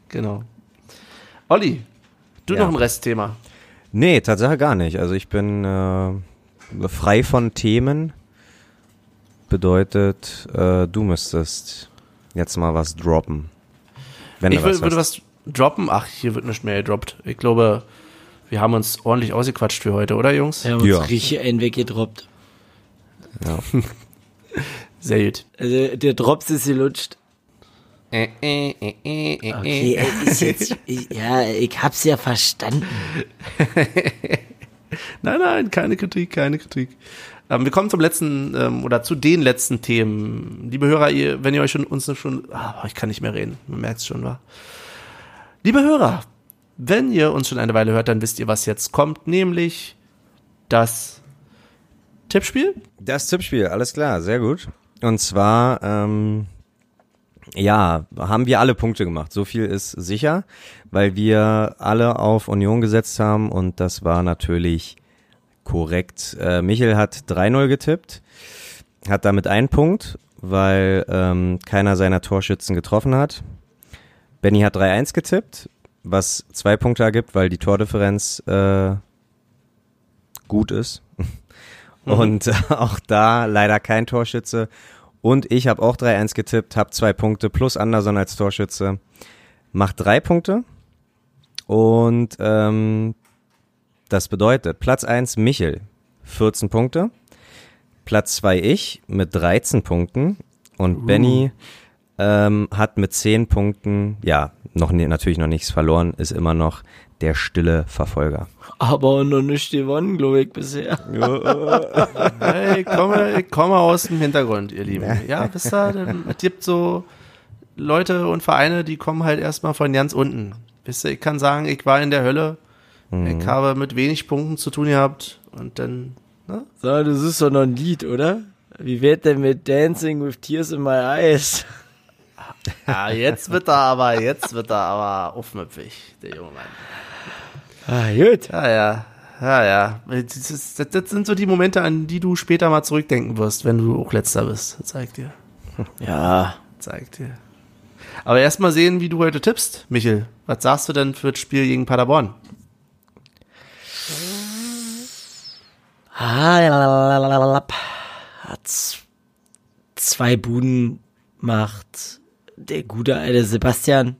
Genau. Olli, du Ja. noch ein Restthema. Nee, Tatsache gar nicht. Also ich bin äh, frei von Themen. Bedeutet, äh, du müsstest jetzt mal was droppen. Wenn Ich du was würde hast. was droppen. Ach, hier wird nicht mehr gedroppt. Ich glaube, wir haben uns ordentlich ausgequatscht für heute, oder Jungs? Wir haben uns Ja. richtig einen weggedroppt. Sehr gut. Also der Drops ist gelutscht. Äh, äh, äh, Okay, äh, ist jetzt, ich, ja, ich hab's ja verstanden. Nein, nein, keine Kritik, keine Kritik. Ähm, wir kommen zum letzten ähm, oder zu den letzten Themen. Liebe Hörer, ihr, wenn ihr euch schon uns schon, ah, ich kann nicht mehr reden, man merkt es schon, wa? Liebe Hörer, wenn ihr uns schon eine Weile hört, dann wisst ihr, was jetzt kommt, nämlich das Tippspiel. Das Tippspiel, alles klar, sehr gut. Und zwar, ähm, ja, haben wir alle Punkte gemacht. So viel ist sicher, weil wir alle auf Union gesetzt haben und das war natürlich korrekt. Äh, Michel hat 3-0 getippt, hat damit einen Punkt, weil ähm, keiner seiner Torschützen getroffen hat. Benny hat 3-1 getippt, was zwei Punkte ergibt, weil die Tordifferenz äh, gut ist. Und äh, auch da leider kein Torschütze. Und ich habe auch 3-1 getippt, habe zwei Punkte plus Anderson als Torschütze. Macht drei Punkte. Und ähm, das bedeutet, Platz 1 Michel, 14 Punkte. Platz 2 ich mit 13 Punkten. Und uh. Benny ähm, hat mit 10 Punkten, ja, noch natürlich noch nichts verloren, ist immer noch der stille Verfolger. Aber noch nicht gewonnen, glaube ich, bisher. hey, ich komme, ich komme aus dem Hintergrund, ihr Lieben. Ja, wisst ihr, es gibt so Leute und Vereine, die kommen halt erstmal von ganz unten. Wisst ihr, ich kann sagen, ich war in der Hölle. Mhm. Ich habe mit wenig Punkten zu tun gehabt und dann, ne? So, das ist doch noch ein Lied, oder? Wie wird denn mit Dancing with Tears in My Eyes? Ja, jetzt wird er aber, jetzt wird er aber aufmüpfig, der junge Mann. Ah, gut. Ja, ja. Ja, ja. Das, ist, das, das, sind so die Momente, an die du später mal zurückdenken wirst, wenn du auch letzter bist. Zeig dir. Ja. Zeig dir. Aber erst mal sehen, wie du heute tippst, Michel. Was sagst du denn für das Spiel gegen Paderborn? Hat zwei Buden macht der gute alte Sebastian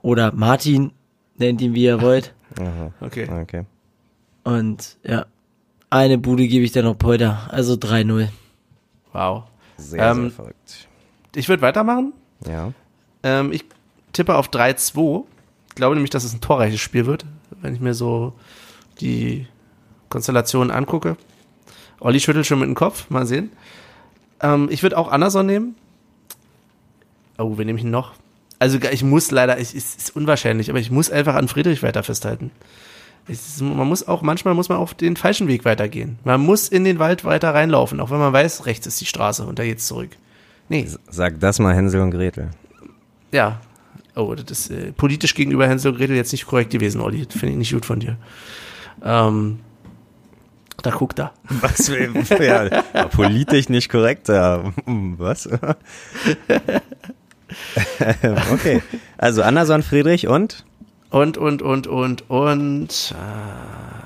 oder Martin, nennt ihn wie ihr wollt. Aha. Okay. okay. Und ja, eine Bude gebe ich dann noch heute, also 3-0. Wow. Sehr, ähm, sehr verrückt. Ich würde weitermachen. Ja. Ähm, ich tippe auf 3-2. Ich glaube nämlich, dass es ein torreiches Spiel wird, wenn ich mir so die Konstellation angucke. Olli schüttelt schon mit dem Kopf, mal sehen. Ähm, ich würde auch Anderson nehmen. Oh, wen nehme ich noch? Also ich muss leider, es ist, unwahrscheinlich, aber ich muss einfach an Friedrich weiter festhalten. Ist, man muss auch, manchmal muss man auf den falschen Weg weitergehen. Man muss in den Wald weiter reinlaufen, auch wenn man weiß, rechts ist die Straße und da geht's zurück. Nee. Sag das mal Hänsel und Gretel. Ja. Oh, das ist äh, politisch gegenüber Hänsel und Gretel jetzt nicht korrekt gewesen, Olli. Finde ich nicht gut von dir. Ähm, da guckt er. Was? Ja, politisch nicht korrekt. Ja. Was? okay. Also Anderson, Friedrich und? Und, und, und, und, und. Äh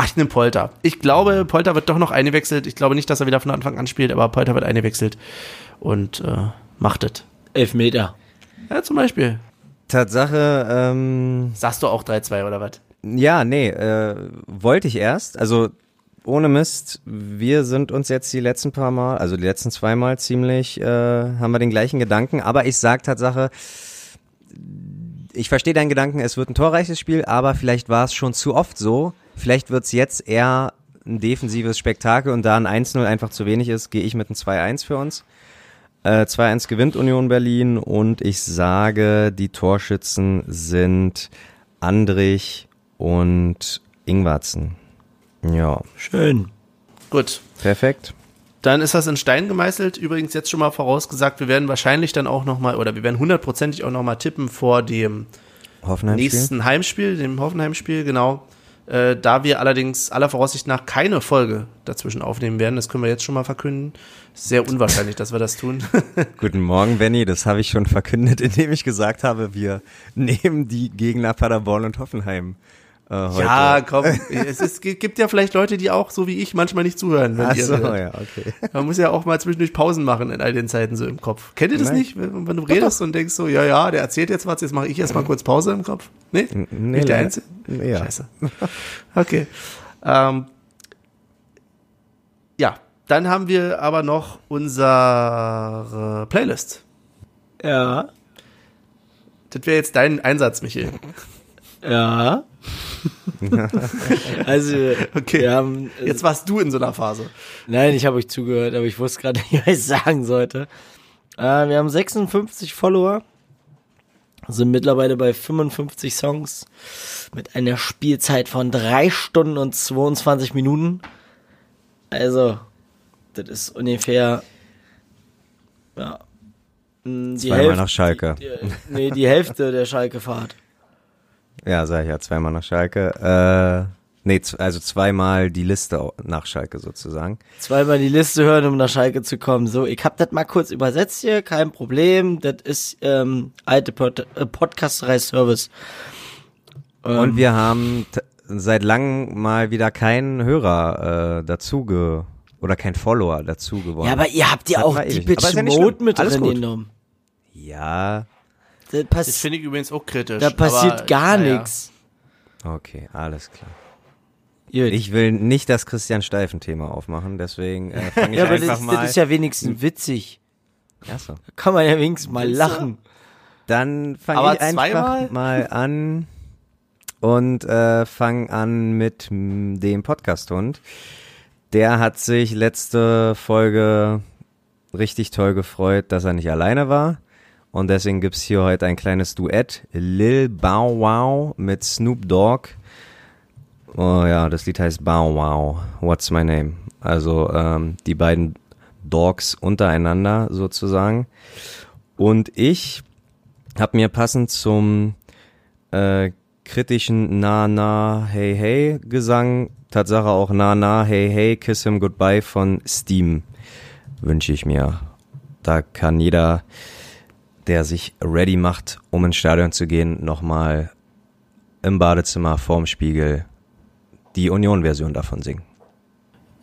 Ach, ich nehme Polter. Ich glaube, Polter wird doch noch eingewechselt. Ich glaube nicht, dass er wieder von Anfang an spielt, aber Polter wird eingewechselt und äh, macht es. Elf Meter. Ja, zum Beispiel. Tatsache, ähm. Sagst du auch 3-2 oder was? Ja, nee, äh, wollte ich erst. Also ohne Mist, wir sind uns jetzt die letzten paar Mal, also die letzten zwei Mal ziemlich, äh, haben wir den gleichen Gedanken. Aber ich sag Tatsache, ich verstehe deinen Gedanken, es wird ein torreiches Spiel, aber vielleicht war es schon zu oft so, Vielleicht wird es jetzt eher ein defensives Spektakel und da ein 1-0 einfach zu wenig ist, gehe ich mit einem 2-1 für uns. Äh, 2-1 gewinnt Union Berlin und ich sage, die Torschützen sind Andrich und Ingwarzen. Ja. Schön. Gut. Perfekt. Dann ist das in Stein gemeißelt. Übrigens jetzt schon mal vorausgesagt, wir werden wahrscheinlich dann auch nochmal, oder wir werden hundertprozentig auch nochmal tippen vor dem nächsten Heimspiel, dem Hoffenheim-Spiel, genau. Äh, da wir allerdings aller Voraussicht nach keine Folge dazwischen aufnehmen werden, das können wir jetzt schon mal verkünden. Sehr unwahrscheinlich, dass wir das tun. Guten Morgen, Benny. Das habe ich schon verkündet, indem ich gesagt habe, wir nehmen die Gegner Paderborn und Hoffenheim äh, heute. Ja, komm, es ist, gibt ja vielleicht Leute, die auch so wie ich manchmal nicht zuhören. Wenn Ach so, ja, okay. Man muss ja auch mal zwischendurch Pausen machen in all den Zeiten so im Kopf. Kennt ihr das Nein. nicht, wenn, wenn du doch, redest doch. und denkst so, ja, ja, der erzählt jetzt was, jetzt mache ich erstmal kurz Pause im Kopf? Nee? nee nicht der Einzige? Ja. Scheiße. Okay. Ähm, ja, dann haben wir aber noch unsere Playlist. Ja. Das wäre jetzt dein Einsatz, Michael. Ja. also, okay. Wir haben, äh, Jetzt warst du in so einer Phase. Nein, ich habe euch zugehört, aber ich wusste gerade nicht, was ich sagen sollte. Äh, wir haben 56 Follower, sind mittlerweile bei 55 Songs mit einer Spielzeit von 3 Stunden und 22 Minuten. Also, das ist ungefähr, ja, die Zweimal Hälfte, nach Schalke. Die, die, nee, die Hälfte der Schalke-Fahrt. Ja, sag ich ja, zweimal nach Schalke. Äh, nee, also zweimal die Liste nach Schalke sozusagen. Zweimal die Liste hören, um nach Schalke zu kommen. So, ich hab das mal kurz übersetzt hier, kein Problem. Das ist ähm, alte Pod äh, Podcasterei-Service. Ähm, Und wir haben seit langem mal wieder keinen Hörer äh, dazu oder kein Follower dazu geworden. Ja, aber ihr habt ja auch die Bitch Mode mit drin genommen. Ja, Da, Das finde ich übrigens auch kritisch. da passiert aber, gar naja. nichts. okay, alles klar. Gut. Ich will nicht das Christian Steifen-Thema aufmachen, deswegen äh, fange ich ja, aber einfach das, mal. das ist ja wenigstens witzig. Achso. Kann man ja wenigstens mal lachen. Dann fange Aber ich einfach zweimal? mal an und äh, fange an mit dem Podcast-Hund. Der hat sich letzte Folge richtig toll gefreut, dass er nicht alleine war. Und deswegen gibt's hier heute ein kleines Duett. Lil Bow Wow mit Snoop Dogg. Oh ja, das Lied heißt Bow Wow, What's My Name? Also ähm, die beiden Dogs untereinander sozusagen. Und ich habe mir passend zum äh, kritischen Na Na Hey Hey Gesang Tatsache auch Na Na Hey Hey Kiss Him Goodbye von Steam wünsche ich mir. Da kann jeder, der sich ready macht, um ins Stadion zu gehen, nochmal im Badezimmer vorm Spiegel die Union-Version davon singen.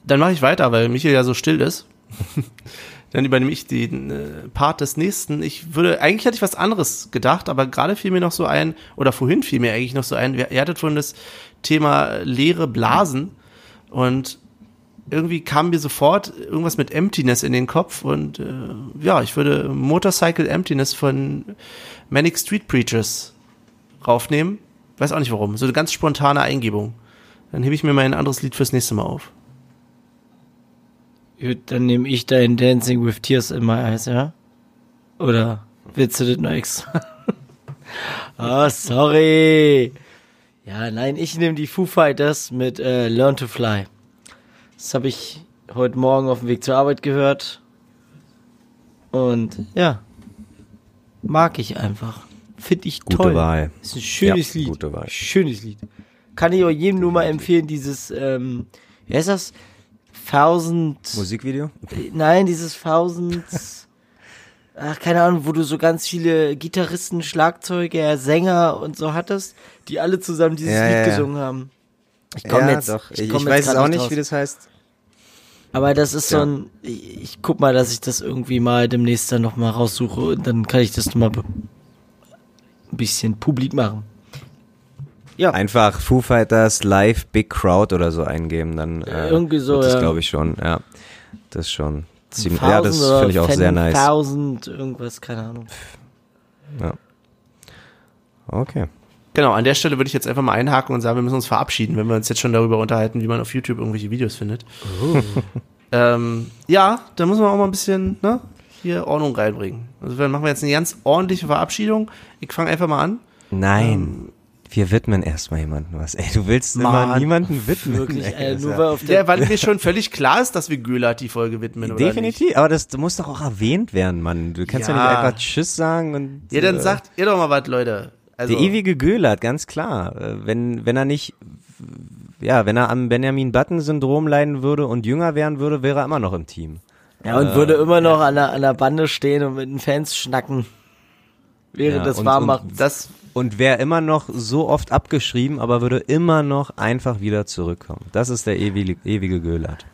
Dann mache ich weiter, weil Michael ja so still ist. Dann übernehme ich den äh, Part des nächsten. Ich würde, eigentlich hätte ich was anderes gedacht, aber gerade fiel mir noch so ein, oder vorhin fiel mir eigentlich noch so ein, ihr hattet vorhin das Thema leere Blasen und irgendwie kam mir sofort irgendwas mit Emptiness in den Kopf und äh, ja, ich würde Motorcycle Emptiness von Manic Street Preachers raufnehmen. Weiß auch nicht warum. So eine ganz spontane Eingebung. Dann hebe ich mir mal ein anderes Lied fürs nächste Mal auf. Gut, dann nehme ich dein Dancing with Tears in my eyes, ja? Oder willst du das noch extra? Ah, sorry. Ja, nein, ich nehme die Foo Fighters mit äh, Learn to Fly. Das habe ich heute Morgen auf dem Weg zur Arbeit gehört. Und ja, mag ich einfach. Finde ich Gute toll. Wahl. Ist ein schönes Ja, Lied. gute Wahl. Schönes Lied. Kann ich auch jedem nur mal empfehlen, dieses, ähm, wie heißt das? Thousand. Musikvideo? Nein, dieses Thousands. Ach, keine Ahnung, wo du so ganz viele Gitarristen, Schlagzeuger, Sänger und so hattest, die alle zusammen dieses Ja, Lied ja. gesungen haben. Ich komm ja, jetzt, doch. Ich, ich, ich, weiß es auch nicht, raus. wie das heißt. Aber das ist so Ja. ein, ich, ich guck mal, dass ich das irgendwie mal demnächst dann nochmal raussuche und dann kann ich das nochmal ein bisschen publik machen. Ja, Einfach Foo Fighters Live Big Crowd oder so eingeben, dann äh, Irgendwie so, wird das ja. glaube ich schon, ja. Das ist schon ziemlich, ja, das finde ich auch sehr nice. 10.000, irgendwas, keine Ahnung. Okay. Genau, an der Stelle würde ich jetzt einfach mal einhaken und sagen, wir müssen uns verabschieden, wenn wir uns jetzt schon darüber unterhalten, wie man auf YouTube irgendwelche Videos findet. ähm, ja, da muss man auch mal ein bisschen ne, hier Ordnung reinbringen. Also dann machen wir jetzt eine ganz ordentliche Verabschiedung. Ich fange einfach mal an. Nein. wir widmen erstmal jemanden was. Ey, du willst immer Mann, niemanden widmen. Wirklich, ey, äh, nur weil ja- auf der, Der, weil mir schon völlig klar ist, dass wir Gölat die Folge widmen, oder Definitiv, aber das muss doch auch erwähnt werden, Mann. Du kannst ja, Ja. nicht einfach Tschüss sagen und. Ja, dann äh, sagt ihr doch mal was, Leute. Also, Der ewige Göhlert, ganz klar. Äh, Wenn, wenn er nicht, ja, wenn er am Benjamin Button-Syndrom leiden würde und jünger werden würde, wäre er immer noch im Team. ja, und würde immer noch an der, an der Bande stehen und mit den Fans schnacken. Während Ja, das und- warm und- macht. das, Und wäre immer noch so oft abgeschrieben, aber würde immer noch einfach wieder zurückkommen. Das ist der ewige, ewige Göhlert.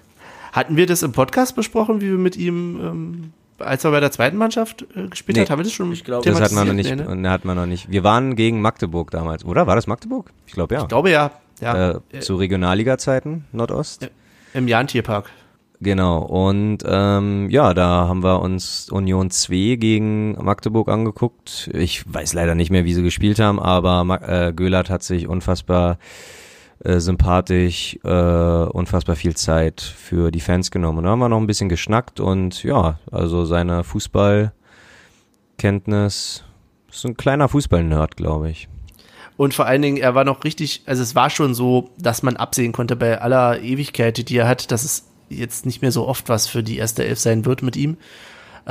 hatten wir das im Podcast besprochen, wie wir mit ihm, ähm, als er bei der zweiten Mannschaft äh, gespielt Nee. hat, haben wir das schon Ich glaub, Das hat man noch nicht, Nee, ne? hat man noch nicht. Wir waren gegen Magdeburg damals, oder? War das Magdeburg? Ich glaube ja. Ich glaube ja. Ja, äh, zu Regionalliga-Zeiten, Nordost. im Jahn-Tierpark. Genau, und ähm, ja, da haben wir uns Union 2 gegen Magdeburg angeguckt. Ich weiß leider nicht mehr, wie sie gespielt haben, aber Ma äh, Göhlert hat sich unfassbar äh, sympathisch, äh, unfassbar viel Zeit für die Fans genommen. Und da haben wir noch ein bisschen geschnackt und ja, also seine Fußballkenntnis ist ein kleiner Fußball-Nerd, glaube ich. Und vor allen Dingen, er war noch richtig, also es war schon so, dass man absehen konnte bei aller Ewigkeit, die er hat, dass es jetzt nicht mehr so oft was für die erste Elf sein wird mit ihm.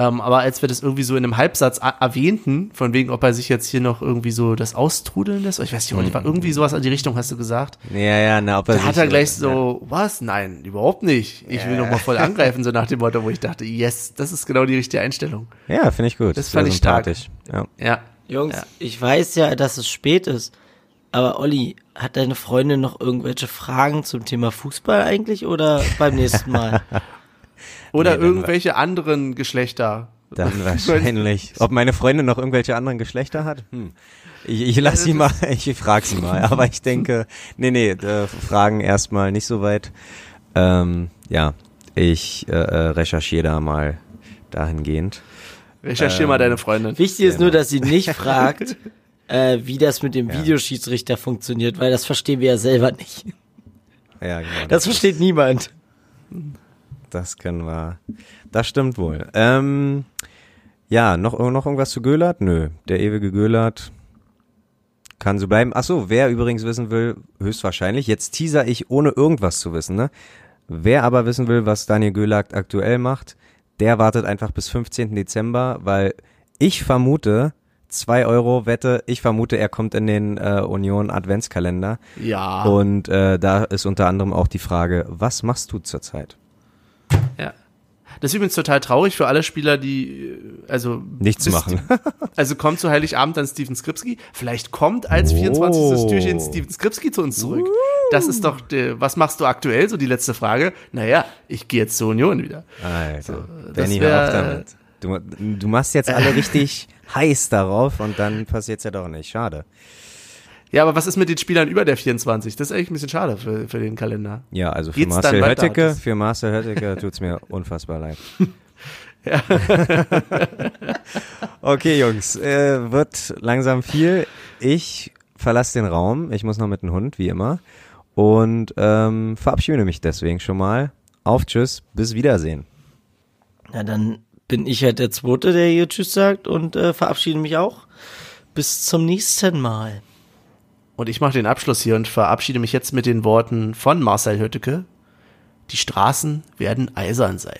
Ähm, aber als wir das irgendwie so in einem Halbsatz erwähnten, von wegen, ob er sich jetzt hier noch irgendwie so das austrudeln lässt, ich weiß nicht, Oliver, irgendwie sowas in die Richtung hast du gesagt. Ja, ja, na, ob er Da hat er gleich so, was? Nein, überhaupt nicht. Ich will noch mal voll angreifen, so nach dem Motto, wo ich dachte, yes, das ist genau die richtige Einstellung. Ja, finde ich gut. Das Sehr fand ich stark. Ja. Ja. Jungs, Ja. ich weiß ja, dass es spät ist. Aber Olli, hat deine Freundin noch irgendwelche Fragen zum Thema Fußball eigentlich oder beim nächsten Mal? Oder Nee, irgendwelche anderen Geschlechter. Dann wahrscheinlich. Ob meine Freundin noch irgendwelche anderen Geschlechter hat? Hm. Ich, ich lass sie mal, ich frag sie mal. Aber ich denke, nee, nee, äh, Fragen erstmal nicht so weit. Ähm, ja, ich äh, äh, recherchiere da mal dahingehend. Recherchier mal deine Freundin. Wichtig ist nur, dass sie nicht fragt, äh, wie das mit dem Videoschiedsrichter funktioniert, weil das verstehen wir ja selber nicht. Ja, genau. Das versteht niemand. Das können wir. Das stimmt wohl. Ähm, ja, noch, noch irgendwas zu Göhlert? Nö. Der ewige Göhlert kann so bleiben. Ach so, wer übrigens wissen will, höchstwahrscheinlich, jetzt teaser ich ohne irgendwas zu wissen, ne? Wer aber wissen will, was Daniel Göhlert aktuell macht, der wartet einfach bis 15. Dezember, weil ich vermute, 2 Euro Wette, ich vermute, er kommt in den äh, Union Adventskalender. Ja. Und äh, da ist unter anderem auch die Frage, was machst du zurzeit? Ja. Das ist übrigens total traurig für alle Spieler, die, äh, also. Nichts machen. Also kommt zu Heiligabend dann Steven Skripski. Vielleicht kommt als Oh. 24. Türchen Steven Skripski zu uns zurück. Das ist doch, der, was machst du aktuell? So die letzte Frage. Naja, ich gehe jetzt zur Union wieder. Alter, das Benny, wär- hör auf damit. Du, du machst jetzt alle richtig heiß darauf und dann passiert's ja doch nicht. Schade. Ja, aber was ist mit den Spielern über der 24? Das ist eigentlich ein bisschen schade für, für den Kalender. Ja, also für Geht's Marcel? Hötteke, für Marcel Hötteke tut's mir unfassbar leid. okay, Jungs, äh, wird langsam viel. Ich verlasse den Raum. Ich muss noch mit dem Hund, wie immer. Und ähm, verabschiede mich deswegen schon mal. Auf Tschüss, bis Wiedersehen. Na, dann bin ich halt der Zweite, der hier Tschüss sagt und äh, verabschiede mich auch. Bis zum nächsten Mal. Und ich mache den Abschluss hier und verabschiede mich jetzt mit den Worten von Marcel Hötteke. Die Straßen werden eisern sein.